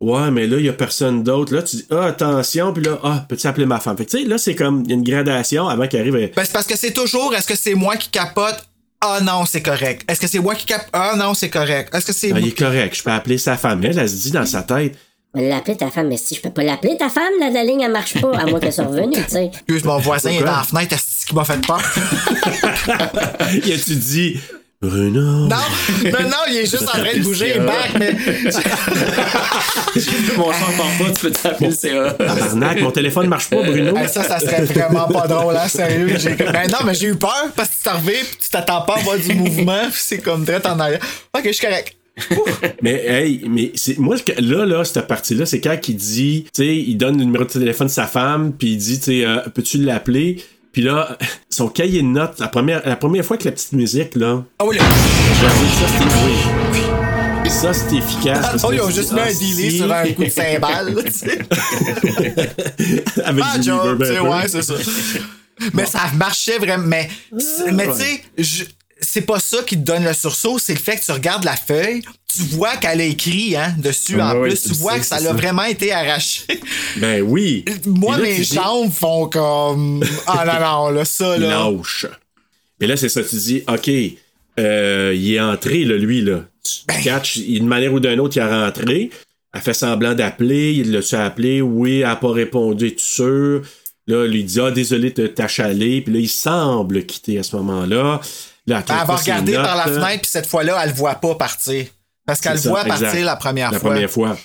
ouais, mais là, il y a personne d'autre. Là, tu dis, ah, attention, puis là, ah, peux-tu appeler ma femme? Fait que, tu sais, là, c'est comme, il y a une gradation avant qu'il arrive. à- Ben, c'est parce que c'est toujours, est-ce que c'est moi qui capote? Ah non, c'est correct. Est-ce que c'est moi qui capote? Ah non, c'est correct. Est-ce que c'est Ah, moi? il est correct, je peux appeler sa femme. Elle, elle se dit dans sa tête, L'appeler ta femme, mais si je peux pas l'appeler ta femme, là, la ligne, elle marche pas, à moins qu'elle soit revenue, tu sais. Excuse, mon voisin est dans la fenêtre, est-ce qui m'a fait peur? il a-tu dit, Bruno? non, non, non, il est juste en train de bouger les bacs, mais. mon sang part pas, tu peux t'appeler le CA. Arnaque, mon téléphone marche pas, Bruno. Hey, ça, ça serait vraiment pas drôle, hein, sérieux. J'ai... Ben non, mais j'ai eu peur parce que tu t'es arrivé pis tu t'attends pas à voir du mouvement pis c'est comme direct en arrière. Ok, je suis correct. Mais hey, mais c'est moi là là cette partie là, c'est quand il dit, tu sais, il donne le numéro de téléphone de sa femme, puis il dit, tu sais, euh, peux-tu l'appeler? Puis là, son cahier de notes, la première la première fois que la petite musique là, Ah oui, j'avoue que ça c'était oui. ça, c'est efficace. Ah non, ils ont juste mis un delay sur un coup de cymbale, là, tu sais. Avec Ah, job, tu sais, ouais, c'est ça. Mais ça marchait vraiment. Mais, mais tu sais, je- c'est pas ça qui te donne le sursaut, c'est le fait que tu regardes la feuille, tu vois qu'elle a écrit hein, dessus en plus, tu tu vois sais, que ça c'est a ça. vraiment été arraché. Ben oui. Moi, là, mes tu dis- jambes font comme. Ah non, non, là, ça, là. lâche. Et là, c'est ça, tu dis, OK, euh, il est entré, là, lui, là. Tu Ben. catches, d'une manière ou d'une autre, il est rentré. Elle fait semblant d'appeler, il l'a-tu appelé? Oui, elle n'a pas répondu, es-tu sûr? Là, il lui dit, ah, désolé de t'achaler. Puis là, il semble quitter à ce moment-là. Là, Ben, elle va regarder par la fenêtre, puis cette fois-là, elle le voit pas partir. Parce qu'elle voit exact. partir la première La fois. première fois.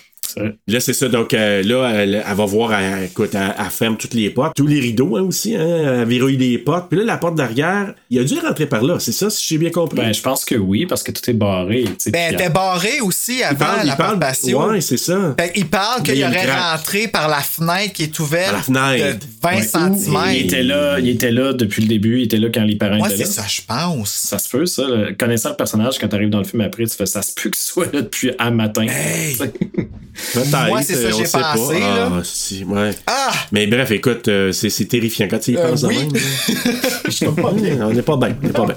Là, c'est ça. Donc, euh, là, elle, elle va voir, elle, écoute, elle, elle ferme toutes les portes, tous les rideaux hein, aussi, hein, elle verrouille les portes. Puis là, la porte d'arrière, il a dû rentrer par là, c'est ça, si j'ai bien compris? Ben, je pense que oui, parce que tout est barré. Ben, elle était barrée aussi avant parle- la il parle- porte patio. ouais, c'est ça. Ben, il parle qu'il aurait craque. rentré par la fenêtre qui est ouverte Par la fenêtre. de 20 Ouais. cm. Il était là, il était là depuis le début, il était là quand les parents Moi, étaient c'est là. ça, je pense. Ça se peut, ça. là. Connaissant le personnage, quand t'arrives dans le film après, tu fais ça se peut qu'il soit là depuis un matin. Peut-être, Moi, c'est ça euh, que j'ai pas. pensé, là. Ah, si, ouais. Ah! Mais bref, écoute, euh, c'est terrifiant quand tu y Euh, penses de oui. même. là. on n'est pas bien, on n'est pas bien.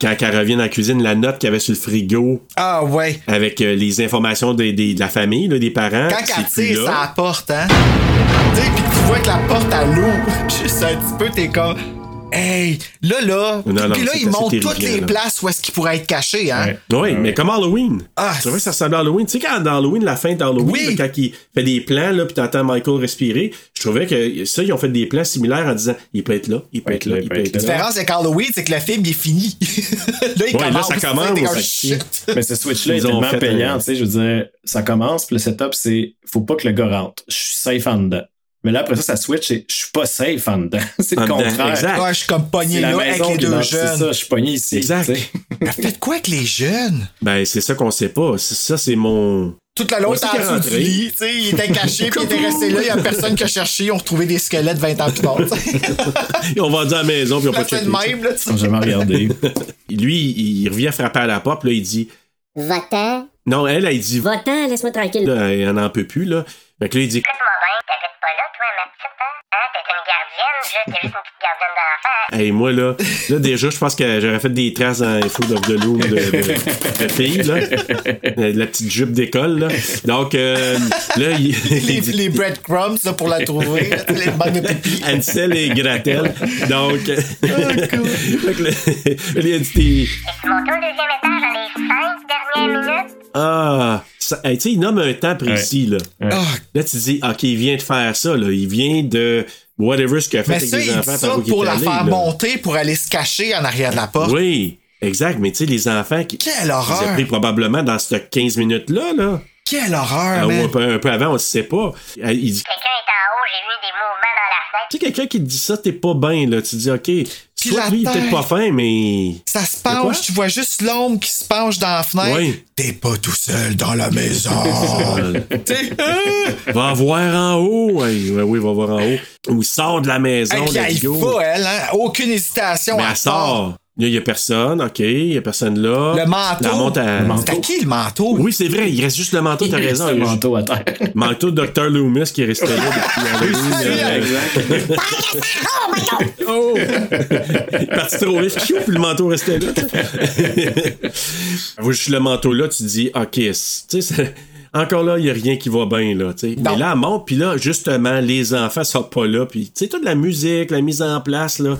Quand elle revient dans la cuisine, la note qu'il y avait sur le frigo Ah, ouais. avec euh, les informations des- de la famille, là, des parents, Quand elle tire sa porte, hein? Tu sais, pis tu vois que la porte, elle l'ouvre. Juste un petit peu, t'es comme. Hey, là, là. Non, non, Puis là, c'est il assez montre toutes les là. places où est-ce qu'il pourrait être caché, hein? Oui, mais comme Halloween. Ah, tu vois que ça ressemble à Halloween. Tu sais, quand dans Halloween, la fin d'Halloween, Oui. là, quand il fait des plans, là, puis t'entends Michael respirer, je trouvais que ça, ils ont fait des plans similaires en disant il peut être là, il peut être là, il peut être La là. différence avec Halloween, c'est que le film, il est fini. là, il Ouais, là, commence. ça commence. Mais ce switch-là est Ils ont tellement payant, tu sais, je veux dire, ça commence, puis le setup, c'est faut pas que le gars rentre. Je suis safe en dedans. Mais là, après ça, ça switch, c'est je suis pas safe en dedans. c'est le contraire. exact. Ouais, je suis comme pogné C'est la là avec maison les deux C'est jeunes. ça, je suis pogné ici. Exact. tu sais. Faites quoi avec les jeunes? Ben, c'est ça qu'on sait pas. C'est- Ça, c'est mon. Toute la longue en dessous du rentré. lit, tu sais, il était caché, puis il était resté là, il y a personne qui a cherché, ils ont retrouvé des squelettes 20 ans plus tard. sais. On va dire à la maison, puis on peut checker. le même, là, tu sais. Ils ont jamais regardé. Lui, il revient frapper à la porte, là, il dit. Va-t'en. Non, elle, elle dit. Va-t'en, laisse-moi tranquille. Là, elle en peut plus, là. Fait que là, il dit. Écoute-moi bien, t'habites pas là, toi, ma petite, hein? Hein, t'es une gardienne, juste, t'es juste une petite gardienne d'enfant. Hey, moi, là, là, déjà, je pense que j'aurais fait des traces dans les Food of the Loom de, de, de filles, là. Euh, La petite jupe d'école, là. Donc, euh, là, il, il Les, dit les breadcrumbs, là, pour la trouver, là, les bandes de pipi. Ansel et Gretel. Donc, fait que là, il a dit, Et tu montes au deuxième étage dans les cinq dernières minutes? Ah, ça- hey, tu sais, il nomme un temps précis, là. Ah, Là, tu dis, OK, il vient de faire ça, là. Il vient de whatever ce qu'il a fait mais avec ça, les il dit enfants. ça par où il pour la allé, faire là. monter, pour aller se cacher en arrière de la porte. Oui, exact. Mais tu sais, les enfants qui. Quelle Ils ont horreur! pris probablement dans ces 15 minutes-là, là. Quelle horreur, ou man! un peu, un peu avant, on ne sait pas. Euh, Il dit, Quelqu'un est en haut, j'ai vu des mouvements dans la fenêtre. tu sais, quelqu'un qui te dit ça, t'es pas bien, là. Tu dis, OK, soit la lui, il est peut-être pas fin, mais. Ça se penche, tu vois juste l'ombre qui se penche dans la fenêtre. Oui. T'es pas tout seul dans la maison. Ah! Va voir en haut. Oui, oui, va voir en haut. Ou il sort de la maison, Et puis elle go. va, elle, hein? Aucune hésitation. Mais elle sort. Là, il y a personne, OK, il y a personne là. Le manteau. La monte à... Qui le manteau? Oui, c'est vrai, il reste juste le manteau, t'as Il raison. le manteau à terre. Manteau de Dr. Loomis qui est resté là depuis Halloween. euh, Oh! Il est parti trop vite, puis le manteau restait là. juste le manteau là, tu dis, OK, tu sais, c'est- encore là, il n'y a rien qui va bien, là, tu sais. Mais là, elle monte, puis là, justement, les enfants sont pas là, puis tu sais, toute la musique, la mise en place, là,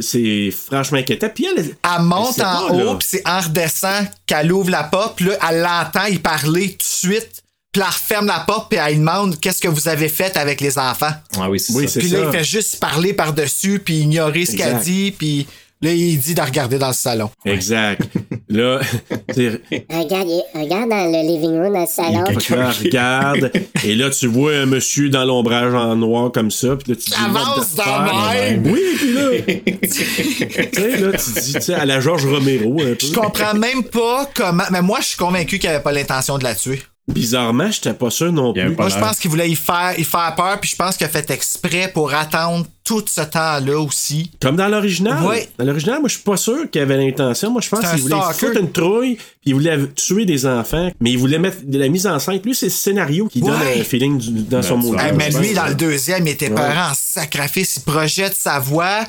c'est franchement inquiétant. Puis elle, Elle monte en pas, haut, puis c'est en redescend qu'elle ouvre la porte, puis là, elle l'entend y parler tout de suite. Puis elle referme la porte, puis elle demande qu'est-ce que vous avez fait avec les enfants? Ah oui, c'est Oui, ça. Puis là, il fait juste parler par-dessus, puis ignorer ce qu'elle dit, puis là, il dit de regarder dans le salon. Exact. là, tu sais, Regarde, regarde dans le living room, dans le salon. Là, regarde, et là, tu vois un monsieur dans l'ombrage en noir comme ça, puis là, tu dis... Avance dans même. Oui, puis là, tu sais, là, tu dis, tu sais, à la Georges Romero, un peu. Je comprends même pas comment. Mais moi, je suis convaincu qu'il avait pas l'intention de la tuer. Bizarrement, j'étais pas sûr non plus. Moi, je pense qu'il voulait y faire, y faire peur, puis je pense qu'il a fait exprès pour attendre tout ce temps-là aussi. Comme dans l'original. Oui. Dans l'original, moi, je suis pas sûr qu'il avait l'intention. Moi, je pense qu'il voulait foutre une trouille, puis il voulait tuer des enfants, mais il voulait mettre de la mise en scène. Lui, c'est le scénario qui donne un feeling du- dans son mot. Hey, mais lui, dans le deuxième, il était Ouais. peurant en sacrifice. Il projette sa voix.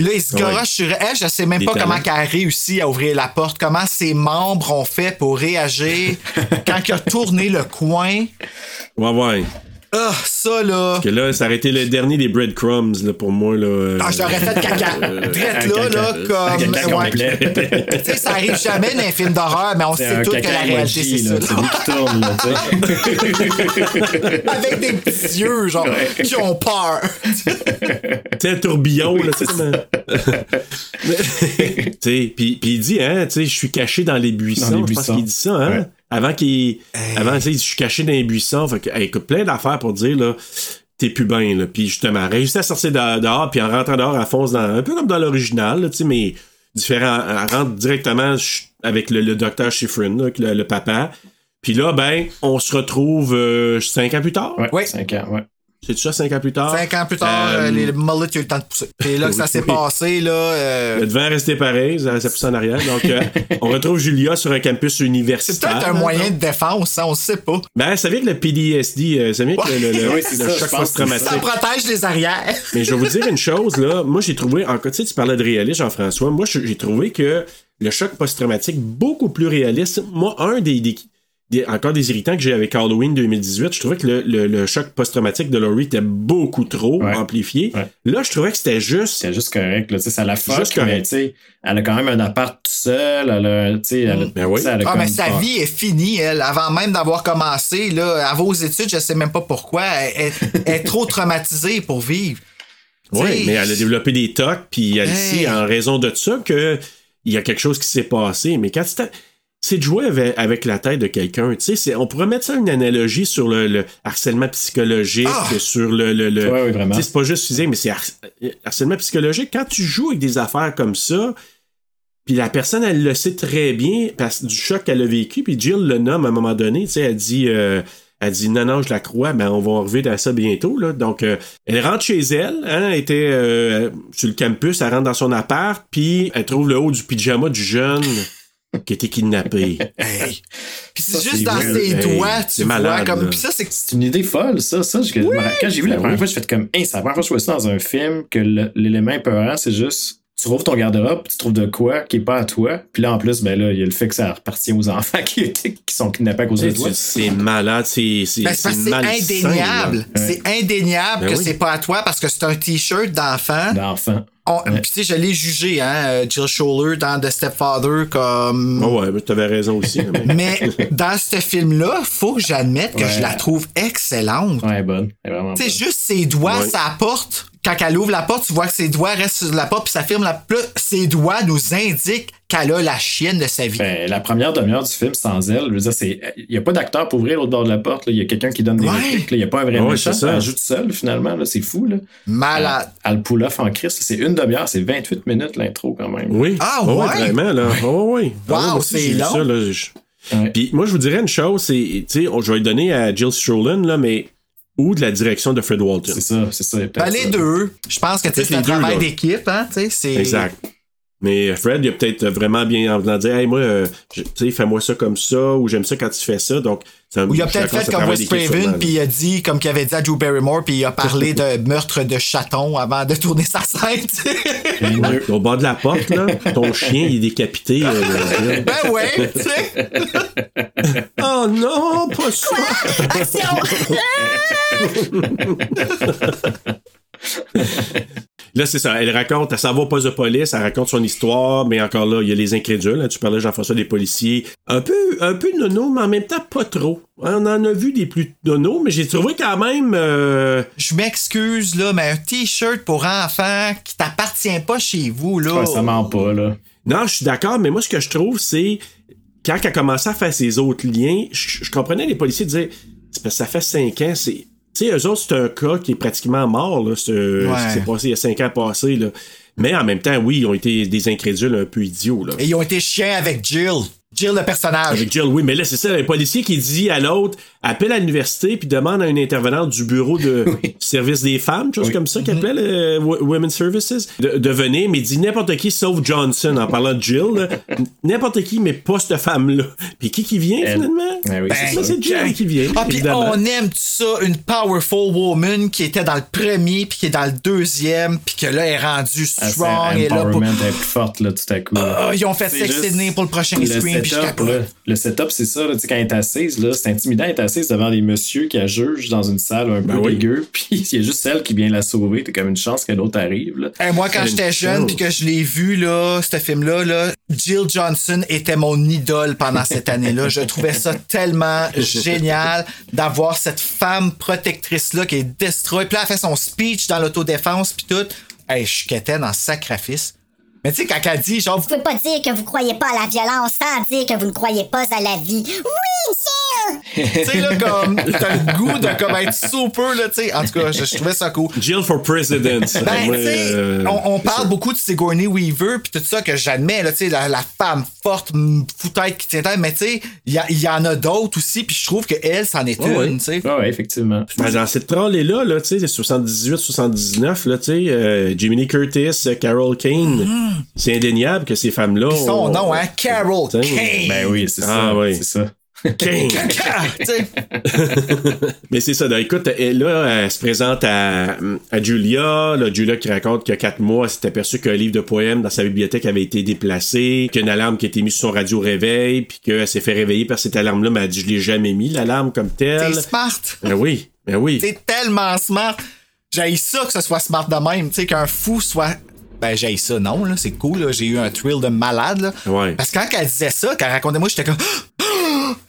Là, il se garoche Ouais. sur elle. Je sais même Des pas comment elle a réussi à ouvrir la porte, comment ses membres ont fait pour réagir quand il a tourné le coin. Ouais, ouais. Ah, ça, là. Parce que là, ça aurait été le dernier des breadcrumbs, là, pour moi, là. Ah, j'aurais fait caca. Drette là, là, comme. Caca ouais. complet. tu sais, ça arrive jamais dans un film d'horreur, mais on C'est sait un tous que la réalité, c'est ça. C'est lui qui tourne, là, tu sais. Avec des petits yeux, genre, qui ont peur. Tu sais, un tourbillon, là, tu sais, comme un- Tu sais, puis puis il dit, hein, tu sais, je suis caché dans les buissons. Dans les Je pense buissons. qu'il dit ça, hein? Ouais. Avant qu'il. Avant, tu sais, il dit, je suis caché dans les buissons. Fait que, hey, écoute, plein d'affaires pour dire, là, t'es plus bien, là. Puis justement, réussit à sortir de- dehors, puis en rentrant dehors, elle fonce dans. Un peu comme dans l'original, là, tu sais, mais différent. Elle rentre directement avec le, le docteur Schifrin, là, le, le papa. Puis là, ben, on se retrouve euh, cinq ans plus tard. Ouais, cinq ans, ouais. C'est ça, cinq ans plus tard? Cinq ans plus tard, Euh, euh, les mullets, il y a eu le temps de pousser. C'est là que ça s'est passé, là. euh, Le devant restait pareil, ça, ça pousse en arrière. Donc, euh, on retrouve Julia sur un campus C'est universitaire. peut-être un moyen de défense, hein, on sait pas. Ben, ça vient que le PDSD, euh, ça vient que le, le- Oui, c'est le ça, choc c'est post-traumatique. Ça protège les arrières. Mais je vais vous dire une chose, là. Moi, j'ai trouvé, encore, tu sais, tu parlais de réalisme, Jean-François. Moi, j'ai trouvé que le choc post-traumatique, beaucoup plus réaliste. Moi, un des, des- des- encore des irritants que j'ai avec Halloween 2018, je trouvais que le, le- le choc post-traumatique de Laurie était beaucoup trop Ouais. amplifié. Ouais. Là, je trouvais que c'était juste. C'est juste correct, là. Tu sais, ça la fuck, Juste mais tu elle a quand même un appart tout seul. Elle a, tu sais, elle a, Ben oui. tu elle a Ah, comme mais sa pas- vie est finie, elle. Avant même d'avoir commencé, là, avant aux études, je sais même pas pourquoi. Elle, elle- elle est trop traumatisée pour vivre. Oui, mais elle a développé des tocs, puis elle Hey. sait en raison de ça que il y a quelque chose qui s'est passé. Mais quand c'est c'est de jouer avec, avec la tête de quelqu'un, tu sais, on pourrait mettre ça une analogie sur le, le harcèlement psychologique, Ah! sur le, le, Ouais, oui, c'est pas juste physique, mais c'est har- harcèlement psychologique. Quand tu joues avec des affaires comme ça, puis la personne, elle le sait très bien parce du choc qu'elle a vécu, puis Jill le nomme à un moment donné, tu sais, elle dit, euh, elle dit non, non, je la crois, ben on va revenir à ça bientôt, là. Donc, euh, elle rentre chez elle, hein, elle était euh, sur le campus, elle rentre dans son appart, puis elle trouve le haut du pyjama du jeune qui a été kidnappé. Hey. Puis c'est juste dans ses Hey, doigts, c'est tu vois. malade, Comme... là. Puis ça, c'est une idée folle, ça. ça je- Quand j'ai vu la Ben première oui. fois, je fais comme, hey, c'est la première fois que je vois ça dans un film, que l'élément épeurant, c'est juste, tu rouvres ton garde-robe, puis tu trouves de quoi qui est pas à toi. Puis là, en plus, ben là, il y a le fait que ça appartient aux enfants qui, qui sont kidnappés à cause de toi. C'est malade, c'est c'est Ben, indéniable. C'est indéniable Ben que oui. c'est pas à toi parce que c'est un t-shirt d'enfant. D'enfant. On- Puis tu sais, je l'ai jugé, hein, euh, Jill Scholler dans The Stepfather comme. Ah ouais, mais t'avais raison aussi. hein, mais- dans ce film-là, faut que j'admette que Ouais. je la trouve excellente. Ouais, bonne. Elle est vraiment Tu sais, bonne. juste ses doigts, Ouais. sa porte. Quand elle ouvre la porte, tu vois que ses doigts restent sur la porte, puis ça ferme la porte. Ses doigts nous indiquent qu'elle a la chienne de sa vie. Ben, la première demi-heure du film sans elle, je veux dire, c'est. Il n'y a pas d'acteur pour ouvrir l'autre bord de la porte. là. Il y a quelqu'un qui donne des Ouais. répliques. là. Il n'y a pas un vrai Ouais, méchant. ça. Elle joue toute seule, finalement. là. C'est fou, là. Malade. Elle, elle pull off en Christ. C'est une demi-heure, c'est 28 minutes l'intro quand même. Oui. Ah, ouais? ouais? Vraiment, là. Oh, oui. Wow, moi aussi, c'est long. ça, là, je- Ouais. Puis moi, je vous dirais une chose, c'est, tu sais, on- je vais le donner à Jill Strolin, là, mais ou de la direction de Fred Walton. C'est ça, c'est ça. Ben, les ça. deux. Je pense que tu sais, Peut-être c'est un travail d'équipe, hein. tu sais, c'est- Exact. Mais Fred, il a peut-être vraiment bien en venant dire, hey, moi, euh, tu sais, fais-moi ça comme ça, ou j'aime ça quand tu fais ça. Donc, c'est un- Ou il a peut-être fait comme Wes Craven, puis il a dit, comme qu'il avait dit à Drew Barrymore, puis il a parlé de meurtre de chaton avant de tourner sa scène. Au bord de la porte, là, ton chien, il est décapité. euh, ben ouais, tu sais. oh non, pas ça! Là, c'est ça. Elle raconte, elle s'en va au poste de police, elle raconte son histoire, mais encore là, il y a les incrédules. hein. Tu parlais, Jean-François, des policiers. Un peu, un peu nono, mais en même temps, pas trop. On en a vu des plus nono, mais j'ai trouvé quand même. euh, Je m'excuse, là, mais un t-shirt pour enfants qui t'appartient pas chez vous, là. Ouais, ça ment pas, là. Non, je suis d'accord, mais moi, ce que je trouve, c'est quand elle a commencé à faire ses autres liens, je, je comprenais les policiers disaient c'est parce que ça fait cinq ans, c'est. Tu sais, eux autres, c'est un cas qui est pratiquement mort, là, ce, ce qui s'est passé il y a cinq ans passés, là. Mais en même temps, oui, ils ont été des incrédules un peu idiots, là. Et ils ont été chiens avec Jill. Jill, le personnage. Avec Jill, oui, mais là, c'est ça, un policier qui dit à l'autre, appelle à l'université puis demande à une intervenante du bureau de service des femmes, chose comme ça, qui appelle euh, Wo- Women's Services, de, de venir, mais il dit n'importe qui sauf Johnson, en parlant de Jill, là. n'importe qui, mais pas cette femme-là. Puis qui qui vient, Elle. finalement? Ben oui, c'est ça. c'est Jill qui vient, Ah, puis on aime tout ça, une powerful woman qui était dans le premier, puis qui est dans le deuxième, puis que là, elle est rendue Ah, c'est strong. et là, pour- est plus forte là, tout à coup. là. Ah, ils ont fait Sex juste pour le prochain le screen, setup, capote. là, Le setup, c'est ça. là, tu sais, quand elle est assise, là, c'est intimidant. Est assise devant des messieurs qui la jugent dans une salle un peu oui. dégueu. Puis il y a juste elle qui vient la sauver. T'as comme une chance que l'autre arrive. Là. Hey, moi, quand j'étais jeune, puis que je l'ai vu, là, ce film-là, là, Jill Johnson était mon idole pendant cette année-là. Je trouvais ça tellement génial d'avoir cette femme protectrice-là qui est destroy. Puis là, elle fait son speech dans l'autodéfense, puis tout. Hey, je quittais dans sacrifice. Mais tu sais, quand elle dit, genre, Vous pouvez pas dire que vous croyez pas à la violence sans dire que vous ne croyez pas à la vie. Oui! Tu sais, là, comme, t'as le goût de comme être super, là, tu sais. En tout cas, je, je trouvais ça cool. Jill for President. Ben, sais, euh, on, on parle beaucoup de Sigourney Weaver puis tout ça que j'admets, là, tu sais, la, la femme forte, foutaise qui tient tête, mais tu sais, il y, a- il y en a d'autres aussi, puis je trouve que elle, c'en est Ouais, une, ouais. tu sais. Ah ouais, effectivement. Ben, dans cette trolley-là, là, tu sais, 78-79, là, tu sais, euh, Jimmy Lee Curtis, euh, Carol Kane, c'est indéniable que ces femmes-là. Son ont- nom, hein, Carol Kane. Ben oui, c'est Ah ça. oui. C'est ça. Mais c'est ça. là, écoute, elle, là, elle se présente à, à Julia. Là, Julia qui raconte qu'il y a quatre mois, elle s'est aperçue qu'un livre de poèmes dans sa bibliothèque avait été déplacé, qu'il y a une alarme qui a été mise sur son radio réveil, puis qu'elle s'est fait réveiller par cette alarme-là, mais elle a dit Je l'ai jamais mis, l'alarme comme telle. T'es smart. Ben oui, ben oui. T'es tellement smart. J'ai ça que ce soit smart de même, tu sais, qu'un fou soit. Ben, j'ai ça, non, là, c'est cool, là. J'ai eu un thrill de malade, là. Ouais. Parce que quand elle disait ça, quand elle racontait moi, j'étais comme.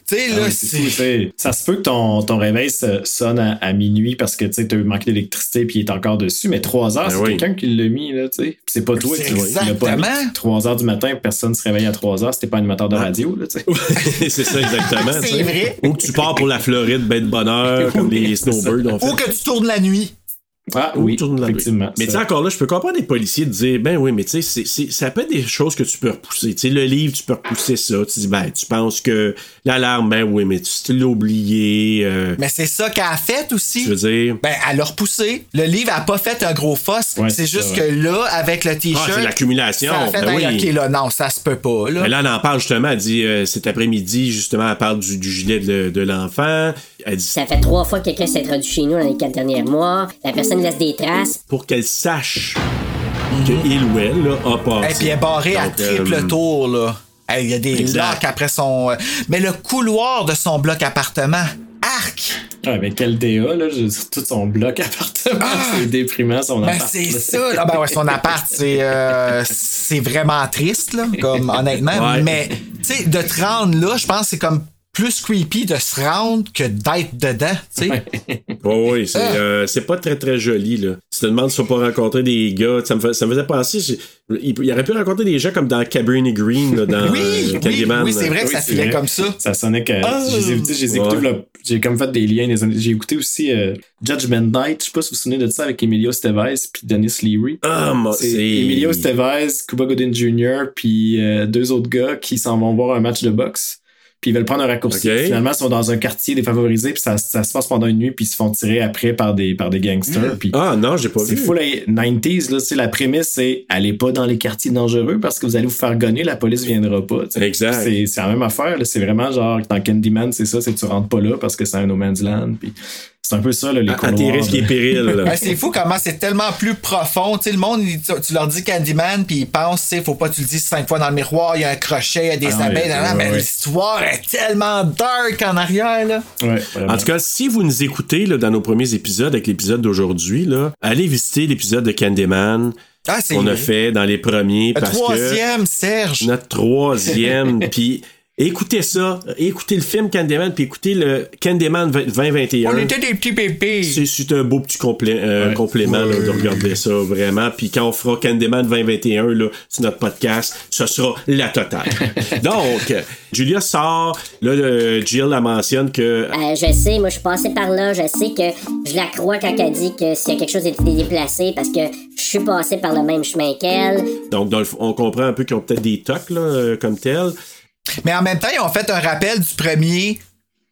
Tu sais, Ah là, c'est ça se peut que ton, ton réveil se- sonne à, à minuit parce que tu sais, t'as eu manqué d'électricité puis il est encore dessus, mais 3 heures, Ben c'est oui. quelqu'un qui l'a mis, là, tu sais. Puis c'est pas toi qui l'as pas mis. exactement. 3 heures du matin, personne se réveille à 3 heures, c'était pas animateur de radio, là, tu sais. c'est ça, exactement. C'est vrai. Ou que tu pars pour la Floride, ben de bonheur, comme les snowbirds fait. Ou que tu tournes la nuit. Ah Ou oui, effectivement. Mais tu sais, encore là, je peux comprendre les policiers de dire, ben oui, mais tu sais, ça peut être des choses que tu peux repousser. Tu sais, le livre, tu peux repousser ça. Tu dis, ben, tu penses que l'alarme, ben oui, mais tu l'as oublié. euh, Mais c'est ça qu'elle a fait aussi. je veux dire? Ben, elle a repoussé. Le livre a pas fait un gros fuss. Ouais, c'est juste ça, que là, avec le t-shirt. Ah, c'est l'accumulation. Ça a fait, Ben oui. ok, là, non, ça se peut pas, là. Mais là, elle en parle justement. Elle dit, euh, cet après-midi, justement, elle parle du, du gilet de, de l'enfant. Elle dit, Ça fait trois fois que quelqu'un s'est introduit chez nous dans les quatre derniers mois. La personne laisse des traces. pour qu'elle sache que il ou elle là, a passé. Et puis elle est barrée à Donc, triple euh, tour, là. Il y a des locks après son. euh, Mais le couloir de son bloc appartement. Arc! Ah, avec quel DA, là, je- tout son bloc appartement, c'est déprimant son Ben, appart. c'est ça. Ah, ben ouais, son appart, c'est euh, c'est vraiment triste, là, comme honnêtement. Ouais. Mais, tu sais, de te rendre là, je pense que c'est comme plus creepy de se rendre que d'être dedans, tu sais. Oh oui, c'est Ah. euh, c'est pas très très joli là. Si tu te demandes si pas rencontrer des gars, ça me, fait- ça me faisait penser, j'ai- il, il aurait pu rencontrer des gens comme dans Cabrini Green, là, dans Oui, euh, oui, Candyman. oui, c'est vrai que Oui, ça filait vrai. comme ça. Ça sonnait que. Ah. je les ai, tu sais, je les ai écoutés, Ouais. j'ai comme fait des liens. J'ai écouté aussi euh, Judgment Night, je sais pas si vous vous souvenez de ça, avec Emilio Estevez puis Dennis Leary. Ah, moi, C'est c'est Emilio Estevez, Cuba Gooding Jr., puis euh, deux autres gars qui s'en vont voir un match de boxe. Puis ils veulent prendre un raccourci. Finalement, ils sont dans un quartier défavorisé, puis ça, ça se passe pendant une nuit, puis ils se font tirer après par des, par des gangsters. Puis Ah non, j'ai pas c'est vu. full 90s, là. tu sais, La prémisse, c'est allez pas dans les quartiers dangereux parce que vous allez vous faire gonner, la police viendra pas. tu sais. Exact. C'est la même affaire, là. C'est vraiment genre, dans Candyman, c'est ça, c'est que tu rentres pas là parce que c'est un no man's land. Puis c'est un peu ça, là, les À, à tes couloirs, risques et périls. Ben, c'est fou comment c'est tellement plus profond. Tu sais, le monde, il- tu, leur dis Candyman, puis ils pensent, tu sais, faut pas que tu le dises cinq fois dans le miroir, il y a un crochet, il y a des Ah abeilles, nan, ouais, mais l'histoire est tellement dark en arrière, là. En tout cas, si vous nous écoutez là, dans nos premiers épisodes, avec l'épisode d'aujourd'hui, là, allez visiter l'épisode de Candyman Ah, qu'on a fait dans les premiers le parce que troisième, Serge. notre troisième, puis écoutez ça, écoutez le film Candyman, puis écoutez le Candyman 20- 2021. On était des petits bébés. C'est, c'est un beau petit complé- euh, Ouais. complément là, de regarder ça vraiment. Puis quand on fera Candyman 2021 là, sur notre podcast, ce sera la totale. Donc, Julia sort. Là, le- Jill la mentionne que Euh, je sais, moi je suis passé par là, je sais que je la crois quand elle dit que s'il y a quelque chose été déplacé parce que je suis passé par le même chemin qu'elle. donc dans le f- on comprend un peu qu'ils ont peut-être des tocs là, euh, comme tel. Mais en même temps, ils ont fait un rappel du premier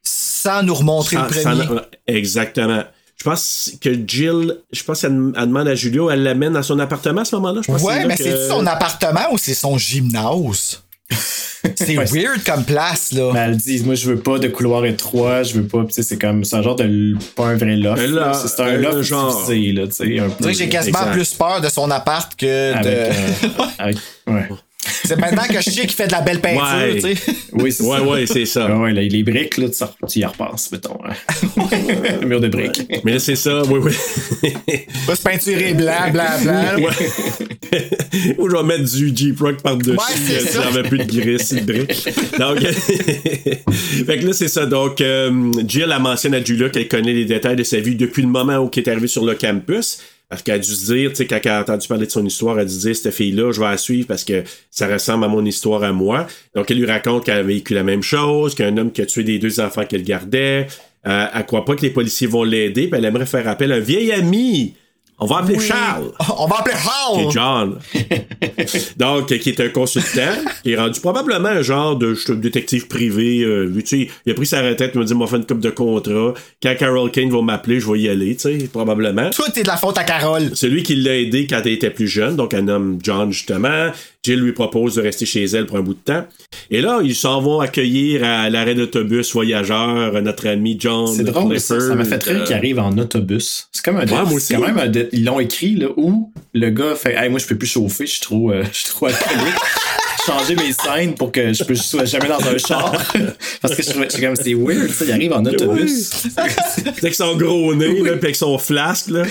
sans nous remontrer Sans- le sans- premier. exactement. Je pense que Jill, je pense qu'elle elle demande à Julio, elle l'amène à son appartement à ce moment-là. Que Ouais, mais que- c'est son appartement ou c'est son gymnase? C'est weird comme place, là. Mais elle dit, moi, je veux pas de couloir étroit, je veux pas. Tu sais, c'est comme, c'est un genre de. Pas un vrai loft. C'est un loft genre. là, tu sais. que j'ai quasiment Exact. plus peur de son appart que Avec, de. euh, avec- ouais. C'est maintenant que je sais qu'il fait de la belle peinture, Ouais. tu sais. Oui, c'est Ouais, ça. ouais, c'est ça. Ouais, ouais, là, les briques, là, tu, y repenses, mettons. hein. Le mur de briques. Mais là, c'est ça, oui, oui. Va se peinturer blanc, blanc, blanc. Ouais. Ou je vais mettre du Jeep-Rock par-dessus. Ouais, euh, ça. si j'avais plus de gris, de briques. Donc, fait que là, c'est ça. Donc, euh, Jill, elle mentionne à Julia qu'elle connaît les détails de sa vie depuis le moment où elle est arrivée sur le campus. Parce qu'elle a dû se dire, tu sais, quand elle a entendu parler de son histoire, elle a dû cette fille-là, je vais la suivre parce que ça ressemble à mon histoire à moi. Donc, elle lui raconte qu'elle a vécu la même chose, qu'un homme qui a tué les deux enfants qu'elle gardait. Euh, elle croit pas que les policiers vont l'aider, elle aimerait faire appel à un vieil ami. On va appeler Oui. Charles On va appeler qui est Hall. John. Donc, qui est un consultant, qui est rendu probablement un genre de je suis un détective privé. euh, lui, tu sais, il a pris sa retraite, il m'a dit, moi, faire une coupe de contrat. Quand Carol Kane va m'appeler, je vais y aller, tu sais, probablement. Tout est de la faute à Carole. Celui qui l'a aidé quand elle était plus jeune, donc un homme John justement. Jill lui propose de rester chez elle pour un bout de temps. Et là, ils s'en vont accueillir à l'arrêt d'autobus voyageur notre ami John. C'est drôle, ça, ça m'a fait rire euh, qu'il arrive en autobus. C'est comme un Ouais, moi c'est aussi. quand même un Ils l'ont écrit là où le gars fait Hey, moi je peux plus chauffer, je suis trop, euh, je suis trop alcoolique. Changer mes scènes pour que je puisse sois jamais dans un char. Parce que je trouvais- comme c'est weird, ça, il arrive en autobus. Avec son gros nez, là, puis avec son flasque, là.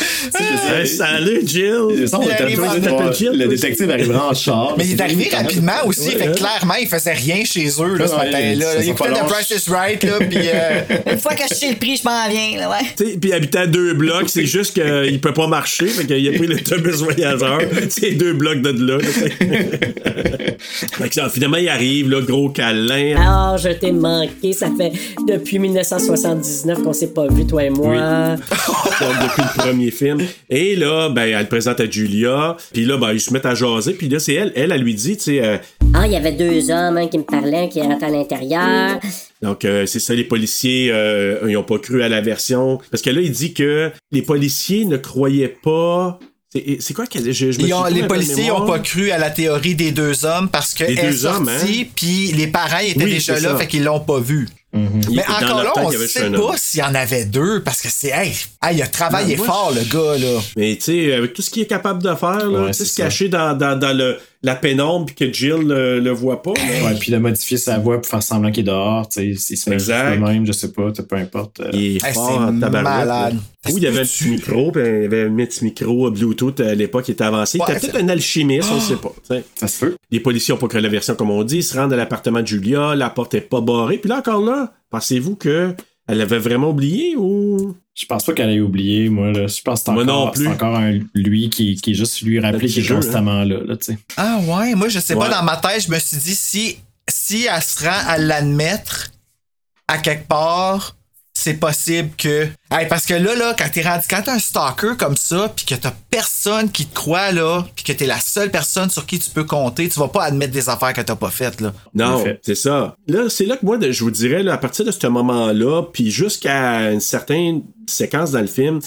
Hey, salut, Jill! Ça, Il arrive en le détective arrivera en char. Mais il est arrivé rapidement aussi, Ouais, fait que hein. clairement, il faisait rien chez eux là, ce Ouais, matin-là. Il écoutait pas The. Price is Right, là, puis euh, Une fois que je sais le prix, je m'en viens, là, ouais. Puis il habitait à deux blocs, c'est juste qu'il peut pas marcher, fait qu'il a pris l'autobus voyageur. C'est deux blocs de là. là. fait que ça, finalement, il arrive, là, gros câlin. Alors, je t'ai manqué. Ça fait depuis 1979 qu'on s'est pas vu, toi et moi. Donc, depuis le premier film. Et là, ben, elle le présente à Julia. Puis là, ben, ils se mettent à jaser. Puis là, c'est elle, elle, elle lui dit, tu sais, euh, Ah, il y avait deux hommes, un qui me parlait, un qui rentre à l'intérieur. donc euh, c'est ça, les policiers, euh, ils ont pas cru à la version. Parce que là, il dit que les policiers ne croyaient pas. C'est c'est quoi qu'elle je, je ont- les policiers n'ont pas cru à la théorie des deux hommes parce Les qu'elle est deux hommes, sortie, hein? puis les parents étaient Oui, déjà là, ça. fait qu'ils l'ont pas vu. Il- Mais encore là, on il y avait sait pas s'il y en avait deux parce que c'est. Hey, hey, il a travaillé Ben, moi, fort, le gars, là. Mais tu sais, avec tout ce qu'il est capable de faire, là, Ouais, se cacher dans, dans, dans le, la pénombre puis que Jill le, le voit pas. Ouais, puis de modifier sa voix pour faire semblant qu'il est dehors, tu sais, Exact. le même, je sais pas, peu importe. euh. Il est Hey, fort c'est tabarouette, malade. là. Ou il y avait un petit micro, puis il y avait un petit micro euh, Bluetooth à l'époque qui était avancé. Ouais, il était c'est- peut-être un alchimiste, on ne sait pas. tu sais. Ça se peut. Les policiers ont pas cru à la version comme on dit. Ils se rendent à l'appartement de Julia, la porte est pas barrée. Puis là, encore là, pensez-vous que elle avait vraiment oublié ou? Je pense pas qu'elle ait oublié, moi. Là. Je pense que c'est Moi encore, non plus. c'est encore un lui qui, qui est juste lui rappelé qu'il est jeu, hein. constamment là, là tu sais. Ah ouais, moi je sais Ouais. pas, dans ma tête, je me suis dit si, si elle se rend à l'admettre à quelque part, c'est possible que. Hey, parce que là, là, quand t'es rendu, quand t'es un stalker comme ça, puis que t'as personne qui te croit, là, puis que t'es la seule personne sur qui tu peux compter, tu vas pas admettre des affaires que t'as pas faites, là. Non, c'est ça. Là, c'est là que moi, je vous dirais, là, à partir de ce moment-là, puis jusqu'à une certaine séquence dans le film,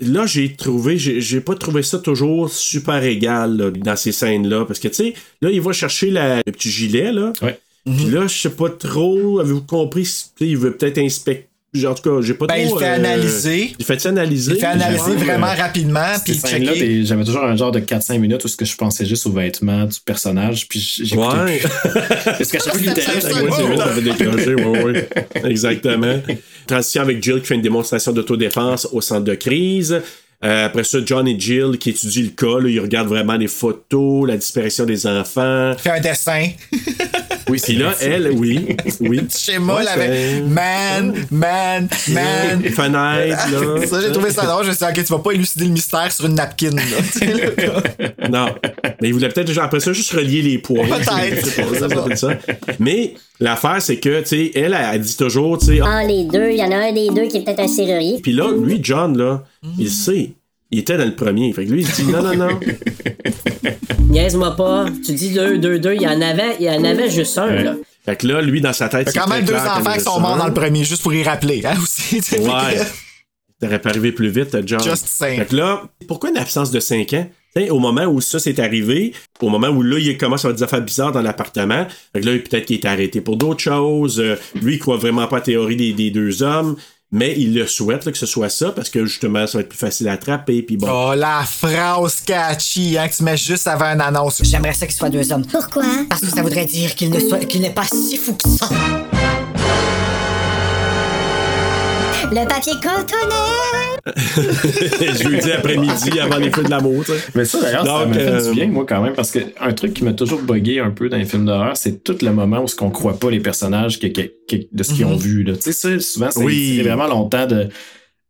là, j'ai trouvé, j'ai pas trouvé ça toujours super égal là, dans ces scènes-là. Parce que, tu sais, là, il va chercher la- le petit gilet, là. Ouais. Puis là, je sais pas trop, avez-vous compris, il veut peut-être inspecter. En tout cas, j'ai pas Ben, il fait euh, analyser. Il fait analyser? Il fait analyser vraiment rapidement, puis checker. j'avais toujours un genre de 4-5 minutes où ce que je pensais juste aux vêtements du personnage, puis j'écoutais Ouais. plus. Parce qu'à chaque fois qu'il était là, ouais, ouais. Exactement. Transition avec Jill qui fait une démonstration d'autodéfense au centre de crise. Euh, après ça, John et Jill qui étudient le cas, là, ils regardent vraiment les photos, la disparition des enfants. Fait un dessin. Oui, Puis là, elle, oui, oui. Schéma, Ouais, là, avec c'est- man, man, man. Fenêtre, là. Ça, j'ai trouvé ça drôle. Je me suis dit, ok, tu vas pas élucider le mystère sur une napkin, là. Non. Mais il voulait peut-être, après ça, juste relier les points. Peut-être. Je sais pas, ça s'appelle ça. Mais l'affaire, c'est que, tu sais, elle, elle, dit toujours, tu sais, Ah, les deux, il y en a un des deux qui est peut-être un serrurier. Puis là, lui, John, là, il sait. Il était dans le premier. Fait que lui, il dit non, non, non. Niaise-moi pas. Tu dis deux, deux, deux. Il y en avait, il y en avait juste un, là. Fait que là, lui, dans sa tête, Il y a quand c'est même deux clair enfants qui sont morts dans le premier, juste pour y rappeler, hein, aussi. Ouais. T'aurais pas arrivé plus vite, John. Just saying. Fait que là, pourquoi une absence de 5 ans? T'sais, au moment où ça s'est arrivé, au moment où là, il commence à avoir des affaires bizarres dans l'appartement, fait que là, peut-être qu'il est arrêté pour d'autres choses. Euh, lui, il croit vraiment pas à la théorie des, des deux hommes, mais il le souhaite là, que ce soit ça, parce que justement, ça va être plus facile à attraper, puis bon. Oh, la phrase catchy, hein, que tu mets juste avant une annonce. J'aimerais ça qu'il soit deux hommes. Pourquoi? Parce que ça voudrait dire qu'il ne soit, qu'il n'est pas si fou que ça. Le papier cotonné! Jeudi après-midi, avant les feux de l'amour, tu sais. Mais ça, d'ailleurs, ça m'a fait euh, du bien, moi, quand même, parce que un truc qui m'a toujours bugué un peu dans les films d'horreur, c'est tout le moment où ce qu'on croit pas les personnages que- que- que- de ce qu'ils ont Mhm. vu, là. Tu sais, ça, souvent, c'est Oui. vraiment longtemps de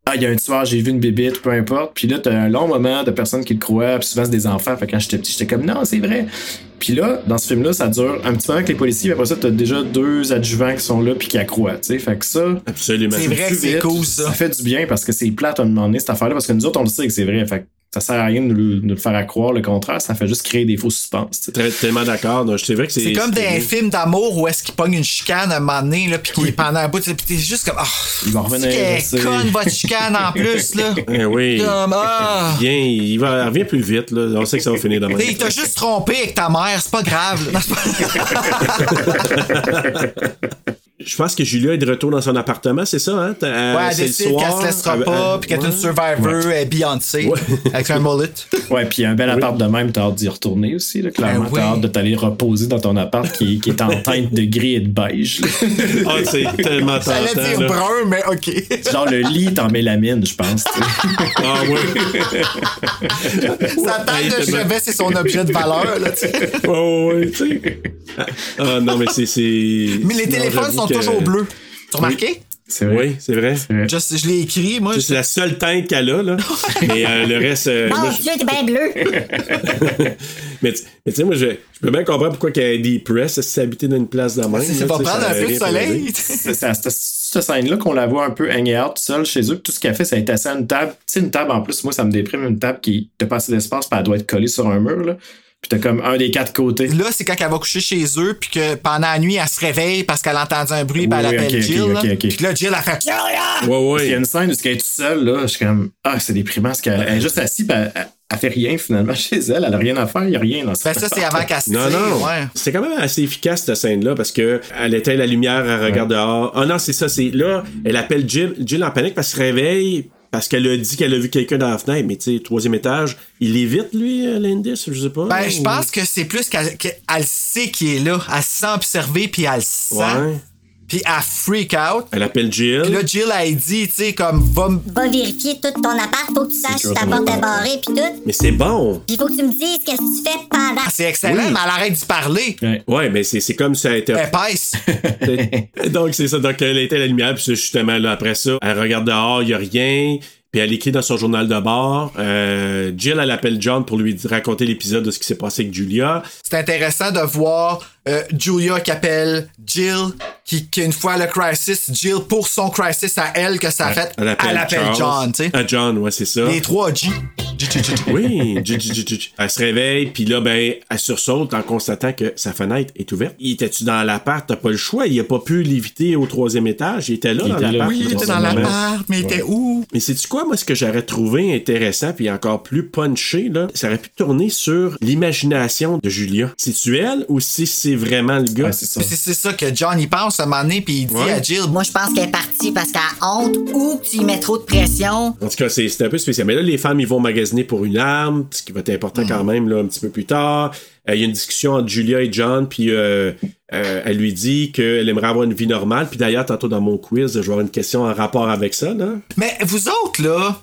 ah, il y a un tueur, j'ai vu une bébite, peu importe. Puis là, t'as un long moment de personnes qui le croient, puis souvent, c'est des enfants. Fait que quand j'étais petit, j'étais comme, non, c'est vrai. Puis là, dans ce film-là, ça dure un petit moment avec les policiers, puis après ça, t'as déjà deux adjuvants qui sont là, puis qui accroient, tu sais. Fait que ça. Absolument. C'est vrai que c'est cool, ça. Ça fait du bien parce que c'est plate à un moment donné, cette affaire-là, parce que nous autres, on le sait que c'est vrai. Fait que ça sert à rien de nous, le- de nous le faire à croire le contraire, ça fait juste créer des faux suspens. tellement d'accord. C'est vrai que c'est. C'est comme des films d'amour où est-ce qu'il pogne une chicane à un moment donné, là, puis qu'il est pendant un bout, puis t'es juste comme, ah, Il va revenir. c'est conne votre chicane en plus, là. Eh oui. Comme, ah. Bien, il va, revient plus vite, là. On sait que ça va finir demain. Il t'a juste trompé avec ta mère, c'est pas grave. là. Je pense que Julia est de retour dans son appartement, c'est ça, hein? Euh, Ouais, elle c'est le décide soir, qu'elle se laissera elle- pas, elle- puis qu'elle est une ouais. survivor, elle est Beyoncé, avec un mullet. Ouais, puis un bel appart de même, t'as hâte d'y retourner aussi, là, clairement. Ben oui. T'as hâte de t'aller reposer dans ton appart qui, qui est en teinte de gris et de beige. Ah, c'est tellement J'allais tentant, dire là. brun, mais ok. Genre le lit est en mélamine, je pense. tu sais. Ah oui. Sa table de chevet, c'est son objet de valeur, là, tu sais. Oh, oui, tu sais. Ah non, mais c'est. c'est- Mais les téléphones sont toujours bleus. Tu as remarqué? C'est vrai. Oui, c'est vrai. Just- je l'ai écrit, moi. C'est la seule teinte qu'elle a, là. Mais euh, le reste. euh, moi, je- Dieu, t'es bien bleu! mais tu mais tu sais, moi, je, je peux bien comprendre pourquoi qu'elle si c'est habité dans une place de même. Tu sais, prendre un a peu de soleil. C'est c'est cette, scène-là qu'on la voit un peu hang out seule chez eux. Tout ce qu'elle fait, c'est être assise à une table. Tu sais, une table en plus, moi, ça me déprime, une table qui n'a pas assez d'espace, puis elle doit être collée sur un mur. Là. Puis t'as comme un des quatre côtés. Là, c'est quand elle va coucher chez eux, puis que pendant la nuit, elle se réveille parce qu'elle a entendu un bruit, puis elle appelle Jill. Puis là, Jill, elle fait Julia! Ouais, Parce qu'il y a ouais. une scène où elle est toute seule, là, je suis comme, ah, c'est déprimant, parce qu'elle elle est juste assise, puis elle, fait rien finalement chez elle, elle a rien à faire, il n'y a rien dans Ben, ça, c'est avant qu'elle se Non, non. ouais. C'est quand même assez efficace, cette scène-là, parce que elle éteint la lumière, elle regarde dehors. Ah non, c'est ça, c'est là, elle appelle Jill, Jill en panique parce qu'elle se réveille, parce qu'elle a dit qu'elle a vu quelqu'un dans la fenêtre, mais tu sais, troisième étage, il évite, lui, euh, Landis, je sais pas. Ben, je ou- pense que c'est plus qu'elle sait qu'il est là. Elle se sent observée, puis elle le sent. Ouais. Puis elle freak out. Elle appelle Jill. Puis là, Jill, elle dit, tu sais, comme, va Va vérifier tout ton appart, faut que tu saches si ta porte est barrée pis tout. Mais c'est bon. Pis faut que tu me dises qu'est-ce que tu fais pendant. Ah, c'est excellent, Oui. mais elle arrête d'y parler. Ouais, mais c'est c'est comme si elle était. Épaisse. Donc, c'est ça. Donc, elle était à la lumière, puis justement, là, après ça, elle regarde dehors, il y a rien. Puis elle écrit dans son journal de bord. Euh, Jill, elle appelle John pour lui raconter l'épisode de ce qui s'est passé avec Julia. C'est intéressant de voir euh, Julia qui appelle Jill, qui, qui une fois le crisis, Jill pour son crisis à elle que ça a fait, elle appelle. John, tu sais. Ah, John, ouais, c'est ça. Les trois G. G, G, G, G. Oui, J- J- J- J- elle se réveille, puis là, ben, elle sursaute en constatant que sa fenêtre est ouverte. Il était-tu dans l'appart? T'as pas le choix. Il a pas pu l'éviter au troisième étage. Il était là Il dans l'appart. Oui, il était dans l'appart, mais il était où? Mais c'est-tu quoi, moi, ce que j'aurais trouvé intéressant puis encore plus punché, là? Ça aurait pu tourner sur l'imagination de Julia. C'est-tu elle ou si c'est vraiment le gars? Ouais, c'est ça. C'est c'est ça que John y pense à un moment donné, puis il dit Ouais. à Jill, Moi, je pense qu'elle est partie parce qu'elle a honte ou que tu y mets trop de pression. En tout cas, c'est c'est un peu spécial. Mais là, les femmes, ils vont magasiner pour une arme, ce qui va être important quand même, là, un petit peu plus tard. Euh, Il y a une discussion entre Julia et John, puis euh, euh, elle lui dit qu'elle aimerait avoir une vie normale. Puis d'ailleurs, tantôt dans mon quiz, je vais avoir une question en rapport avec ça, là. Mais vous autres, là,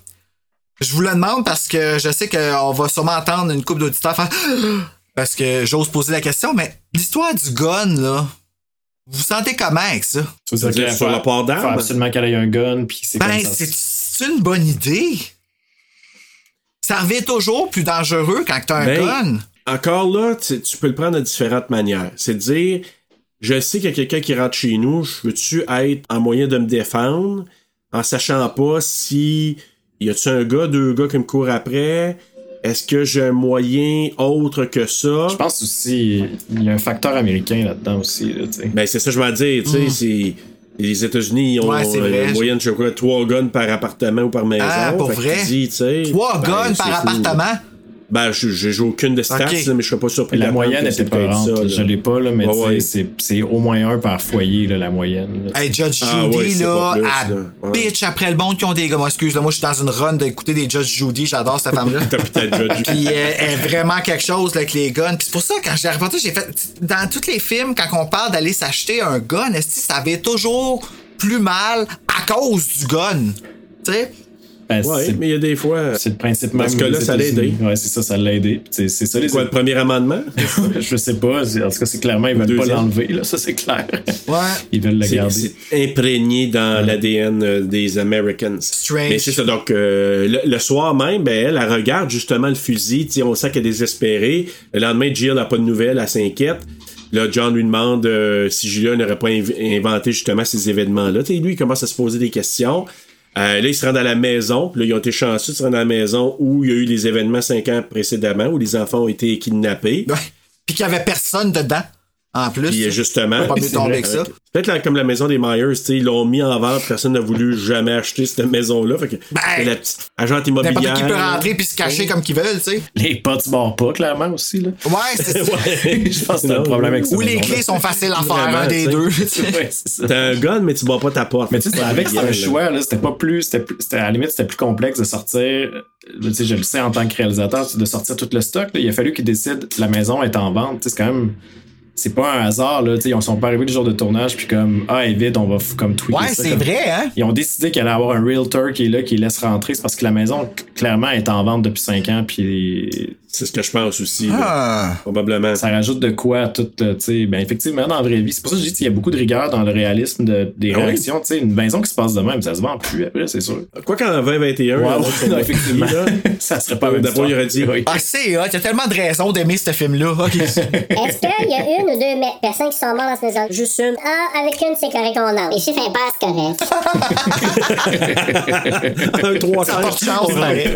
je vous le demande parce que je sais qu'on va sûrement entendre une couple d'auditeurs faire parce que j'ose poser la question, mais l'histoire du gun, là, vous vous sentez comment avec ça? Tu veux dire sur le port d'armes? faut absolument qu'elle ait un gun, puis c'est Ben, comme ça. c'est c'est une bonne idée? Ça revient toujours plus dangereux quand t'as un Ben, gun. Encore là, tu, tu peux le prendre de différentes manières. C'est de dire, je sais qu'il y a quelqu'un qui rentre chez nous, je veux-tu être en moyen de me défendre, en sachant pas si y a-tu un gars, deux gars qui me courent après, est-ce que j'ai un moyen autre que ça? Je pense aussi, il y a un facteur américain là-dedans aussi. Là. Ben, c'est ça, je vais dire, tu sais, c'est. Les États-Unis, ils ont Ouais, vrai. une moyenne, je quoi, trois guns par appartement ou par maison. Ah, pour que vrai? dis, ben, guns par fou. appartement? Ben, je- j'ai aucune de stats, là, mais je serais pas surpris. la moyenne était c'est pas ça, là. Je l'ai pas, là, mais Ouais, ouais. c'est- c'est au moins un par foyer, là, la moyenne. là. Hey, Judge Ah Judy, ouais, là. Ouais. bitch après le monde qui ont des gars. Moi, excuse, là, moi, je suis dans une run d'écouter des Judge Judy. J'adore cette femme-là. T'as peut-être Judge. Puis elle est vraiment quelque chose là, avec les guns. Puis c'est pour ça, quand j'ai reporté, j'ai fait. Dans tous les films, quand on parle d'aller s'acheter un gun, est-ce que ça avait toujours plus mal à cause du gun? Tu sais? Ben, c'est- mais il y a des fois. C'est le principe même. ce cas-là, des ça l'a aidé. Ouais, c'est ça, ça l'a aidé. C'est ça les Quoi, le premier amendement? Je sais pas. En tout cas, c'est clairement, ils veulent pas l'enlever, là. Ça, c'est clair. Ouais. Ils veulent le C'est- garder. C'est imprégné dans l'ADN euh, des Americans. Strange. Mais c'est ça. Donc, euh, le, le soir même, ben, elle, elle regarde justement le fusil. Tu sais, on sent qu'elle est désespérée. Le lendemain, Jill n'a pas de nouvelles, elle s'inquiète. Là, John lui demande euh, si Julia n'aurait pas inv- inventé justement ces événements-là. Lui, il commence à se poser des questions. Euh, là, ils se rendent à la maison. Puis Là, ils ont été chanceux de se rendre à la maison où il y a eu les événements cinq ans précédemment, où les enfants ont été kidnappés. Ouais. Puis qu'il y avait personne dedans, en plus. Puis justement, Pas mieux tomber que ça. Peut-être comme la maison des Myers, tu sais, ils l'ont mis en vente, personne n'a voulu jamais acheter cette maison-là. Fait que c'est la petite agente immobilière. Ben, N'importe qui peut rentrer puis se cacher comme qu'ils veulent, tu sais. Les potes mordent pas, clairement, aussi, là. Ouais, c'est ça. Je pense que c'est un problème avec ça. Ou les clés sont faciles à faire, Vraiment, un des deux. Ouais. T'as un gun, mais tu bats pas ta porte. Mais tu sais, avec c'est un choix, là, c'était pas plus, c'était plus- c'était- à la limite, c'était plus complexe de sortir, euh, tu sais, je le sais en tant que réalisateur, de sortir tout le stock, là. il a fallu qu'ils décident, la maison est en vente, tu sais, c'est quand même, c'est pas un hasard, là, tu sais, ils sont pas arrivés le jour de tournage, puis comme, ah, et vite, on va comme tweaker Ouais, c'est vrai, hein? Ils ont décidé qu'il allait avoir un realtor qui est là, qui laisse rentrer, c'est parce que la maison, clairement, est en vente depuis 5 ans, puis C'est ce que je pense aussi. là. Ah. Probablement. ça rajoute de quoi à tout, là, tu sais. Ben, effectivement, dans la vraie vie, c'est pour ça que je dis qu'il y a beaucoup de rigueur dans le réalisme de- des Ah oui? réactions, tu sais. Une maison qui se passe de même, ça se vend plus après, c'est sûr. Quoi qu'en 2021, Ouais, là, ouais, sur non, le effectivement. là, ça serait pas même D'abord, il aurait dit. Oui. Ah, c'est y a tellement de raisons d'aimer ce film-là. Ok. Est-ce qu'il y a une ou deux personnes qui sont mortes dans cette maison? Juste une. Ah, avec une, c'est correct, on a. Les chiffres impairs, c'est correct. un 3 Ça porte chance, pareil.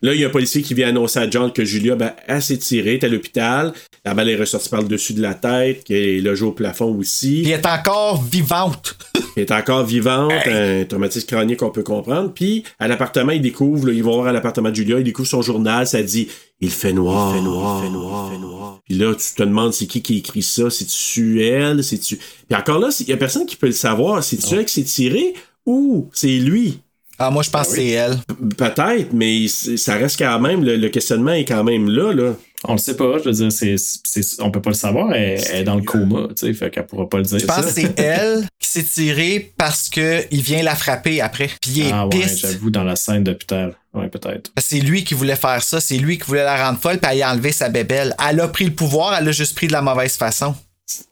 Là, il y a un policier qui vient annoncer à John que Julia, ben, elle s'est tirée, est à l'hôpital. La balle est ressortie par le dessus de la tête, qu'elle est logée au plafond aussi. Puis elle est encore vivante. Elle est encore vivante, un traumatisme crânien qu'on peut comprendre. Puis, à l'appartement, il découvre, là, ils vont voir à l'appartement de Julia, il découvre son journal, ça dit Il fait noir, il fait noir, il fait noir, il fait noir. Puis là, tu te demandes c'est qui qui écrit ça, c'est-tu elle, c'est-tu. Puis encore là, il y a personne qui peut le savoir, c'est-tu elle qui s'est tirée ou c'est lui? Ah, moi, je pense que c'est elle. Peut-être, mais ça reste quand même, le, le questionnement est quand même là, là. On le sait pas, je veux dire, c'est, c'est- on peut pas le savoir, elle, elle est dans le coma, tu sais, fait qu'elle pourra pas le dire. Je pense que c'est elle qui s'est tirée parce que il vient la frapper après. Puis il est Ah ouais, j'avoue, dans la scène d'hôpital. Ouais, peut-être. C'est lui qui voulait faire ça, c'est lui qui voulait la rendre folle, puis elle a enlevé sa bébelle. Elle a pris le pouvoir, elle l'a juste pris de la mauvaise façon.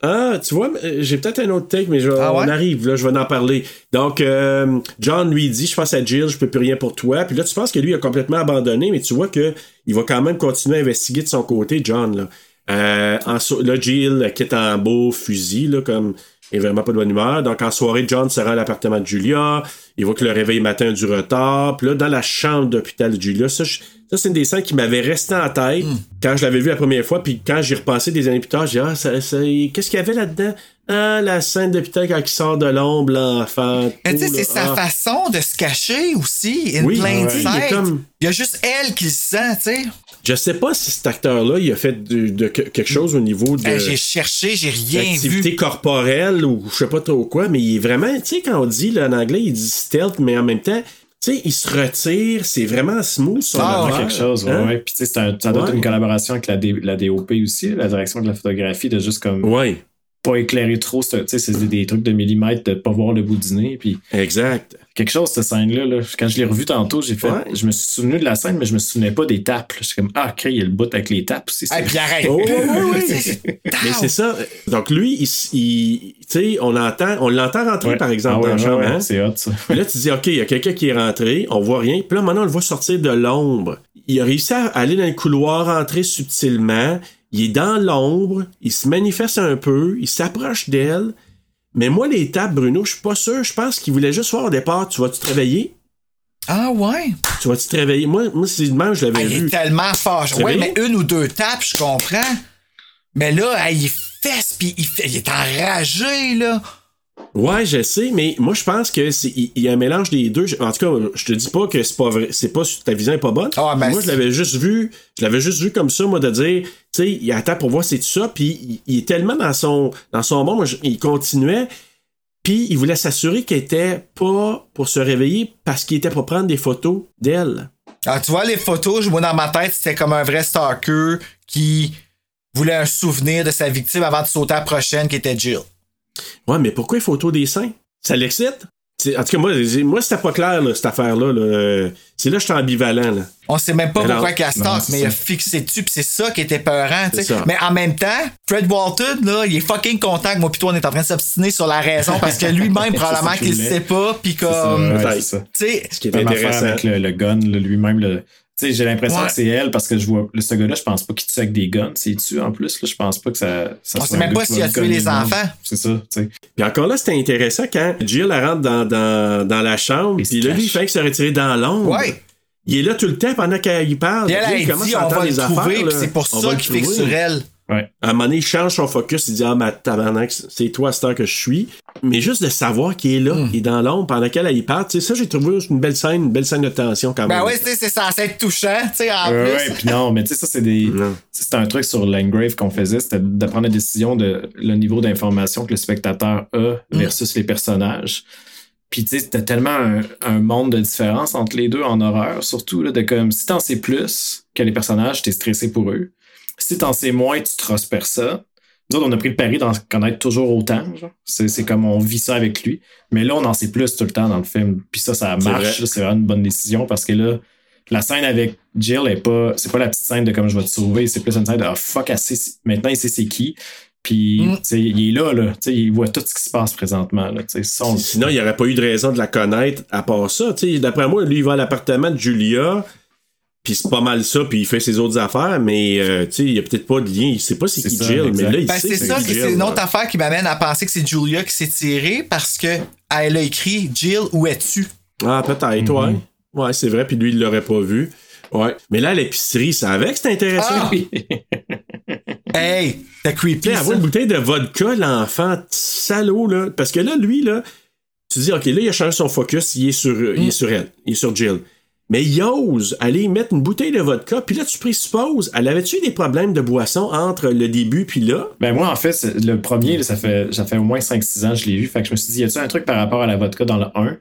Ah, tu vois, euh, j'ai peut-être un autre take, mais je- Ah ouais? on arrive, là, je vais en parler. Donc, euh, John lui dit, je pense à Jill, je peux plus rien pour toi. Puis là, tu penses que lui a complètement abandonné, mais tu vois que il va quand même continuer à investiguer de son côté, John. Là, Euh, en là Jill quitte en beau fusil, là, comme est vraiment pas de bonne humeur. Donc, en soirée, John se rend à l'appartement de Julia. Il voit que le réveil matin a du retard. Puis là, dans la chambre d'hôpital de Julia, ça, c'est une des scènes qui m'avait resté en tête quand je l'avais vu la première fois. Puis quand j'y repensé des années plus tard, j'ai dit, ah, ça- ça- qu'est-ce qu'il y avait là-dedans? Ah, la scène d'hôpital quand il sort de l'ombre, l'enfant. Mais tu sais, c'est sa Ah. façon de se cacher aussi, in Oui, plain ouais. sight. Il est comme- Il y a juste elle qui le sent, tu sais. Je sais pas si cet acteur-là, il a fait de, de que- quelque chose au niveau de. Hey, j'ai cherché, j'ai rien activité vu. corporelle ou je sais pas trop quoi, mais il est vraiment, tu sais, quand on dit là, en anglais, il dit stealth, mais en même temps, tu sais, il se retire, c'est vraiment smooth son Ah, quelque chose, ouais, hein? ouais. Puis tu sais, ça doit être une collaboration avec la, D- la DOP aussi, la direction de la photographie, de juste comme Ouais, pas éclairer trop, c'est- tu sais, c'est des trucs de millimètres, de pas voir le bout du nez, puis exact. quelque chose, cette scène-là, là, quand je l'ai revu tantôt, j'ai fait, Ouais. je me suis souvenu de la scène, mais je me souvenais pas des tapes. là. J'étais comme, ah, ok, il y a le bout avec les tapes aussi. Hey, puis arrête. Oh. Mais c'est ça. Donc lui, il, s- il- tu sais, on entend, on l'entend rentrer Ouais. par exemple Ah ouais, dans la ouais, chambre. ouais, hein? c'est hot, ça. Puis là, tu dis, OK, il y a quelqu'un qui est rentré, on voit rien. Puis là, maintenant, on le voit sortir de l'ombre. Il a réussi à aller dans le couloir, rentrer subtilement. Il est dans l'ombre, il se manifeste un peu, il s'approche d'elle. Mais moi, les tapes, Bruno, je suis pas sûr. Je pense qu'il voulait juste voir au départ, tu vas-tu te réveiller? Ah ouais? Tu vas-tu te réveiller? Moi, moi c'est de même, je l'avais Ah, il vu. est tellement Ouais, réveillé? mais une ou deux tapes, je comprends. Mais là, il fesse, puis il, fait- il est enragé, là. Ouais, je sais, mais moi je pense que il y a un mélange des deux. En tout cas, je te dis pas que c'est pas vrai, c'est pas ta vision est pas bonne. Ah, ben, moi je l'avais juste vu, je l'avais juste vu comme ça moi de dire, tu sais, il attend pour voir c'est ça, puis il, il est tellement dans son dans son monde, moi, je- il continuait, puis il voulait s'assurer qu'il était pas pour se réveiller parce qu'il était pour prendre des photos d'elle. Ah, tu vois, les photos, moi, dans ma tête, c'était comme un vrai stalker qui voulait un souvenir de sa victime avant de sauter à la prochaine, qui était Jill. Ouais, mais pourquoi les photos des seins? Ça l'excite? En tout cas, moi, moi c'était pas clair, là, cette affaire-là. là. C'est là que je suis ambivalent. Là. On sait même pas Mais pourquoi c'est mais il a ça. fixé dessus, pis c'est ça qui était peurant, ça. Mais en même temps, Fred Walton, là, il est fucking content que moi pis toi, on est en train de s'obstiner sur la raison parce que lui-même, probablement ça qu'il sait pas, pis C'est ça, comme. ouais, c'est ça. Tu sais, Ce qui est intéressant. avec le, le gun, lui-même. le- sais, j'ai l'impression Ouais. que c'est elle parce que je vois. le- Ce gars-là, je pense pas qu'il tue avec des guns. C'est tue en plus. Là, je pense pas que ça. ça On soit sait même pas s'il a tué les enfants. C'est ça, tu sais. Puis encore là, c'était intéressant quand Jill elle rentre dans, dans, dans la chambre, puis là, lui, il fait que se retirer dans l'ombre. Ouais. Il est là tout le temps pendant qu'elle y parle. Puis elle, elle il commence dit, à on entendre va le trouver, c'est pour On ça qu'il fixe trouver. sur elle. Ouais. À un moment donné, il change son focus, il dit Ah, ma tabarnak, c'est toi, cette heure que je suis. Mais juste de savoir qu'il est là, Hmm. il est dans l'ombre pendant qu'elle elle y parle, tu sais, ça, j'ai trouvé une belle scène, une belle scène de tension quand même. Ben ouais, tu sais, c'est censé être touchant, tu sais, en plus. ouais, puis non, mais tu sais, ça, c'est des. C'est un truc sur l'engrave qu'on faisait, c'était de prendre la décision de le niveau d'information que le spectateur a versus les personnages. Puis tu sais, t'as tellement un, un monde de différence entre les deux en horreur, surtout là, de comme si t'en sais plus que les personnages, t'es stressé pour eux. Si t'en sais moins, tu trosses personne. Nous autres, on a pris le pari d'en connaître toujours autant. C'est c'est comme on vit ça avec lui. Mais là, on en sait plus tout le temps dans le film. Puis ça, ça C'est marche. vrai. C'est vraiment une bonne décision parce que là, la scène avec Jill est pas. C'est pas la petite scène de comme je vais te sauver. C'est plus une scène de ah, fuck, sait- maintenant il sait c'est qui. Puis, Mm. il est là, là. Il voit tout ce qui se passe présentement, là. Son- Sinon, il n'y aurait pas eu de raison de la connaître à part ça. D'après moi, lui, il va à l'appartement de Julia, puis c'est pas mal ça, puis il fait ses autres affaires, mais euh, tu sais, il n'y a peut-être pas de lien. Il sait pas c'est C'est qui ça, Jill, mais là, il Ben, sait c'est ça, c'est une autre affaire qui m'amène à penser que c'est Julia qui s'est tirée parce que elle a écrit Jill, où es-tu? Ah, peut-être, ouais. Ouais, c'est vrai, puis lui, il l'aurait pas vu. Ouais. Mais là, l'épicerie, ça savait que c'était intéressant. Ah! Hey, t'as creepy. sais, ça. avoir une bouteille de vodka, l'enfant salaud, là. Parce que là, lui, là, tu dis, OK, là, il a changé son focus, il est sur, il est sur elle, il est sur Jill. Mais il ose aller mettre une bouteille de vodka, puis là, tu présupposes, elle avait-tu des problèmes de boisson entre le début puis là? Ben moi, en fait, le premier, ça fait, ça fait au moins 5-6 ans que je l'ai vu. Fait que je me suis dit, y a-tu un truc par rapport à la vodka dans le 1?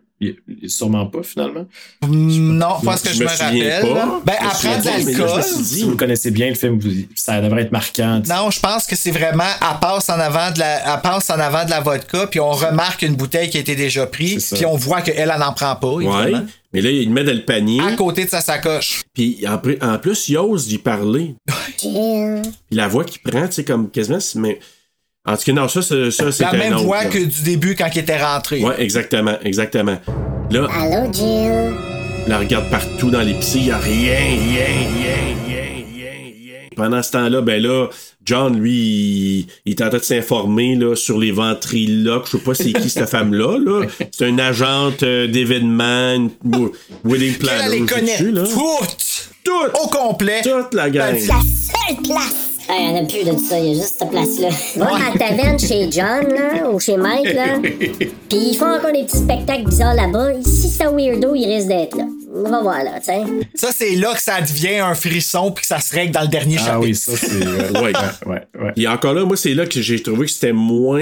Sûrement pas, finalement. Non, pas ce que je je, me rappelle. pas. Ben, après dit- Si vous connaissez bien le film, vous- ça devrait être marquant. Non, je pense que c'est vraiment, elle passe en avant de la, passe en avant de la vodka, puis on remarque une bouteille qui a été déjà prise, puis on voit qu'elle, elle n'en prend pas, Ouais. évidemment. Mais là, il le met dans le panier, À côté de sa sacoche. puis en, en plus, il ose d'y parler. Puis la voix qu'il prend, tu sais, comme quasiment, c'est- mais... En tout cas, non, ça, c'est- ça c'est La un même autre, voix là. que du début quand il était rentré. Ouais, exactement, exactement. Là, Allô, Jill? la regarde partout dans l'épicerie, il y a rien, rien, rien, rien, rien, rien. Pendant ce temps-là, ben là, John, lui, il, il est en train de s'informer là, sur les ventriloques. Je sais pas c'est qui cette femme-là. Là. C'est une agente euh, d'événements, une wedding planner. elle les connaît là. toutes, Toutes, au complet. toute la gang. La seule place. Hey, il n'y en a plus de ça, il y a juste cette place-là. Va à la taverne chez John, là, ou chez Mike, là. Puis ils font encore des petits spectacles bizarres là-bas. Si c'est un weirdo, il risque d'être là. On va voir, là, tu sais. Ça, c'est là que ça devient un frisson puis que ça se règle dans le dernier Ah chapitre. oui, ça, c'est. euh, Ouais. ouais, ouais. Et encore là, moi, c'est là que j'ai trouvé que c'était moins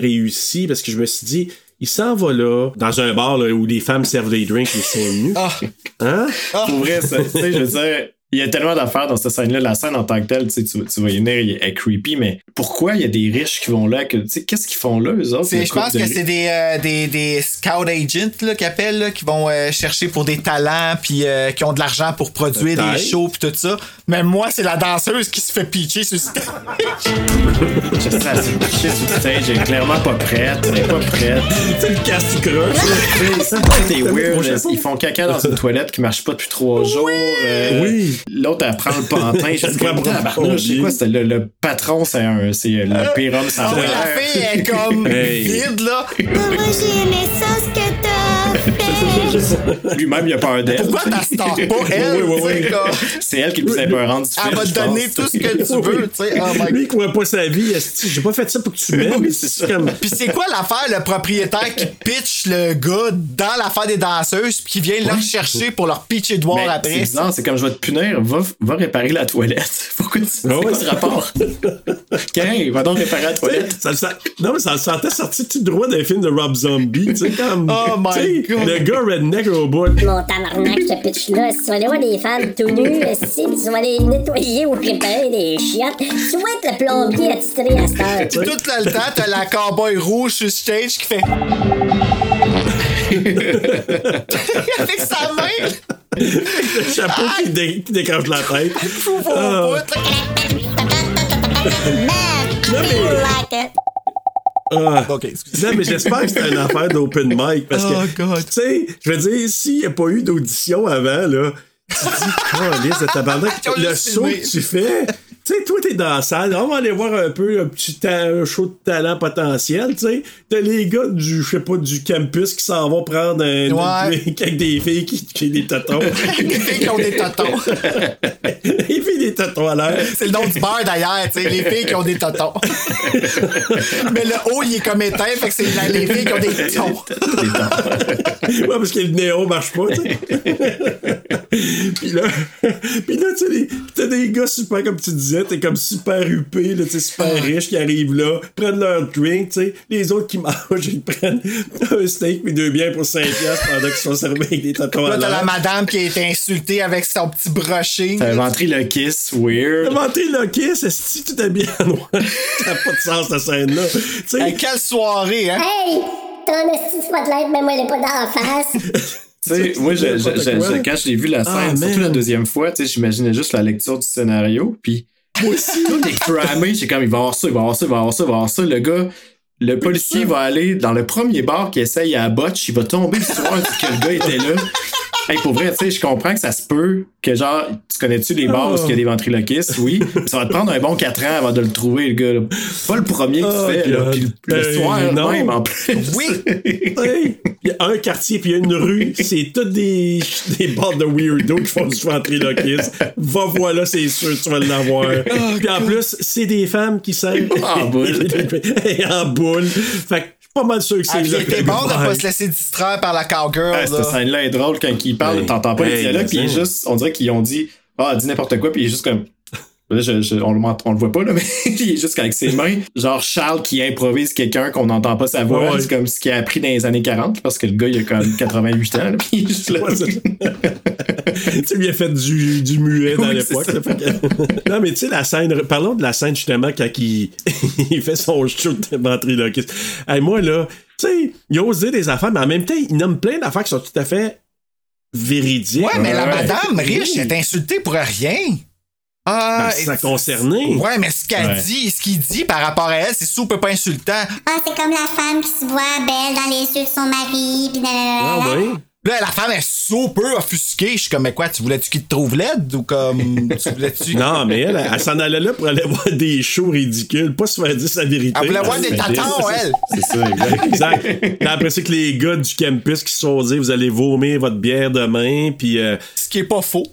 réussi parce que je me suis dit, il s'en va là, dans un bar là, où les femmes servent des drinks les seins nus. Ah. Hein? Pour vrai, ça, tu sais, je veux dire, il y a tellement d'affaires dans cette scène-là. La scène en tant que telle, tu sais, tu, tu vas y venir, elle est creepy, mais pourquoi il y a des riches qui vont là? Qu'est-ce qu'ils font là, eux autres? Je pense de que c'est des, euh, des, des scout agents qui appellent, là, qui vont euh, chercher pour des talents, puis euh, qui ont de l'argent pour produire des shows, puis tout ça. Mais moi, c'est la danseuse qui se fait pitcher sur le stage. Je sais, elle s'est pitchée sur le stage, elle est clairement pas prête. Elle est pas prête. C'est le casse sais, ça, c'est weird. Ils font caca dans une toilette qui marche pas depuis trois jours. Euh, Oui. L'autre, elle prend le pantin. Je sais pas, Elle prend le tabarnouche, c'est quoi? C'est le, le patron, c'est un, c'est le pire homme sans Ah oui, terre. la fille est comme vide, là. Moi, j'ai aimé ça, Lui-même, il a peur d'elle. Pourquoi t'as star pas elle? Oui, oui, oui. C'est elle qui est le plus épeurante du film. Elle va te donner tout ce que tu veux, tu sais. Oh my Lui, il croit pas sa vie. J'ai pas fait ça pour que tu m'aimes. Comme. Puis c'est quoi l'affaire, le propriétaire qui pitch le gars dans l'affaire des danseuses puis qui vient le chercher pour leur pitcher de voir C'est après? bizarre, c'est comme je vais te punir, va, va réparer la toilette. Pourquoi tu c'est Ah quoi ce rapport? Va donc réparer la toilette. Ça Non, mais ça le sentait sorti tout droit d'un film de Rob Zombie. Tu sais, comme. Oh my tu sais, God. Le gars redneck au bout. Mon tabarnak, ce pitch-là, si tu vas aller voir des femmes tout nues, si tu vas aller nettoyer ou préparer des chiottes, tu vas être le plombier attitré à cette heure. Puis tout le temps, t'as la cowboy rouge sur stage qui fait. Avec sa main, Le chapeau qui, dé- qui décroche la tête. fou Ah. bout. là. Non, mais. Like it? Ah. Ok, excusez. Non, mais j'espère que c'est une affaire d'open mic. Parce Oh, que, God. tu sais, je veux dire, s'il n'y a pas eu d'audition avant, là, tu te dis, Calisse de tabarnak, le saut que tu fais. Tu sais, toi, t'es dans la salle, on va aller voir un peu un petit un show de talent potentiel, tu sais. T'as les gars du, je sais pas, du campus qui s'en vont prendre un, Ouais. avec des filles qui, qui ont des totons. Des filles qui ont des totons. les filles des totons à l'air. C'est le nom du bar d'ailleurs, tu sais, les filles qui ont des totons. Mais le haut, il est comme éteint, fait que c'est les filles qui ont des totons. ouais, parce que le néon marche pas, tu sais. puis là, puis là, tu sais, t'as des gars super, comme tu disais, t'es comme super huppés, là, tu sais, super riches qui arrivent là, prennent leur drink, tu sais. Les autres qui mangent, ils prennent un steak puis deux bières pour 5 piastres pendant qu'ils sont servis avec des à Là, t'as la madame qui a été insultée avec son petit brushing. T'as inventé le kiss weird. Inventé le kiss, est-ce que tout habillé en noir? N'a pas de sens, cette scène-là. Tu sais, Hey, quelle soirée, hein? Hey! T'as un esti de spotlight, mais moi, elle est pas dans la face. Tu sais, moi, je, quand j'ai vu la scène, Ah, surtout la deuxième fois, tu sais, j'imaginais juste la lecture du scénario, puis moi aussi, tout est cramé, j'ai comme, il va avoir ça, il va avoir ça, il va avoir ça, il va avoir ça. Le gars, le policier va aller dans le premier bar qui essaye à la botche, il va tomber le soir que le gars était là. Hey, pour vrai, tu sais, je comprends que ça se peut que genre, tu connais-tu les bars où il y a des ventriloquistes? Oui. Ça va te prendre un bon 4 ans avant de le trouver, le gars. là. Pas le premier que Oh, tu fais, là. God. Puis le, le Hey, soir non. même, en plus. Oui! Il y a un quartier puis il y a une rue, c'est toutes des, des bandes de weirdos qui font du ventriloquisme. Va voilà, c'est sûr, tu vas l'avoir. puis en plus, c'est des femmes qui servent En boule. En boule. Fait pas mal sûr que c'est Ah, puis là il que était le bon de pas se laisser distraire par la cowgirl. Ah, cette là. scène-là est drôle quand il parle, Hey. t'entends pas les dialogues, puis juste, on dirait qu'ils ont dit, ah, dis n'importe quoi, puis il est juste comme, là, je, je- on, le, ment- on le voit pas, là, mais il est juste avec ses mains, genre Charles qui improvise quelqu'un qu'on n'entend pas sa voix, Ouais, ouais. c'est comme ce qu'il a appris dans les années 40, parce que le gars, il a comme 88 ans, là, puis il est juste là. Tu sais, il a fait du, du muet dans Oui, l'époque. que- non, mais tu sais, la scène, parlons de la scène justement quand il, il fait son show de ventriloquiste. Hey, moi, là, tu sais, il ose dire des affaires, mais en même temps, il nomme plein d'affaires qui sont tout à fait véridiques. Ouais, mais la madame riche est insultée pour rien. Ah, Ben, ça concernait. Ouais, mais ce qu'elle Ouais. dit, ce qu'il dit par rapport à elle, c'est super pas insultant. Ah, c'est comme la femme qui se voit belle dans les yeux de son mari, pis Ah, ouais? Là, la femme est super offusquée. Je suis comme, mais quoi, tu voulais-tu qu'il te trouve laide ou comme. Tu voulais-tu? Non, mais elle, elle, s'en allait là pour aller voir des shows ridicules, pas se faire dire sa vérité. Elle voulait voir des tatons, elle. C'est ça, exact. Exact. Après que les gars du campus qui se sont dit, vous allez vomir votre bière demain, puis euh, Ce qui est pas faux.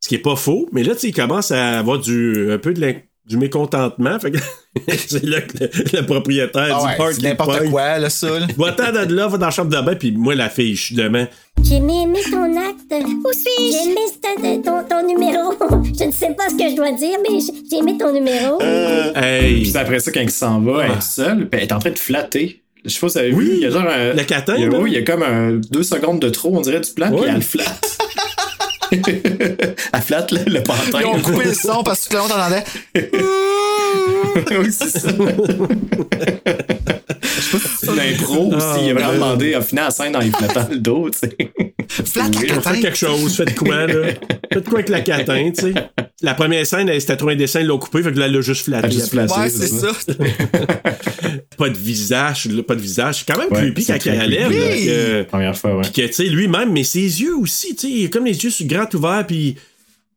Ce qui est pas faux. Mais là, tu sais, il commence à avoir du, un peu de du mécontentement. Fait que c'est là que le, le propriétaire Ah du ouais, parc c'est n'importe quoi, là, ça. Va-t'en de là, va dans la chambre de bain, puis moi, la fille, je suis demain. J'ai aimé ton acte. Où suis-je? J'ai aimé ton, ton numéro. Je ne sais pas ce que je dois dire, mais j'ai aimé ton numéro. Hey! Puis après ça, quand il s'en va, elle est seule, puis elle est en train de flatter. Je sais pas si vous avez Oui, vu, il y a genre un. le catin, Il y a, oui, il y a comme un deux secondes de trop, on dirait, du plan, Ouais. puis elle le flatte. Elle flatte le, le pantin. Ils ont coupé le son parce que tout le monde entendait. oui, c'est ça. Je sais pas si c'est une impro ou Ah, s'il a vraiment man. demandé à finir la scène en lui flattant le dos, tu sais. Flatte la Faites quelque chose, faites quoi, là? Faites quoi avec la catin, tu sais? La première scène, elle, c'était trop indécent, ils l'ont coupé, fait que là, elle l'a juste flatté. Elle a juste flatté, Ouais, c'est ça. ça. Pas de visage, là, pas de visage. C'est quand même Ouais, creepy quand il lève. creepy. là, Oui. que- Première fois, ouais. Puis que, tu sais, lui-même, mais ses yeux aussi, tu sais, il a comme les yeux sur grand ouverts, puis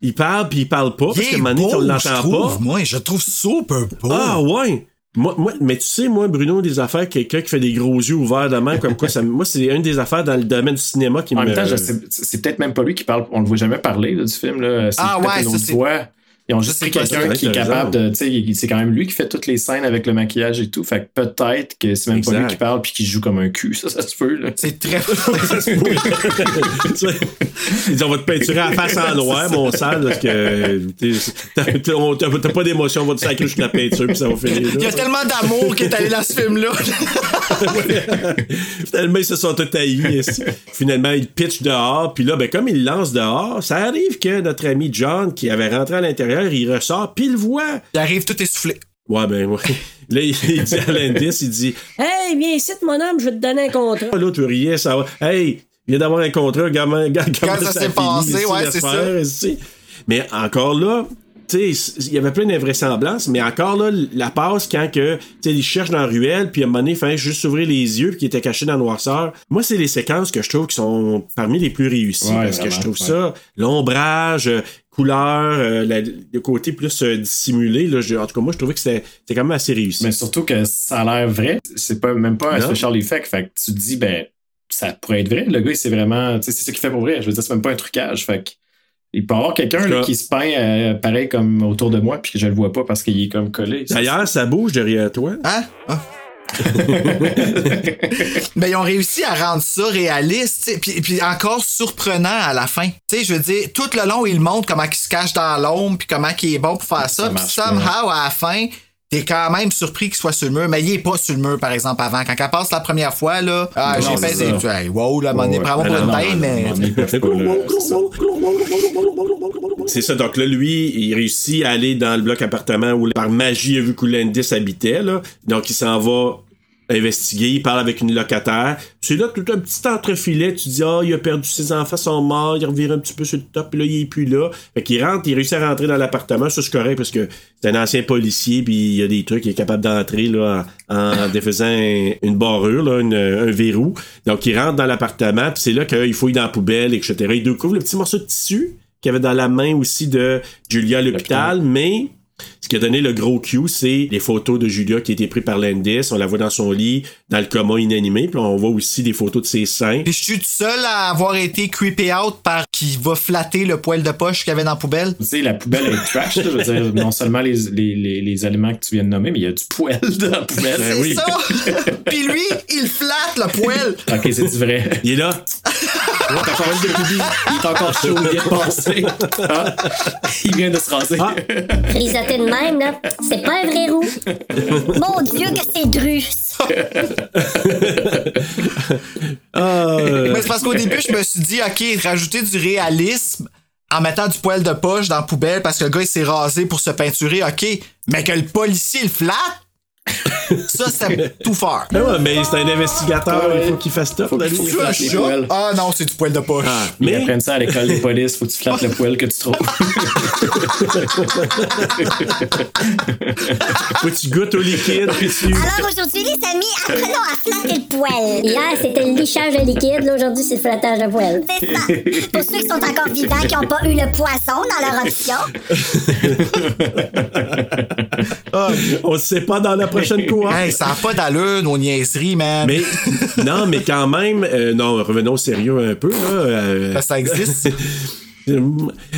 il parle, puis il parle pas, parce Il qu'à un est moment donné, beau, on je l'entend trouve, pas. moi, je trouve super beau. Ah, ouais! Moi, moi, mais tu sais, moi, Bruno, des affaires, quelqu'un qui fait des gros yeux ouverts de même, comme quoi, ça, moi, c'est une des affaires dans le domaine du cinéma qui En me. même temps, je sais- c'est peut-être même pas lui qui parle. On le voit jamais parler là, du film. Là. Ah ouais, ça, c'est-. Ils ont juste c'est pris quelqu'un qui est capable de. Tu sais, il- c'est quand même lui qui fait toutes les scènes avec le maquillage et tout. Fait que peut-être que c'est même pas lui qui parle puis qui joue comme un cul. Ça, ça se peut. Là. C'est très. Ils disent, on va te peinturer à la face en noir, mon sale, parce que t'as t'as- t'as- t'as pas d'émotion, on va te sacrer jusqu'à la peinture, puis ça va finir. Il y a tellement d'amour qui est allé dans ce film-là. Finalement, ils se sont tout taillis. ici. Finalement, ils pitchent dehors. Puis là, ben, comme ils lancent dehors, ça arrive que notre ami John, qui avait rentré à l'intérieur, il ressort, puis il le voit. Il arrive tout essoufflé. Ouais, ben, ouais. Là, il, il dit à Landis, il dit Hey, viens ici, mon homme, je vais te donner un contrat. L'autre riait, ça va. Hey, il vient d'avoir un contrat, regarde, regarde comment ça ça, s'est passé, ici, ouais, c'est ici. Mais encore là, il y avait plein d'invraisemblances, mais encore là, la passe quand que, il cherche dans la ruelle, puis à un moment donné, il fallait juste ouvrir les yeux, puis qu'il était caché dans la noirceur. Moi, c'est les séquences que je trouve qui sont parmi les plus réussies, Ouais, parce que je trouve ça, l'ombrage, euh, couleur, euh, la- le côté plus euh, dissimulé, là, je- en tout cas, moi, je trouvais que c'était quand même assez réussi. Mais surtout que ça a l'air vrai. C'est pas, même pas un Non. special effect. Fait que tu te dis, ben, ça pourrait être vrai. Le gars, c'est vraiment. C'est ça qu'il fait pour vrai. Je veux dire, c'est même pas un trucage. Fait que. Il peut y avoir quelqu'un qui se peint euh, pareil comme autour de moi, puis que je le vois pas parce qu'il est comme collé. D'ailleurs, ça bouge derrière toi. Hein? Ah. Mais ils ont réussi à rendre ça réaliste, puis, puis encore surprenant à la fin. Tu sais, je veux dire, tout le long, il montre comment il se cache dans l'ombre, puis comment il est bon pour faire ça. Ça Puis somehow, à la fin, t'es quand même surpris qu'il soit sur le mur, mais il est pas sur le mur, par exemple, avant. Quand elle passe la première fois, là, ah, Non, j'ai pesé. ça. Hey, wow, là, mon Ouais, pour une non, mais. c'est ça. Donc là, lui, il réussit à aller dans le bloc appartement où, par magie, il a vu qu'Oulandis habitait. Là. Donc, il s'en va investiguer. Il parle avec une locataire. C'est là tout un petit entrefilet. Tu dis, ah, il a perdu ses enfants, sont morts. Il revient un petit peu sur le top. Puis là, il est plus là. Fait qu'il rentre, il réussit à rentrer dans l'appartement. Ça, c'est correct parce que c'est un ancien policier. Puis il y a des trucs. Il est capable d'entrer là, en, en défaisant un- une barrure, là, une- un verrou. Donc, il rentre dans l'appartement. Puis c'est là qu'il fouille dans la poubelle, etc. Il découvre le petit morceau de tissu qu'il y avait dans la main aussi de Julia à l'hôpital, mais ce qui a donné le gros cue, c'est les photos de Julia qui a été prises par Landis. On la voit dans son lit, dans le coma inanimé, puis on voit aussi des photos de ses seins. Puis je suis tout seul à avoir été creepé out par qui va flatter le poil de poche qu'il y avait dans la poubelle. Tu sais, la poubelle est trash. là. je veux dire, non seulement les, les, les, les éléments que tu viens de nommer, mais il y a du poil dans la poubelle. C'est ça! Puis lui, il flatte le poil! Ok, c'est du vrai. Il est là. Ouais, t'as encore de pubis. Il est encore chaud, il vient de passer. Ah, il vient de se raser. De même, là, c'est pas un vrai roux. Mon Dieu, que c'est dru! ça. Ah, Mais c'est parce qu'au début, je me suis dit, OK, rajouter du réalisme en mettant du poil de poche dans la poubelle parce que le gars, il s'est rasé pour se peinturer, OK. Mais que le policier le flatte, ça, c'est tout faire. Ah ouais, mais c'est un investigateur, il faut qu'il fasse top. lui. qu'il poils. Ah non, c'est du poil de poche. Ah, Ils mais apprennent ça à l'école des polices. Faut que tu flattes le poil que tu trouves. faut que tu goûtes au liquide, puis tu... Alors aujourd'hui, les amis, apprenons à flatter le poil. Hier, c'était le lichage de liquide, là, aujourd'hui, c'est le flattage de poêle. C'est ça. Pour ceux qui sont encore vivants, qui n'ont pas eu le poisson dans leur option. Ah, on sait pas dans la prochaine cohorte. Hey, ça n'a pas d'allure, nos niaiseries, man. Mais non, mais quand même, euh, non, revenons au sérieux un peu. Là, euh, Ça existe.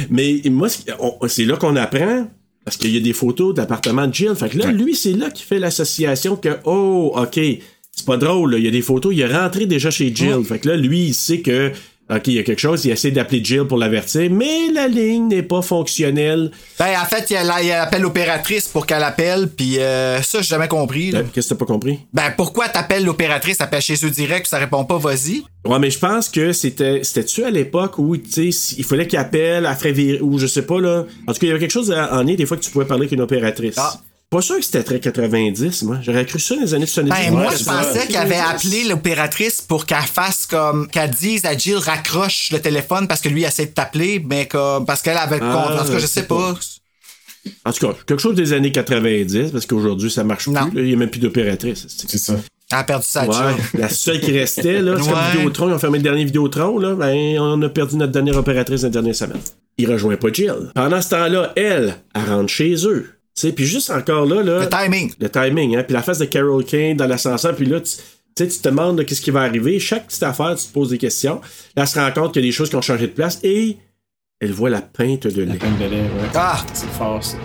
mais moi, c'est- là qu'on apprend. Parce qu'il y a des photos d'appartement de Jill. Fait que là, lui, c'est là qu'il fait l'association que, oh, OK, c'est pas drôle. là. Il y a des photos, il est rentré déjà chez Jill. Fait que là, lui, il sait que, OK, il y a quelque chose, il essaie d'appeler Jill pour l'avertir, mais la ligne n'est pas fonctionnelle. Ben, en fait, il, a- il appelle l'opératrice pour qu'elle appelle, puis euh, ça, j'ai jamais compris. Euh, Qu'est-ce que t'as pas compris? Ben, pourquoi t'appelles l'opératrice, t'appelles chez eux direct, puis ça répond pas, vas-y? Ouais, mais je pense que c'était. C'était-tu à l'époque où, tu sais, il fallait qu'il appelle, vir- ou je sais pas, là. En tout cas, il y avait quelque chose en lien des fois que tu pouvais parler avec une opératrice. Ah. Pas sûr que c'était très 90, moi. J'aurais cru ça dans les années 70. Ben, moi, je pensais qu'elle avait appelé l'opératrice pour qu'elle fasse comme, qu'elle dise à Jill raccroche le téléphone parce que lui essaie de t'appeler, mais comme, parce qu'elle avait le Ah, compte. En tout cas, je sais pas. En tout cas, quelque chose des années 90, parce qu'aujourd'hui, ça marche Non. plus. là. Il n'y a même plus d'opératrice. C'est ça. Elle a perdu sa Ouais, la seule qui restait, là, c'est Ouais. Vidéotron, ils ont fermé le dernier Vidéotron, là, ben, on a perdu notre dernière opératrice la dernière semaine. Il rejoint pas Jill. Pendant ce temps-là, elle, elle rentre chez eux. Sais, puis juste encore là, là. Le timing. Le timing, hein. Puis la face de Carol Kane dans l'ascenseur, puis là, tu tu sais, tu te demandes là, qu'est-ce qui va arriver. Chaque petite affaire, tu te poses des questions. Là, elle se rend compte qu'il y a des choses qui ont changé de place et elle voit la pinte de lait. Peine de lait, ouais. Ah! C'est fort, ça.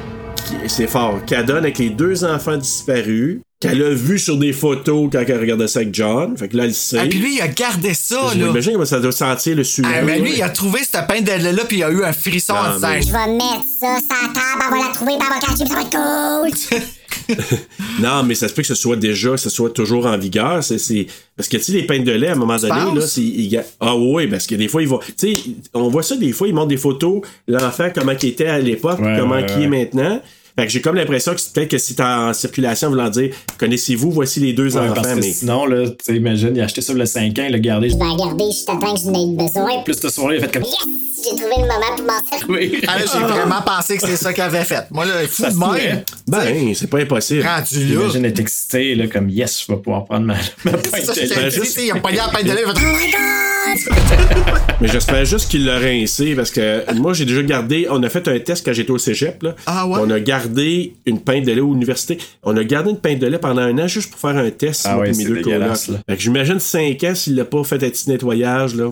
C'est fort. Qu'elle donne avec les deux enfants disparus, qu'elle a vu sur des photos quand elle regardait ça avec John. Fait que là, elle sait. Ah, puis lui, il a gardé ça, Je là. m'imagine comment ça doit sentir le sueur. Ah, mais lui, il a trouvé cette peinte de là, puis il a eu un frisson Ah, en mais- Je vais mettre ça sur la table, on va la trouver, puis on va cacher, puis ça va être cool. Non, mais ça se peut que ce soit déjà, que ce soit toujours en vigueur. C'est, c'est... Parce que, tu sais, les peintes de lait, à un moment donné, là, il- Ah oui, parce que des fois, ils vont. Tu sais, on voit ça des fois, ils montrent des photos, l'enfant, comment il était à l'époque, Ouais, comment ouais, il est ouais. maintenant. Fait que j'ai comme l'impression que c'est peut-être que c'est en circulation, voulant dire, connaissez-vous, voici les deux Ouais, enfants, parce que mais. sinon, là, tu sais, imagine, il a acheté ça le 5 ans, il l'a gardé. Je vais regarder jusqu'à temps que j'en ai besoin. Plus ce soir, il a fait comme. Yes! J'ai trouvé le moment pour m'en servir. Oui. Ah, j'ai vraiment pensé que c'est ça qu'il avait fait. Moi, là, fou Ça de même. Ben, c'est pas impossible. Rendu là. Imagine être excité, là, comme yes, je vais pouvoir prendre ma, ma C'est pinte ça, de je lait. il a pogné la peinte de lait, il a fait, Oh my god! Mais j'espère juste qu'il l'a rincé parce que moi, j'ai déjà gardé. On a fait un test quand j'étais au cégep. Là. Ah ouais? On a gardé une pinte de lait au université. On a gardé une pinte de lait pendant un an juste pour faire un test. Ah ouais, c'est deux dégueulasse, colocs. là. Fait que j'imagine 5 ans s'il l'a pas fait un petit nettoyage. Là.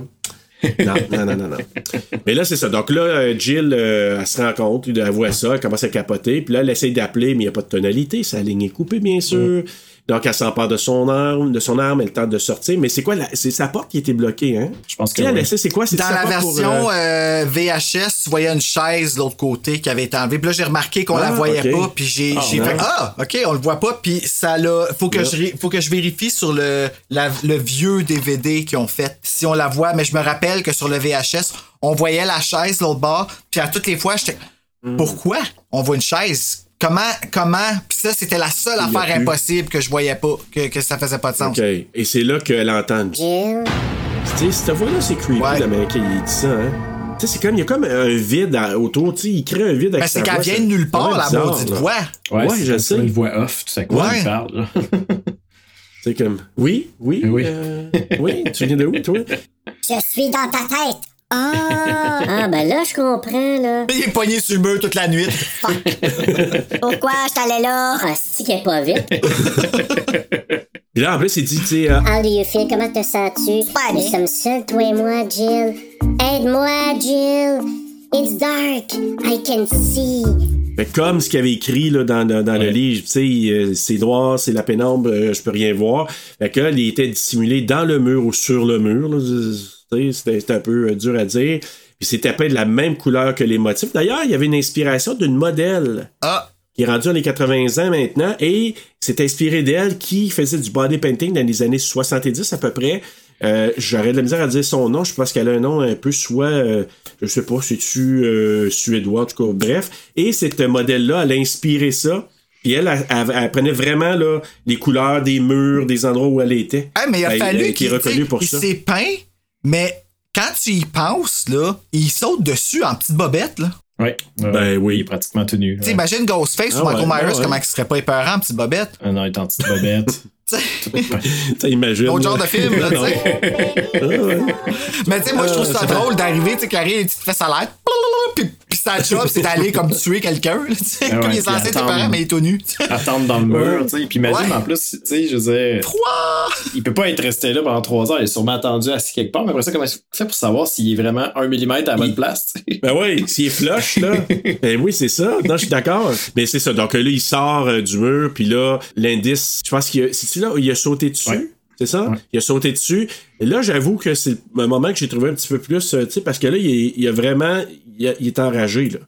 Non, non, non, non, non. Mais là, c'est ça. Donc là, euh, Jill, euh, elle se rend compte, elle voit ça, elle commence à capoter. Puis là, elle essaie d'appeler, mais il n'y a pas de tonalité. Sa ligne est coupée, bien sûr. Donc, elle s'empare de son arme, de son arme, elle tente de sortir. Mais c'est quoi? la- C'est sa porte qui était bloquée, hein? Je pense que oui. c'est quoi? C'est Dans sa la porte pour, version euh, euh, VHS, tu voyais une chaise de l'autre côté qui avait été enlevée. Puis là, j'ai remarqué qu'on la Ah, voyait ok. pas. Puis j'ai j'ai ouais. fait Ah, OK, on le voit pas. Puis ça l'a. Faut, que je faut que je vérifie sur le, la- le vieux DVD qu'ils ont fait. Si on la voit. Mais je me rappelle que sur le VHS, on voyait la chaise de l'autre bord. Puis à toutes les fois, j'étais. Hmm. Pourquoi on voit une chaise? Comment, comment? Puis ça, c'était la seule Il affaire plus. impossible que je voyais pas, que, que ça faisait pas de sens. OK. Et c'est là qu'elle entend. Tu sais, cette voix-là, c'est creepy, Ouais. l'américain, il dit ça, hein. Tu sais, c'est comme, il y a comme un vide à- autour, tu sais, il crée un vide avec Ben, sa c'est qu'elle vient de nulle part, la bizarre, maudite là. voix. Ouais, c'est je comme sais. Une voix off, tout à coup, Ouais. il parle. là. C'est comme, oui, oui, Oui. euh, oui, tu viens de où, toi? je suis dans ta tête. Ah, ah, ben là, je comprends, là. Il est pogné sur le mur toute la nuit. Pourquoi je t'allais là? Ah, c'est qu'elle est pas vite. Puis là, en plus, il dit, tu sais, euh, How do you feel? Comment te sens-tu? Super Nous sommes seuls, toi et moi, Jill. Aide-moi, Jill. It's dark. I can see. Fait que comme ce qu'il avait écrit là, dans, dans, dans le livre, tu sais, euh, c'est noir, c'est la pénombre, euh, je peux rien voir. Fait que là, il était dissimulé dans le mur ou sur le mur. là, C'était un peu euh, dur à dire. Puis c'était peint de la même couleur que les motifs. D'ailleurs, il y avait une inspiration d'une modèle Ah, qui est rendue dans les 80 ans maintenant et c'est inspiré d'elle qui faisait du body painting dans les années 70 à peu près. Euh, J'aurais de la misère à dire son nom. Je pense qu'elle a un nom un peu soit, euh, je sais pas, c'est-tu euh, suédois, en tout cas, bref. Et cette modèle-là, elle a inspiré ça. Puis elle, elle, elle- elle prenait vraiment là, les couleurs des murs, des endroits où elle était. Hey, mais il a Elle- fallu qu'il sais, pour il s'est peint, mais quand tu y penses, là, il saute dessus en petite bobette. Là. Ouais. Ben oui. Il est pratiquement tenu. Tu imagine Ghostface Ah ou Michael ouais, Myers, ah ouais. comment il serait pas épeurant en petite bobette? Ah non, il est en petite bobette. T'as imagine. L'autre genre de film, là, tu sais. Ah ouais. Mais tu sais, moi, je trouve ça drôle d'arriver, tu sais, qu'il arrive, tu te fais ça l'air, puis sa job, c'est d'aller comme tuer quelqu'un, là, tu sais. Ah ouais, Comme il est censé être épeurant, mais il est tout nu. Attendre dans le mur, tu sais. Puis imagine, Ouais. en plus, tu sais, je veux dire. Froid! Il peut pas être resté là pendant trois heures. Il est sûrement attendu assis quelque part. Mais après ça, comment il fait pour savoir s'il est vraiment un millimètre à la bonne place, tu sais? Ben oui, s'il est flush, là. ben oui, c'est ça. Non, je suis d'accord. Mais c'est ça. Donc là, il sort euh, du mur, puis là, l'indice, je pense qu'il a. C'est-tu là où il a sauté dessus? Ouais. C'est ça? Ouais. Il a sauté dessus. Et là, j'avoue que c'est un moment que j'ai trouvé un petit peu plus, euh, tu sais, parce que là, il est, il a vraiment. Il, est enragé, là.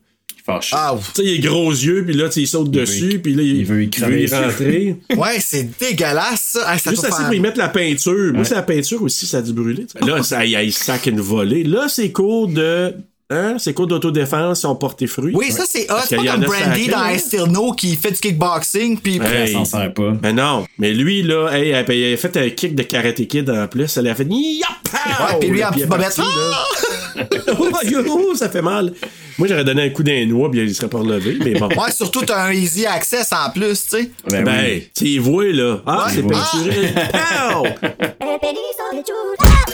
Fâché. Ah, Tu sais, il a gros yeux, puis là, tu sais, il saute dessus, puis là, il, il veut y cramer y rentrer. ouais, c'est dégueulasse, ça. Ah, ça Juste assez faire- pour y mettre la peinture. Moi, Ouais. c'est la peinture aussi, ça a dû brûler. Là, ça, il, il sac une volée. Là, c'est cours de. Hein? C'est cours d'autodéfense, ont porté fruit. Oui, ça, c'est hot. Parce C'est qu'il y pas comme a Brandy dans hein. Estirno qui fait du kickboxing, puis... Ouais. Elle s'en sert pas. Mais non. Mais lui, là, hey, elle, a fait un kick de Karate Kid en plus. Elle a fait. Ouais, puis lui, en petite bobette. oh, yo, ça fait mal. Moi, j'aurais donné un coup d'un noix, puis il serait pas relevé. Mais bon. Ouais, surtout, t'as un easy access en plus, tu sais. Ben, Ben, oui. tu il voit, là. Ah, Ouais, c'est peinturé. Pow!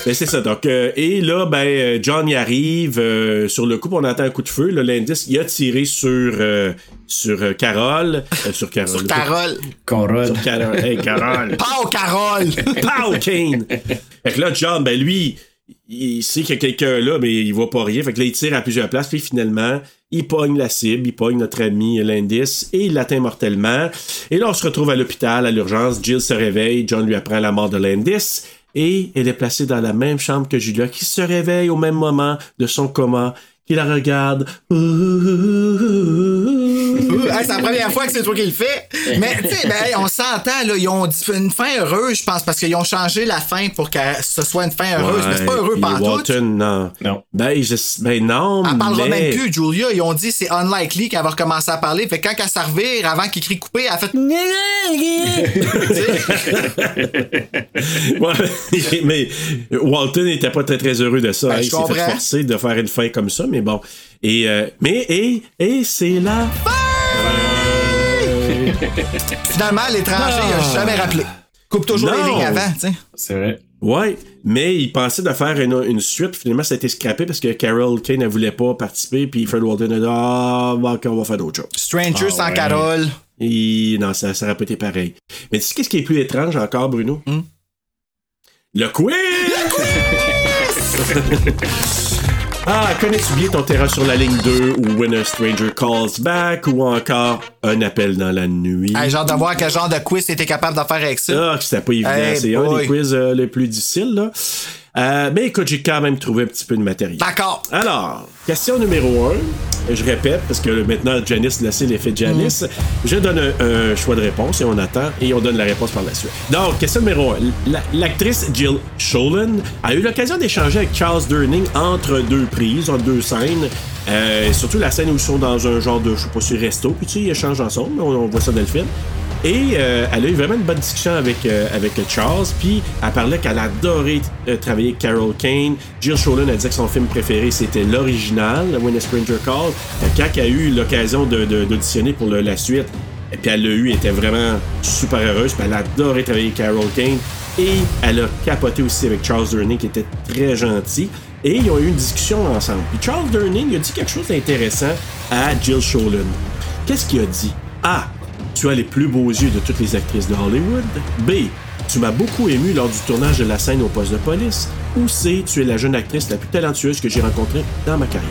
Ben, c'est ça. Donc, euh, et là, ben, euh, John y arrive euh, sur le coup, on entend un coup de feu. L'indice, il a tiré sur euh, sur euh, Carole. euh, sur Carole. Sur Carole. Carole. Sur Carole. Hey, Carole. Pau, Carole! Pow, Kane! Fait que là, John, ben lui, il sait qu'il y a quelqu'un là, mais il voit pas rien. Fait que là, il tire à plusieurs places, puis finalement, il pogne la cible, il pogne notre ami Landis, et il l'atteint mortellement. Et là, on se retrouve à l'hôpital, à l'urgence. Jill se réveille, John lui apprend la mort de Landis, et elle est placée dans la même chambre que Julia, qui se réveille au même moment de son coma, qui la regarde. Hey, c'est la première fois que c'est toi qui le fais. Mais, tu sais, ben, hey, on s'entend, là. Ils ont dit une fin heureuse, je pense, parce qu'ils ont changé la fin pour que ce soit une fin heureuse. mais c'est pas heureux partout. Walton, non. Non. Ben, je- ben non, Elle parlera mais... même plus, Julia. Ils ont dit c'est unlikely qu'elle va recommencer à parler. Fait que quand elle s'en revire, avant qu'il crie coupé, elle a fait. Ouais, mais Walton n'était pas très très heureux de ça. Ben, hein. il s'est fait forcer de faire une fin comme ça, mais bon. Et euh, mais et et c'est là. Finalement, l'étranger, il a jamais rappelé. Coupe toujours les lignes avant, tu sais. C'est vrai. Ouais, mais il pensait de faire une, une suite. Finalement, ça a été scrappé parce que Carol Kane ne voulait pas participer. Puis Fred Walton a dit Ah, ok, on va faire d'autres choses. Stranger Ah, sans ouais. Carole. Et non, ça, ça aurait pas été pareil. Mais tu sais qu'est-ce qui est plus étrange encore, Bruno? Hmm? Le quiz! ah, connais-tu bien ton terrain sur la ligne 2 ou When a Stranger Calls Back ou encore Un appel dans la nuit? Hey, genre de voir quel genre de quiz t'étais capable de faire avec ça. Ah, que c'était pas évident. Hey C'est un des quiz euh, les plus difficiles, là. Euh, mais écoute, j'ai quand même trouvé un petit peu de matériel. D'accord. Alors, question numéro 1. Je répète, parce que maintenant, Janice le sait, l'effet Janice. Je donne un, un choix de réponse et on attend et on donne la réponse par la suite. Donc, question numéro 1. L'actrice Jill Sholin a eu l'occasion d'échanger avec Charles Durning entre deux prises, entre deux scènes. Euh, surtout la scène où ils sont dans un genre de, je sais pas si resto, puis tu sais, ils échangent ensemble. On, on voit ça dans le film. Et euh, elle a eu vraiment une bonne discussion avec, euh, avec Charles, puis elle parlait qu'elle adorait euh, travailler avec Carol Kane. Jill Sholin a dit que son film préféré c'était l'original, When a Stranger Calls. Quand a eu l'occasion d'auditionner pour la suite, et puis elle l'a eu, elle était vraiment super heureuse, puis elle adorait travailler avec Carol Kane. Et elle a capoté aussi avec Charles Durning, qui était très gentil. Et ils ont eu une discussion ensemble. Puis Charles Durning a dit quelque chose d'intéressant à Jill Sholin. Qu'est-ce qu'il a dit? A. Tu as les plus beaux yeux de toutes les actrices de Hollywood. B. Tu m'as beaucoup ému lors du tournage de la scène au poste de police. Ou C. Tu es la jeune actrice la plus talentueuse que j'ai rencontrée dans ma carrière.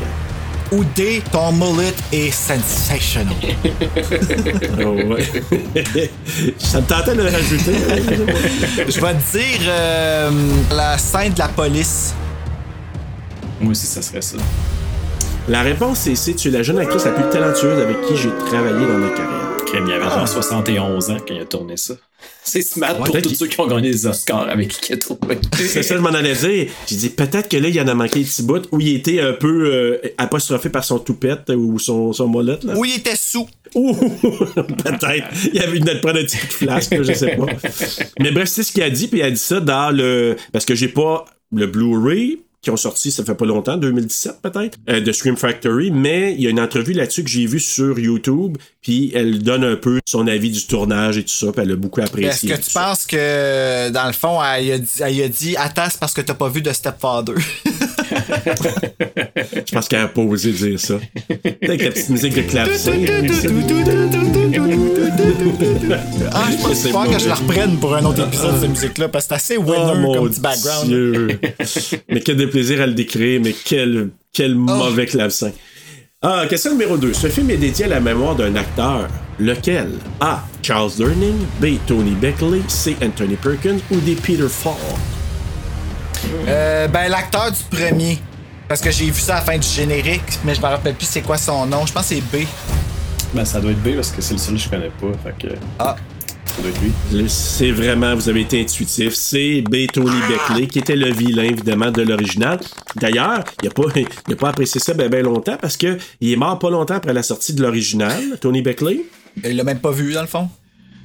Ou D, ton mullet est sensational. Oh, ouais. Ça me tentait de le rajouter. Je vais te dire euh, la scène de la police. Moi aussi, ça serait ça. La réponse est C. Tu es la jeune actrice la plus talentueuse avec qui j'ai travaillé dans ma carrière. Crème, il y avait genre 71 ans quand il a tourné ça. C'est smart Ouais, pour tous ceux qui ont gagné des Oscars avec qui il a tourné. C'est ça, je m'en allais dire. J'ai dit peut-être que là, il y en a manqué un petit bout où il était un peu euh, apostrophé par son toupette ou son, son molette. Là. Où il était sous. Ouh, peut-être. Il y avait une prendre un petit coup de flasque, je sais pas. Mais bref, c'est ce qu'il a dit, puis il a dit ça dans le. Parce que j'ai pas le Blu-ray qui ont sorti, ça fait pas longtemps, 2017 peut-être, euh, de Scream Factory, mais il y a une entrevue là-dessus que j'ai vue sur YouTube, puis elle donne un peu son avis du tournage et tout ça, puis elle a beaucoup Est-ce apprécié. que tu penses que, dans le fond, elle a dit, elle a dit Attends, c'est parce que t'as pas vu de Stepfather. Je pense qu'elle a pas osé dire ça. Avec la petite musique de clavecin. ah, je pense C'est pas que je la reprenne pour un autre épisode de cette musique-là, parce que c'est assez winner Oh, comme petit background. Dieu. mais quel déplaisir à le décrire, mais quel, quel Oh. mauvais clavecin. Ah, question numéro 2. Ce film est dédié à la mémoire d'un acteur. Lequel? A. Charles Durning. B. Tony Beckley. C. Anthony Perkins. Ou D. Peter Falk. Euh, ben, l'acteur du premier. Parce que j'ai vu ça à la fin du générique, mais je me rappelle plus c'est quoi son nom. Je pense que c'est B. Ben, ça doit être B parce que c'est le seul que je connais pas. Fait que. Ah. Ça doit être lui. Le- C'est vraiment, vous avez été intuitif. C'est B. Tony Beckley, qui était le vilain, évidemment, de l'original. D'ailleurs, il n'a pas, il a pas apprécié ça bien longtemps parce que il est mort pas longtemps après la sortie de l'original, Tony Beckley. Il l'a même pas vu, dans le fond.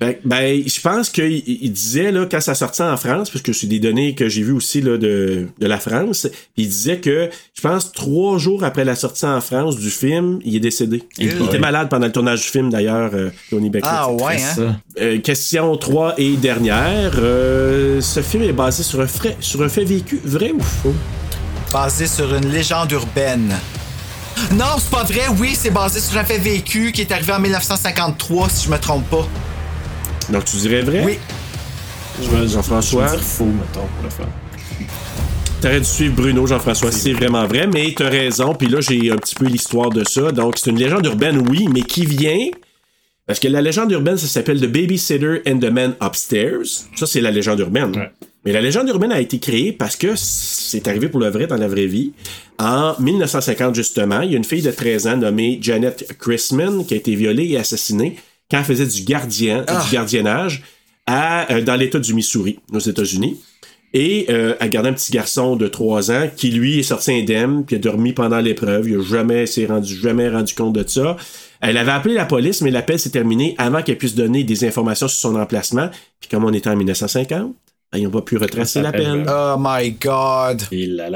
Ben, ben, je pense qu'il il disait, là, quand ça sortait en France, parce que c'est des données que j'ai vues aussi là, de, de la France, il disait que, je pense, trois jours après la sortie en France du film, il est décédé. Il, il Ouais. était malade pendant le tournage du film, d'ailleurs, euh, Tony Beckley. Ah ouais, hein? Euh, question 3 et dernière. Euh, ce film est basé sur un, frais, sur un fait vécu, vrai ou faux? Basé sur une légende urbaine. Non, c'est pas vrai. Oui, c'est basé sur un fait vécu qui est arrivé en 1953, si je me trompe pas. Donc, tu dirais vrai? Oui. Je Jean-François? je faux, mettons, pour le faire. T'aurais dû suivre Bruno, Jean-François, c'est vraiment vrai, mais t'as raison, puis là, j'ai un petit peu l'histoire de ça. Donc, c'est une légende urbaine, oui, mais qui vient... Parce que la légende urbaine, ça s'appelle The Babysitter and the Man Upstairs. Ça, c'est la légende urbaine. Mais la légende urbaine a été créée parce que c'est arrivé pour le vrai dans la vraie vie. En 1950, justement, il y a une fille de 13 ans nommée Janet Chrisman qui a été violée et assassinée quand elle faisait du gardien, du gardiennage à, euh, dans l'État du Missouri, aux États-Unis. Et euh, elle gardait un petit garçon de 3 ans qui, lui, est sorti indemne, puis a dormi pendant l'épreuve. Il a jamais, s'est rendu, jamais rendu compte de ça. Elle avait appelé la police, mais l'appel s'est terminé avant qu'elle puisse donner des informations sur son emplacement. Puis comme on était en 1950, ben, ils n'ont pas pu retracer l'appel. Oh my God.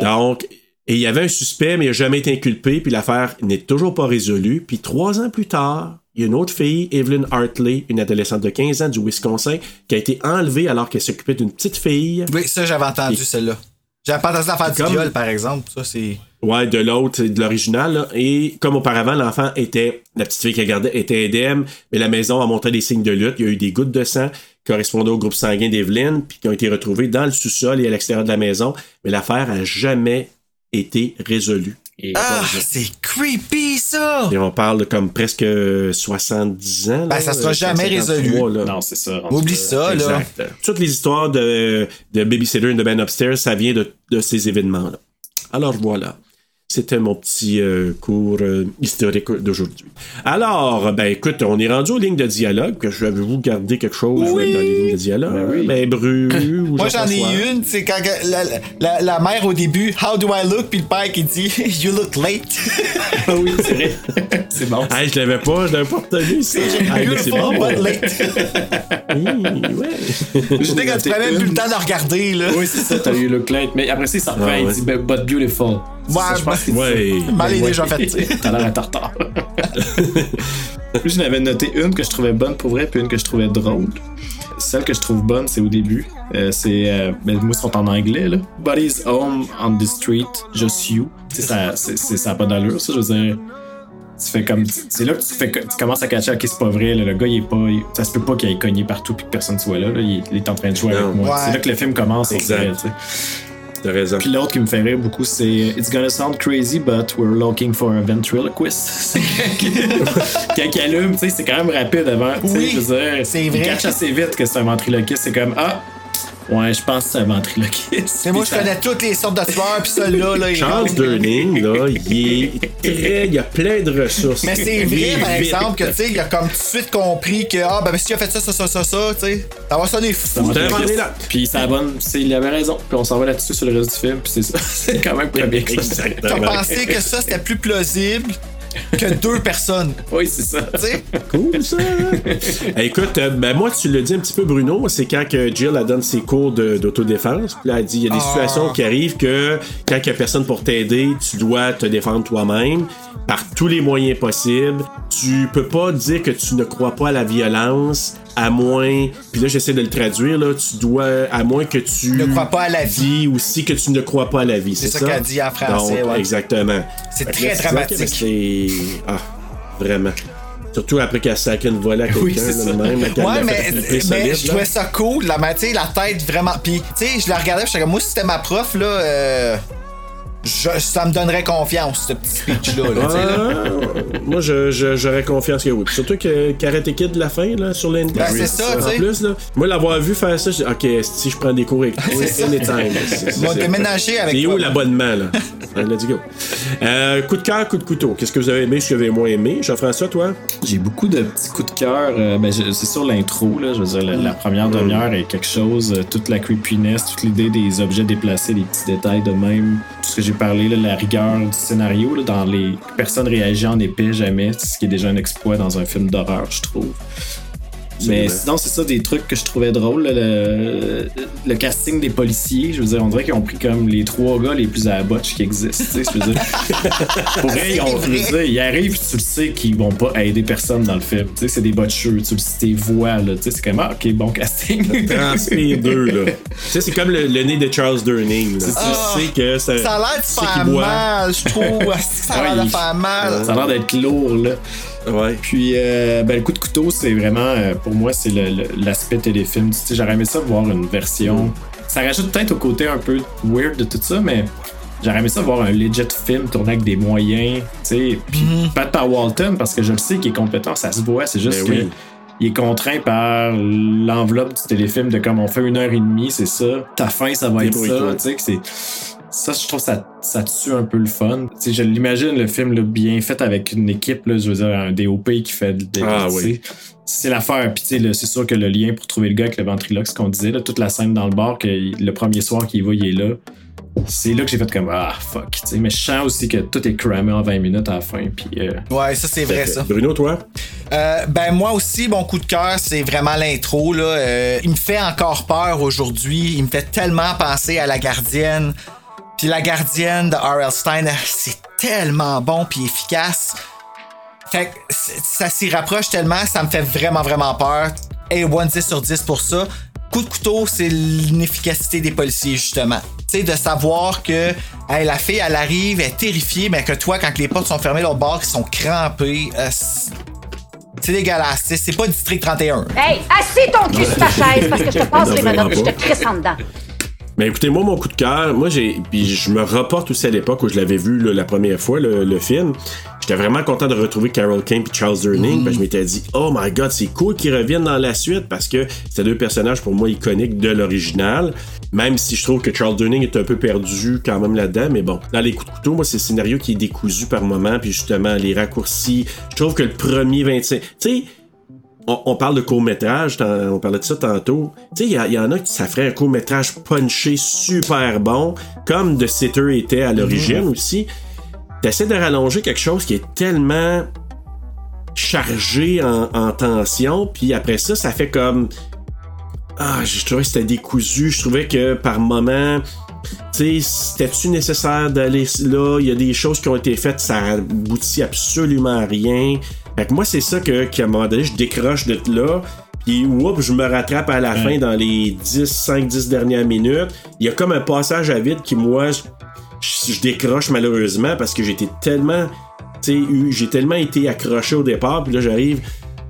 Donc, et il y avait un suspect, mais il n'a jamais été inculpé, puis l'affaire n'est toujours pas résolue. Puis trois ans plus tard, il y a une autre fille, Evelyn Hartley, une adolescente de 15 ans du Wisconsin, qui a été enlevée alors qu'elle s'occupait d'une petite fille. Oui, ça, j'avais entendu celle-là. J'avais pas entendu l'affaire du viol, par exemple. Ça, c'est. Ouais, de l'autre, de l'original. Et comme auparavant, l'enfant était, la petite fille qu'elle gardait était indemne, mais la maison a montré des signes de lutte. Il y a eu des gouttes de sang correspondant au groupe sanguin d'Evelyn, puis qui ont été retrouvées dans le sous-sol et à l'extérieur de la maison. Mais l'affaire a jamais été résolue. Ah, c'est creepy, ça! Et on parle de comme presque 70 ans. Ben, ça sera jamais résolu. Non, c'est ça. Oublie là. ça, là. Exact. Toutes les histoires de, de Babysitter and the Man Upstairs, ça vient de, de ces événements-là. Alors voilà. C'était mon petit euh, cours euh, historique d'aujourd'hui. Alors, ben écoute, on est rendu aux lignes de dialogue. Que je vais vous garder quelque chose euh, dans les lignes de dialogue. Ben, Bru ou Moi, j'en ai une, c'est quand la, la, la mère au début, How do I look? Puis le père qui dit, You look late. Ah oui, c'est vrai. c'est bon. Hey, je l'avais pas, je l'avais pas retenu. Hey, c'est bon. but late. Oui, ouais. J'étais quand tu prenais même plus le temps de regarder, là. Oui, c'est ça, t'as eu le late. Mais après ça, il s'en Ah, il dit, but but beautiful. Ça, Ouais, je pense dit ça. Ouais. Mal est Ouais. déjà fait, tu sais. T'as l'air en retard. Plus, j'en avais noté une que je trouvais bonne pour vrai, puis une que je trouvais drôle. Celle que je trouve bonne, c'est au début. Euh, c'est. Euh, ben, moi, ils sont en anglais, là. Body's home on the street, just you. Tu sais, ça, c'est, ça a pas d'allure, ça, je veux dire. Tu fais comme. C'est là que tu, fais, que- tu commences à catcher, ok, c'est pas vrai, là, le gars, il est pas. il- ça se peut pas qu'il aille cogné partout puis que personne soit là, là. Il, il est en train de jouer Non. avec moi. Ouais. C'est là que le film commence, Exact. T'as raison. Puis l'autre qui me fait rire beaucoup, c'est It's gonna sound crazy, but we're looking for a ventriloquist. quand il allume, tu sais, c'est quand même rapide avant. tu sais, Oui, je veux dire, c'est Il vrai. catch assez vite que c'est un ventriloquiste. C'est comme Ah, ouais, je pense que c'est un ventriloquiste. C'est moi, je connais toutes les sortes de tueurs, puis celui-là, là, il Charles rentre. Durning, là, il est très. Il y a plein de ressources. Mais c'est Il vrai, par vite. exemple, que, tu sais, il a comme tout de suite compris que, ah, ben, si il a fait ça, ça, ça, ça, ça, tu sais, ça va sonner fou. Puis ça abonne, c'est- il avait raison. Puis on s'en va là-dessus sur le reste du film. Puis c'est ça. c'est quand même comique. ça. T'as Exactement. pensé que ça, c'était plus plausible? Que deux personnes, Oui, c'est ça. tu sais? Cool, ça. Eh, Écoute, euh, ben moi, tu le dis un petit peu, Bruno, c'est quand que Jill elle donne ses cours de- d'autodéfense. Puis là, elle dit il y a des Ah. situations qui arrivent que quand il y a personne pour t'aider, tu dois te défendre toi-même par tous les moyens possibles. Tu peux pas dire que tu ne crois pas à la violence, à moins. Puis là, j'essaie de le traduire, là. Tu dois. À moins que tu. Ne crois pas à la vie. aussi que tu ne crois pas à la vie. C'est ça ça? qu'elle dit en français, Donc, ouais. Exactement. C'est très dramatique. ok, ben, c'est. Ah, vraiment. Surtout après qu'elle sacre une volée à quelqu'un, Oui, même. Ouais, mais, mais solide, je trouvais ça cool, la, ma- tu sais, la tête vraiment. Puis, tu sais, je la regardais, je suis comme, moi, si c'était ma prof, là, euh, je- ça me donnerait confiance, ce petit speech-là. là. Ah, moi, je- je- j'aurais confiance que oui. Puis Surtout que Karate Kid de la fin, là, sur l'Indy. Ben, c'est ça, En plus, là, moi, l'avoir vu faire ça, je dis, OK, si je prends des cours avec toi, anytime. Moi, c'est- déménager avec C'est toi. où l'abonnement, là? Let's go. Euh, coup de cœur, coup de couteau. Qu'est-ce que vous avez aimé, ce que vous avez moins aimé? Jean-François, toi? J'ai beaucoup de petits coups de cœur. euh, ben, c'est sur l'intro, là. Je veux dire, la, la première demi-heure est quelque chose. euh, toute la creepiness, toute l'idée des objets déplacés, des petits détails de même. Tout ce que j'ai parlé, là, la rigueur du scénario, dans les. Personne réagit en épais jamais, ce qui est déjà un exploit dans un film d'horreur, je trouve. Mais sinon, c'est ça des trucs que je trouvais drôles. Le, le casting des policiers, je veux dire, on dirait qu'ils ont pris comme les trois gars les plus à la botche qui existent. Je veux dire. Pour vrai, ils, ont- je veux dire, ils arrivent, tu le sais qu'ils vont pas aider personne dans le film. Tu sais, c'est des botcheux, tu le sais, tes voix, là. Tu sais, c'est comme, ah, ok, bon casting. Transpire deux, là. tu sais, c'est comme le, le nez de Charles Durning. là. Tu sais que ça. Ça a l'air de faire mal, je trouve. Ça a l'air de faire mal. Ça a l'air d'être lourd, là. Ouais. Puis, euh, ben, le coup de couteau, c'est vraiment, euh, pour moi, c'est l'aspect téléfilm. Tu sais, j'aurais aimé ça voir une version. Ça rajoute peut-être au côté un peu weird de tout ça, mais j'aurais aimé ça voir un legit film tourné avec des moyens. Tu sais, puis pas par Walton, parce que je le sais qu'il est compétent, ça se voit. C'est juste Ben que. oui. Il est contraint par l'enveloppe du téléfilm de comme on fait une heure et demie, c'est ça. Ta fin, ça va être ça. Tu sais, que c'est. Ça, je trouve que ça, ça tue un peu le fun. Je l'imagine, le film là, bien fait avec une équipe, là, je veux dire, un DOP qui fait des. Ah oui. C'est l'affaire. Puis, tu sais, là, c'est sûr que le lien pour trouver le gars avec le ventriloque, ce qu'on disait, là, toute la scène dans le bar, que le premier soir qu'il va, il est là. C'est là que j'ai fait comme, ah, fuck. tu sais. Mais je sens aussi que tout est cramé en 20 minutes à la fin. Puis, euh, Ouais, ça c'est vrai ça. Bruno, toi? Euh, ben moi aussi, mon coup de cœur, c'est vraiment l'intro. Là. Euh, il me fait encore peur aujourd'hui. Il me fait tellement penser à la gardienne. Puis la gardienne de R.L. Stein, c'est tellement bon puis efficace. Fait que ça s'y rapproche tellement, ça me fait vraiment, vraiment peur. Et 1 10 sur 10 pour ça. Coup de couteau, c'est l'inefficacité des policiers, justement. Tu sais, de savoir que hey, la fille, elle arrive, elle est terrifiée, mais que toi, quand les portes sont fermées, l'autre bord, qui sont crampés, euh, c'est- dégueulasse. C'est pas District 31. Hey, assis ton cul sur ta chaise parce que je te passe les menottes et je te crisse en dedans. Mais écoutez, moi, mon coup de cœur, moi, j'ai. Puis je me reporte aussi à l'époque où je l'avais vu là, la première fois, le, le film. J'étais vraiment content de retrouver Carol Kane et Charles Durning. que je m'étais dit, oh my god, c'est cool qu'ils reviennent dans la suite parce que c'était deux personnages pour moi iconiques de l'original. Même si je trouve que Charles Durning est un peu perdu quand même là-dedans. Mais bon, dans les coups de couteau, moi, c'est le scénario qui est décousu par moment. Puis justement, les raccourcis. Je trouve que le premier 25. Tu sais, on, on parle de court-métrage, on parlait de ça tantôt. Tu sais, il y, en a qui ça ferait un court-métrage punché super bon, comme The Sitter était à l'origine aussi. T'essaies de rallonger quelque chose qui est tellement chargé en, en tension, puis après ça, ça fait comme. Ah, je trouvais que c'était décousu. Je trouvais que par moment, tu sais, c'était-tu nécessaire d'aller là? Il y a des choses qui ont été faites, ça aboutit absolument à rien. Fait que moi, c'est ça que, qu'à un moment donné, je décroche de là. Puis, whoop, je me rattrape à la fin dans les 10, 5, 10 dernières minutes. Il y a comme un passage à vide qui, moi, je, je- je décroche malheureusement parce que j'étais tellement. Tu sais, eu- j'ai tellement été accroché au départ. Puis là, j'arrive.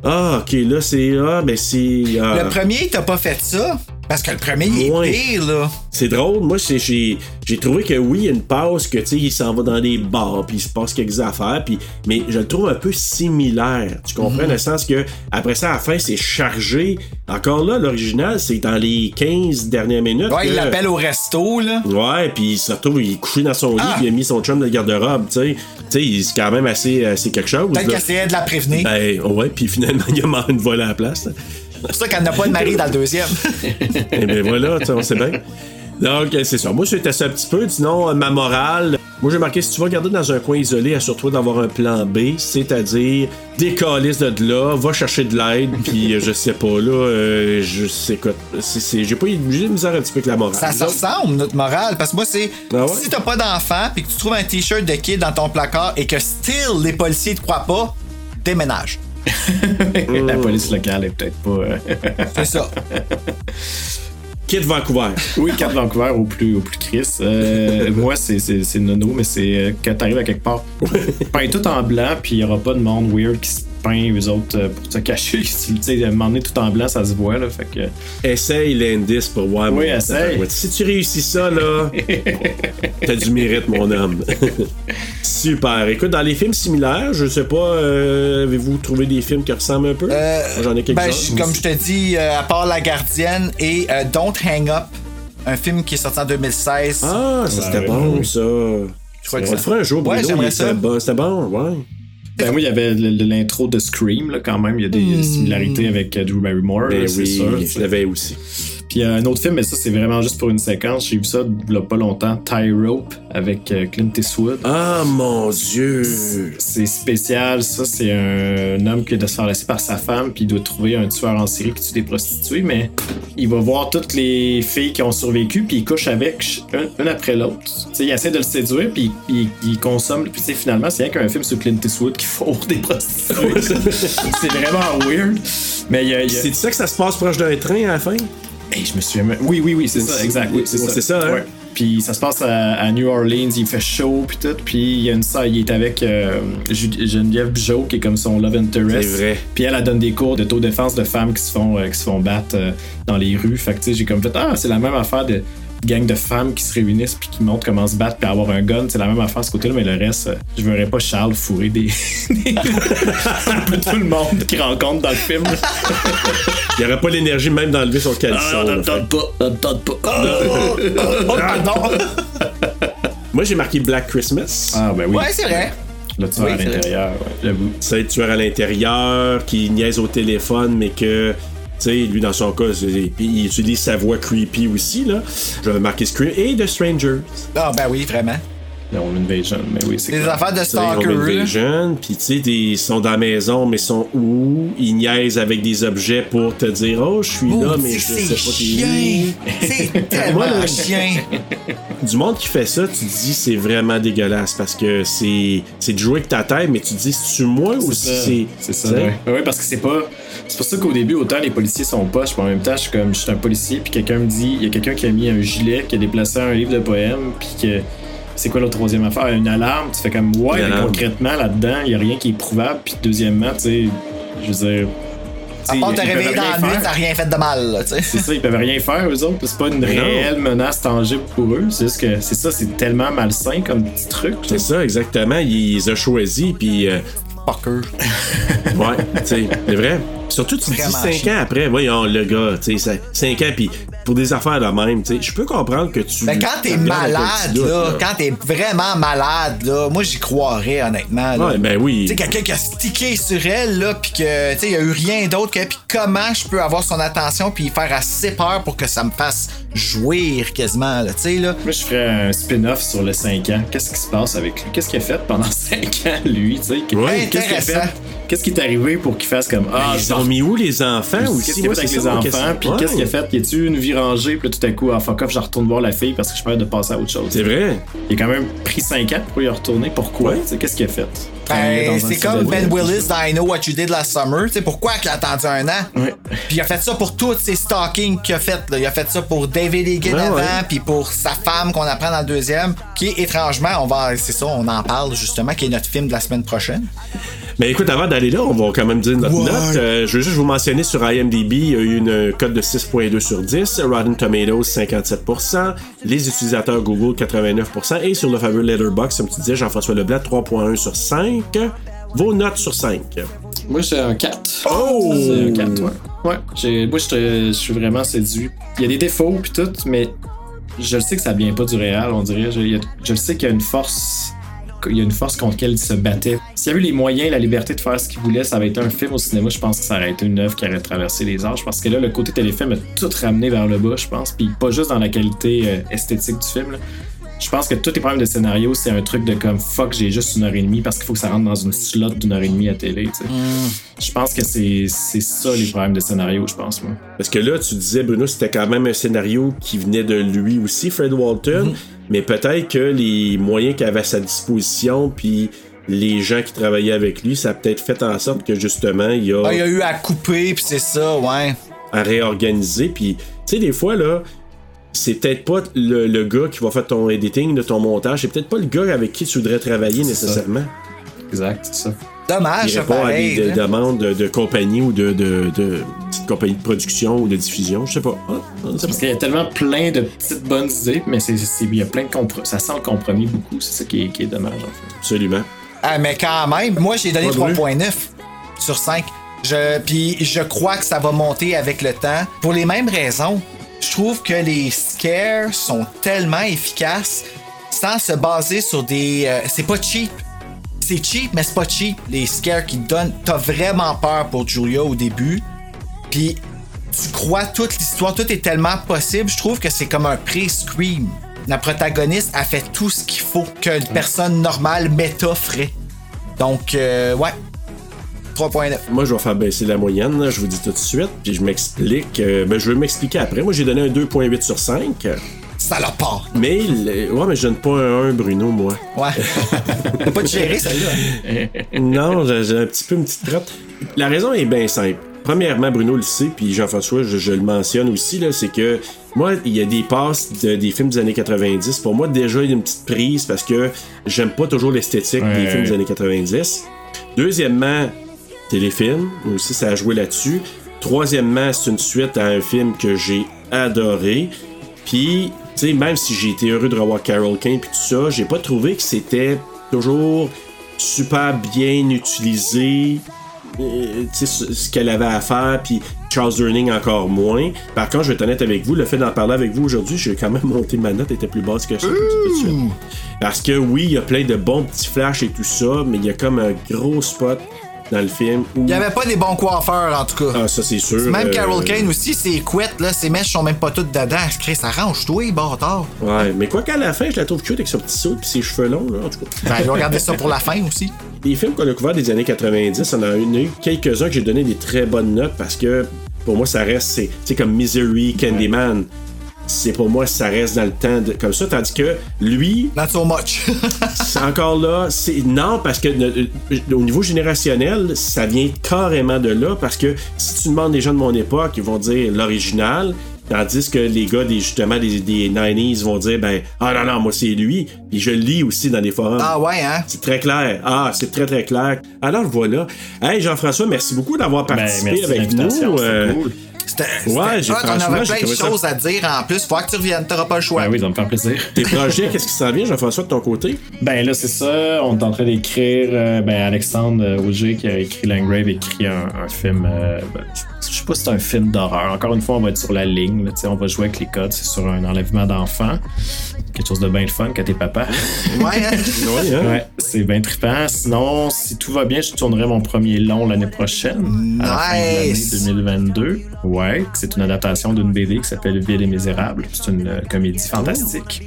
Ah, ok, là, c'est. Ah, ben, c'est. ah. Le premier, t'as pas fait ça? Parce que le premier, il est pire, là. C'est drôle. Moi, j'ai trouvé que oui, il y a une pause que, tu sais, il s'en va dans des bars, puis il se passe quelques affaires, puis mais je le trouve un peu similaire. Tu comprends? Dans le sens que, après ça, à la fin, c'est chargé. Encore là, l'original, c'est dans les 15 dernières minutes. Ouais, il l'appelle au resto, là. Ouais, puis il se retrouve, il est couché dans son lit, Ah! puis il a mis son chum de garde-robe, tu sais. Tu sais, c'est quand même assez, assez quelque chose. Peut-être qu'elle essayait de la prévenir. Ben, ouais, puis finalement, il a une volée à la place. là. C'est pour ça qu'elle n'a pas de mari dans le deuxième. Et bien voilà, tu sais, on sait bien. Donc, euh, c'est ça. Moi, c'était ça un petit peu. Sinon, euh, ma morale. Moi, j'ai marqué si tu vas garder dans un coin isolé, assure-toi d'avoir un plan B, c'est-à-dire décalisse de là, va chercher de l'aide, puis euh, je sais pas, là, euh, je sais quoi. J'ai pas eu de misère un petit peu avec la morale. Ça se ressemble, notre morale. Parce que moi, c'est. Ah ouais? Si t'as pas d'enfant, puis que tu trouves un t-shirt de kid dans ton placard et que still les policiers te croient pas, déménage. La police locale est peut-être pas. euh, C'est ça. Kid Vancouver. Oui, Cat Vancouver au plus, au plus Chris. Euh, moi, c'est, nono, mais c'est euh, quand t'arrives à quelque part, peins tout en blanc, puis il y aura pas de monde weird qui se peint, eux autres, euh, pour te cacher. Tu sais, à un moment donné, tout en blanc, ça se voit, là. Fait que. Essaye l'indice pour voir. Oui, mon- essaye. Ouais, Si tu réussis ça, là, t'as du mérite, mon homme. Super. Écoute, dans les films similaires, je sais pas, euh, avez-vous trouvé des films qui ressemblent un peu? Moi, J'en ai quelques-uns. Ben, je- comme je te dis, euh, à part La Gardienne et euh, Don't Hang Up, un film qui est sorti en 2016. Ah, ça c'était Ouais, bon, ouais. ça. crois que on ça- le fera un jour, Ouais, Bruno. j'aimerais il- ça. C'était bon, c'était bon, ouais. Ben, moi, il y avait l'intro de Scream, là, quand même. Il y a des Hmm. similarités avec euh, Drew Barrymore, Ben oui, sûr. je l'avais aussi. Puis il y a un autre film, mais ça, c'est vraiment juste pour une séquence. J'ai vu ça il y a pas longtemps, Tie Rope avec euh, Clint Eastwood. Ah, mon Dieu! C'est spécial, ça. C'est un, homme qui doit se faire laisser par sa femme, puis il doit trouver un tueur en série qui tue des prostituées, mais il va voir toutes les filles qui ont survécu, puis il couche avec une après l'autre. Il essaie de le séduire, puis il, il consomme. Puis finalement, c'est rien qu'un film sur Clint Eastwood qui fourre des prostituées. c'est vraiment weird. Mais il y a. il y a- C'est ça que ça se passe proche d'un train à la fin? Hey, je me souviens. Oui, oui, oui, c'est ça, exact. Oui, c'est ça. hein? Ouais. Puis ça se passe à, à New Orleans, il fait chaud, puis tout. Puis il y a une ça, il est avec euh, Geneviève Bijot, qui est comme son love interest. C'est vrai. Puis elle, elle donne des cours d'autodéfense de femmes qui se font, euh, qui se font battre euh, dans les rues. Fait que tu sais, j'ai comme fait, ah, c'est la même affaire de gang de femmes qui se réunissent puis qui montrent comment se battre puis avoir un gun. C'est la même affaire à ce côté-là, mais le reste, euh, je verrais pas Charles fourrer des. des- un peu tout le monde qu'il rencontre dans le film. Il n'y aurait pas l'énergie même d'enlever son caleçon. Ah, là, non, fait. donne pas, donne donne pas. Moi, j'ai marqué Black Christmas. Ah, ben oui. Ouais, c'est vrai. Le tueur Oui, à l'intérieur, ouais, j'avoue. C'est le tueur à l'intérieur qui niaise au téléphone, mais que, lui, dans son cas, il utilise sa voix creepy aussi, là. J'avais marqué Scream et The Strangers. Ah, ben oui, vraiment. Home Invasion, mais oui, c'est Des clair. affaires de Home stalker. là. Invasion, puis tu sais, ils sont dans la maison, mais ils sont où? Ils niaisent avec des objets pour te dire, oh, je suis là, mais je sais pas chien. t'es. C'est tellement Moi, là, chien. Du monde qui fait ça, tu te dis c'est vraiment dégueulasse parce que c'est c'est de jouer avec ta tête, mais tu te dis c'est-tu moi ou si c'est. C'est ça. Ouais, parce que c'est pas. C'est pour ça qu'au début, autant les policiers sont poches, puis en même temps, je suis comme, je suis un policier, puis quelqu'un me dit, il y a quelqu'un qui a mis un gilet, qui a déplacé un livre de poèmes, puis que. C'est quoi la troisième affaire? Une alarme, tu fais comme, ouais, mais concrètement, là-dedans, il y a rien qui est prouvable, puis deuxièmement, tu sais, je veux dire. À part te réveiller dans la nuit, t'as rien fait de mal, là, tu sais. C'est ça, ils peuvent rien faire, eux autres. C'est pas une réelle menace tangible pour eux. C'est juste que c'est ça, c'est tellement malsain comme petit truc. C'est ça, exactement. Ils ont choisis, puis. euh, Fucker. ouais, tu sais, c'est vrai. Surtout, tu te dis Vraiment 5 chiant. ans après, voyons, le gars, tu sais, 5 ans, puis pour des affaires de même, tu sais, je peux comprendre que tu. Mais quand t'es malade, doute, là, quand t'es vraiment malade, là, moi j'y croirais honnêtement. là. Ouais, ben oui. Tu sais, quelqu'un qui a stické sur elle, là, pis que, tu sais, il y a eu rien d'autre que, pis comment je peux avoir son attention puis faire assez peur pour que ça me fasse jouir quasiment, là, tu sais, là. Moi, je ferais un spin-off sur le 5 ans. Qu'est-ce qui se passe avec lui? Qu'est-ce qu'il a fait pendant 5 ans, lui? tu sais? Ouais, Qu'est-ce qu'il a fait? Qu'est-ce qui est arrivé pour qu'il fasse comme Ah, ils je ont mis où les enfants Qu'est-ce aussi? qu'il a fait avec les enfants? Puis qu'est-ce qu'il a fait? Y a-tu une vie rangée? Puis tout à coup, ah, fuck off, je retourne voir la fille parce que je suis peur de passer à autre chose. C'est vrai. Il a quand même pris 5 ans pour y retourner. Pourquoi? Qu'est-ce qu'il a fait? Ben, c'est comme Ben Willis dans I Know What You Did Last Summer. Tu sais, pourquoi il a attendu un an? Ouais. Puis il a fait ça pour tous ses stalkings qu'il a fait. Là. Il a fait ça pour David Egan Ouais, avant, ouais. puis pour sa femme qu'on apprend dans le deuxième, qui étrangement, on va, c'est ça, on en parle justement, qui est notre film de la semaine prochaine. Mais écoute, avant d'aller là, on va quand même dire notre note. Euh, je veux juste vous mentionner sur IMDb, il y a eu une cote de 6.2 sur 10, Rotten Tomatoes 57%, les utilisateurs Google 89% et sur le fameux Letterboxd, comme tu disais, Jean-François Leblanc 3.1 sur 5. Vos notes sur 5. Moi, j'ai un 4. Oh! C'est un 4, ouais. Ouais, j'ai- moi, je suis vraiment séduit. Il y a des défauts, puis tout, mais je le sais que ça vient pas du réel, on dirait. Je, je le sais qu'il y a une force. Il y a une force contre laquelle il se battait. S'il y avait eu les moyens, la liberté de faire ce qu'il voulait, ça avait été un film au cinéma. Je pense que ça aurait été une œuvre qui aurait traversé les âges. Parce que là, le côté téléfilm a tout ramené vers le bas, je pense. Puis pas juste dans la qualité euh, esthétique du film. Je pense que tous les problèmes de scénario, c'est un truc de comme fuck, j'ai juste une heure et demie parce qu'il faut que ça rentre dans une slot d'une heure et demie à télé. tu sais. Je pense que c'est c'est ça les problèmes de scénario, je pense, moi. Parce que là, tu disais, Bruno, c'était quand même un scénario qui venait de lui aussi, Fred Walton, Mhm. mais peut-être que les moyens qu'il avait à sa disposition, puis les gens qui travaillaient avec lui, ça a peut-être fait en sorte que justement, il y a Ah, il y a eu à couper, puis c'est ça, ouais. à réorganiser. Puis, tu sais, des fois, là, c'est peut-être pas le, le gars qui va faire ton editing, de ton montage, c'est peut-être pas le gars avec qui tu voudrais travailler nécessairement. Exact, c'est ça. Dommage, Il ça, répond à des de- là. demandes de, de compagnie ou de, de, de petites compagnies de production ou de diffusion, je sais pas. Ah, pas. Parce qu'il y a tellement plein de petites bonnes idées, mais c'est, c'est- il y a plein de compromis. Ça sent le compromis beaucoup, c'est ça qui est, qui est dommage, en fait. Absolument. Ah, mais quand même, moi j'ai donné Pas brûlé. 3.9 sur 5. Je, puis je crois que ça va monter avec le temps. Pour les mêmes raisons, je trouve que les scares sont tellement efficaces sans se baser sur des. euh, c'est pas cheap. C'est cheap, mais c'est pas cheap. Les scares qui donnent. T'as vraiment peur pour Julia au début. Puis tu crois toute l'histoire, tout est tellement possible. Je trouve que c'est comme un pré-scream. La protagoniste a fait tout ce qu'il faut que une personne normale méta ferait. Donc, euh, ouais. 3.9. Moi, je vais faire baisser la moyenne, là, je vous dis tout de suite, puis je m'explique. euh, ben, je vais m'expliquer après. Moi, j'ai donné un 2.8 sur 5. Ça l'a pas. Mais, le- ouais, mais je donne pas un 1, Bruno, moi. Ouais. T'as pas de gérer, celle-là. non, j'ai j'ai un petit peu une petite trotte. La raison est bien simple. Premièrement, Bruno le sait, puis Jean-François, je, je le mentionne aussi, là, c'est que moi, il y a des passes de- des films des années 90. Pour moi, déjà, il y a une petite prise parce que j'aime pas toujours l'esthétique des Ouais. films des années 90. Deuxièmement, téléfilm, aussi, ça a joué là-dessus. Troisièmement, c'est une suite à un film que j'ai adoré. Puis, tu sais, même si j'ai été heureux de revoir Carol Kane puis tout ça, j'ai pas trouvé que c'était toujours super bien utilisé. euh, tu sais, ce qu'elle avait à faire, puis Charles Durning encore moins. Par contre, je vais être honnête avec vous, le fait d'en parler avec vous aujourd'hui, j'ai quand même monté ma note, était plus basse que ça. suite. Parce que oui, il y a plein de bons petits flashs et tout ça, mais il y a comme un gros spot dans le film où. Il y avait pas des bons coiffeurs, en tout cas. Ah, ça, c'est sûr. Même euh, Carol Kane aussi, ses couettes, là, ses mèches sont même pas toutes dedans. Chris, arrange-toi, bâtard. Ouais, mais quoi qu'à la fin, je la trouve cute avec son petit saut et ses cheveux longs, là, en tout cas. Ben, je vais regarder ça pour la fin aussi. Les films qu'on a couverts des années 90, on en a eu quelques-uns que j'ai donné des très bonnes notes parce que pour moi, ça reste, c'est comme Misery, Candyman. C'est pour moi, ça reste dans le temps de- comme ça, tandis que lui. Not so much. c'est encore là. C'est, non, parce que euh, au niveau générationnel, ça vient carrément de là parce que si tu demandes des gens de mon époque, ils vont dire l'original. Tandis que les gars des justement des, des 90s vont dire ben ah non non moi c'est lui puis je le lis aussi dans les forums. Ah ouais hein? C'est très clair. Ah, c'est très très clair. Alors voilà. Hey Jean-François, merci beaucoup d'avoir participé merci avec nous. Euh, Ouais, j'ai on avait plein de ça- choses à dire en plus. Faut que tu reviennes, t'auras pas le choix. Ben oui, ça va me faire plaisir. Tes projets, qu'est-ce qui s'en vient, Jean-François, de ton côté? Ben là, c'est ça. On est en train d'écrire. euh, ben, Alexandre euh, Auger, qui a écrit Langrave, écrit un, un film. euh, ben, je sais pas si c'est un film d'horreur. Encore une fois, on va être sur la ligne. là, tu sais, on va jouer avec les codes. C'est sur un enlèvement d'enfant. Quelque chose de bien le fun quand t'es papa. Ouais, hein? Oui, hein? Ouais, c'est bien trippant. Sinon, si tout va bien, je tournerai mon premier long l'année prochaine. À la fin de Nice. l'année 2022. Ouais, c'est une adaptation d'une BD qui s'appelle Ville et Misérable. C'est une euh, comédie fantastique.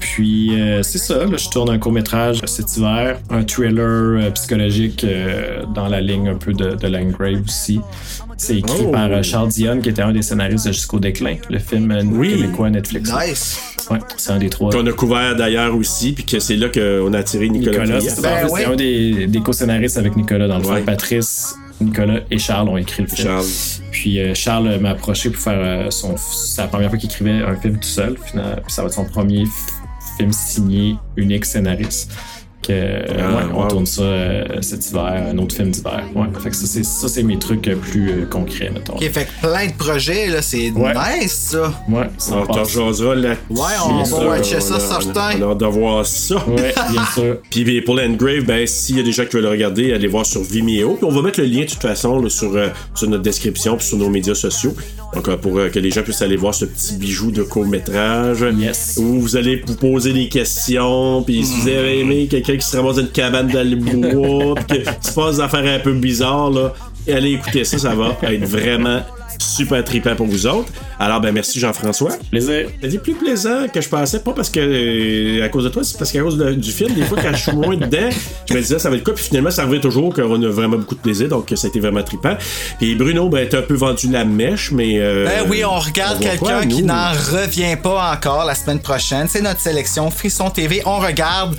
Puis, euh, c'est ça, là, je tourne un court-métrage cet hiver, un thriller euh, psychologique euh, dans la ligne un peu de, de Landgrave aussi. C'est écrit Oh. par euh, Charles Dionne, qui était un des scénaristes de Jusqu'au déclin, le film euh, québécois Netflix. Nice. Ouais, c'est un des trois. Qu'on a couvert d'ailleurs aussi, puis que c'est là qu'on a attiré Nicolas. Nicolas, c'est ça. En fait, c'est un des, des co-scénaristes avec Nicolas dans le fond. Patrice, Nicolas et Charles ont écrit le film. Charles. Puis euh, Charles m'a approché pour faire euh, son. C'est la première fois qu'il écrivait un film tout seul. Finalement, Puis ça va être son premier film signé, unique scénariste. Que, euh, Ah, ouais, on tourne ça euh, cet hiver, un autre film d'hiver. Ouais, fait que ça, c'est, ça, c'est mes trucs euh, plus euh, concrets, mettons. Ok, fait que plein de projets, là, c'est Ouais. nice, ça. Ouais, ça On t'en passe. jasera là Ouais, on va watcher ça, certain. On a hâte de voir ça. Ouais, bien sûr. Puis pour l'Engrave, ben, s'il y a des gens qui veulent le regarder, allez voir sur Vimeo. Puis on va mettre le lien de toute façon là, sur, euh, sur notre description puis sur nos médias sociaux. Donc euh, pour euh, que les gens puissent aller voir ce petit bijou de court-métrage. Yes. Où vous allez vous poser des questions. Puis si vous avez aimé quelqu'un qui se ramasse dans une cabane dans le bois, puis que se passe des affaires un peu bizarres, là, et allez écouter ça, ça va être vraiment super trippant pour vous autres. Alors, ben merci Jean-François. Plaisir. C'est plus plaisant que je pensais, pas parce que euh, à cause de toi, c'est parce qu'à cause de- du film, des fois quand je suis moins dedans, je me disais ça va être quoi, puis finalement ça revient toujours qu'on a vraiment beaucoup de plaisir, donc ça a été vraiment trippant. Puis Bruno, ben t'as un peu vendu la mèche, mais euh, Ben oui, on regarde quelqu'un qui n'en revient pas encore la semaine prochaine. C'est notre sélection Frisson TV. On regarde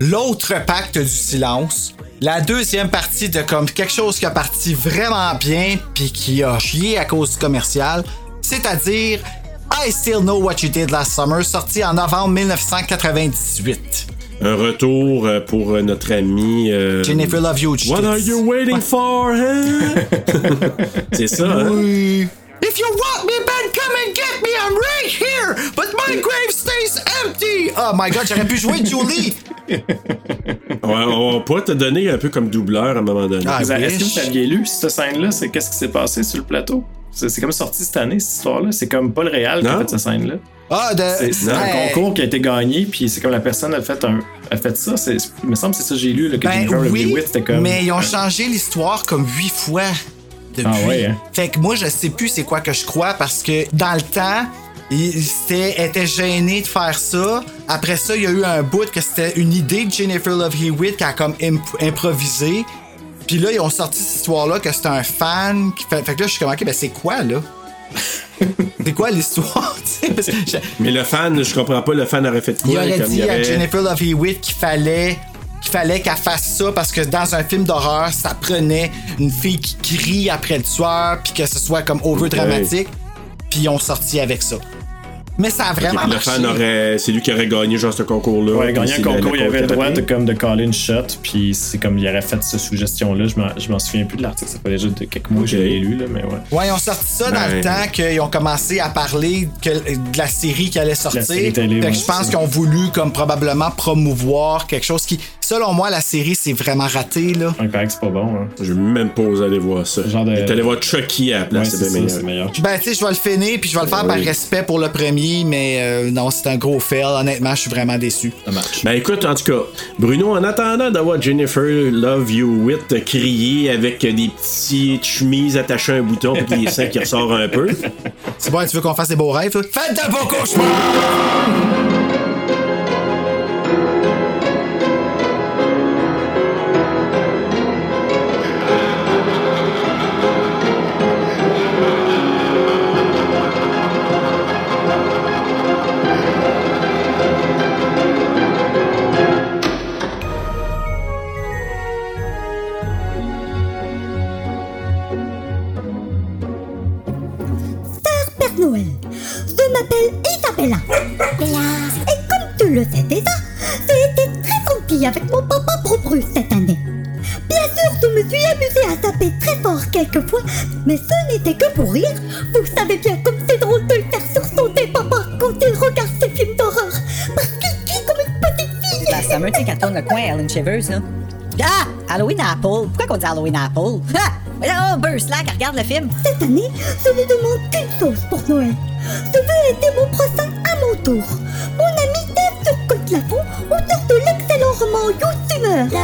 l'autre pacte du silence. La deuxième partie de comme quelque chose qui a parti vraiment bien puis qui a chié à cause du commercial, c'est-à-dire I Still Know What You Did Last Summer, sorti en novembre 1998. Un retour euh, pour euh, notre ami euh, Jennifer Love You. What are you waiting for, hein? c'est ça, hein? If you want me, Ben, come and get me. I'm right here. But my grave stays empty. Oh my god, j'aurais pu jouer Julie. On, on pourrait te donner un peu comme doubleur à un moment donné. Ah, Est-ce que vous aviez lu cette scène-là? C'est qu'est-ce qui s'est passé sur le plateau? C'est comme sorti cette année, cette histoire-là. C'est comme Paul Réal qui a fait cette scène-là. Ah, de. C'est un Hey. concours qui a été gagné, puis c'est comme la personne a fait, un, a fait ça. c'est- Il me semble que c'est ça que j'ai lu, là, que Ben oui, c'était comme. mais ils ont changé l'histoire comme huit fois. Depuis. Ah ouais, hein? Fait que moi, je sais plus c'est quoi que je crois parce que dans le temps, il s'était- était gêné de faire ça. Après ça, il y a eu un bout que c'était une idée de Jennifer Love Hewitt qui a comme imp- improvisé. Puis là, ils ont sorti cette histoire-là que c'était un fan. Qui fait... fait que là, je suis comme, ok, ben c'est quoi là? c'est quoi l'histoire? je- Mais le fan, je comprends pas, le fan aurait fait quoi? il aurait dit il à aurait- Jennifer Love Hewitt qu'il fallait qu'il fallait qu'elle fasse ça parce que dans un film d'horreur, ça prenait une fille qui crie après le tueur puis que ce soit comme over dramatique. Puis ils ont sorti avec ça. Mais ça a vraiment le marché. fan aurait. C'est lui qui aurait gagné genre ce concours-là. Ouais, gagner Puis un concours, il avait le droit de, comme, de caller une shot, puis c'est comme il aurait fait cette suggestion-là. Je m'en- Je m'en souviens plus de l'article, ça fait déjà de quelques mois que je l'ai lu, là, mais ouais. Ouais, ils ont sorti ça dans le temps qu'ils ont commencé à parler que- de la série qui allait sortir. série télé, Fait que ouais, je pense qu'ils ont voulu comme probablement promouvoir quelque chose qui, selon moi, la série c'est vraiment raté là. Il paraît que c'est pas bon. Hein. Je vais même pas oser aller voir ça. Genre de- T'es allé voir Chucky à la place, Ouais, c'est ça, meilleur. Ben, tu sais, je vais le finir, puis je vais le faire par respect pour le premier, mais euh, non, c'est un gros fail. Honnêtement, je suis vraiment déçu. Ben écoute, en tout cas, Bruno, en attendant d'avoir Jennifer Love You With crier avec des petites chemises attachées à un bouton puis les seins qui ressortent un peu. C'est bon, tu veux qu'on fasse des beaux rêves? Faites de beaux cauchemars! Shivers, là. Ah! Halloween Apple. Pourquoi qu'on dit Halloween Apple? Ah! Oh, Burst Slack, regarde le film. Cette année, je ne demande qu'une chose pour Noël. Je veux aider mon prochain à mon tour. Mon ami Dave sur Côte-Lafont, auteur de l'excellent roman YouTuber,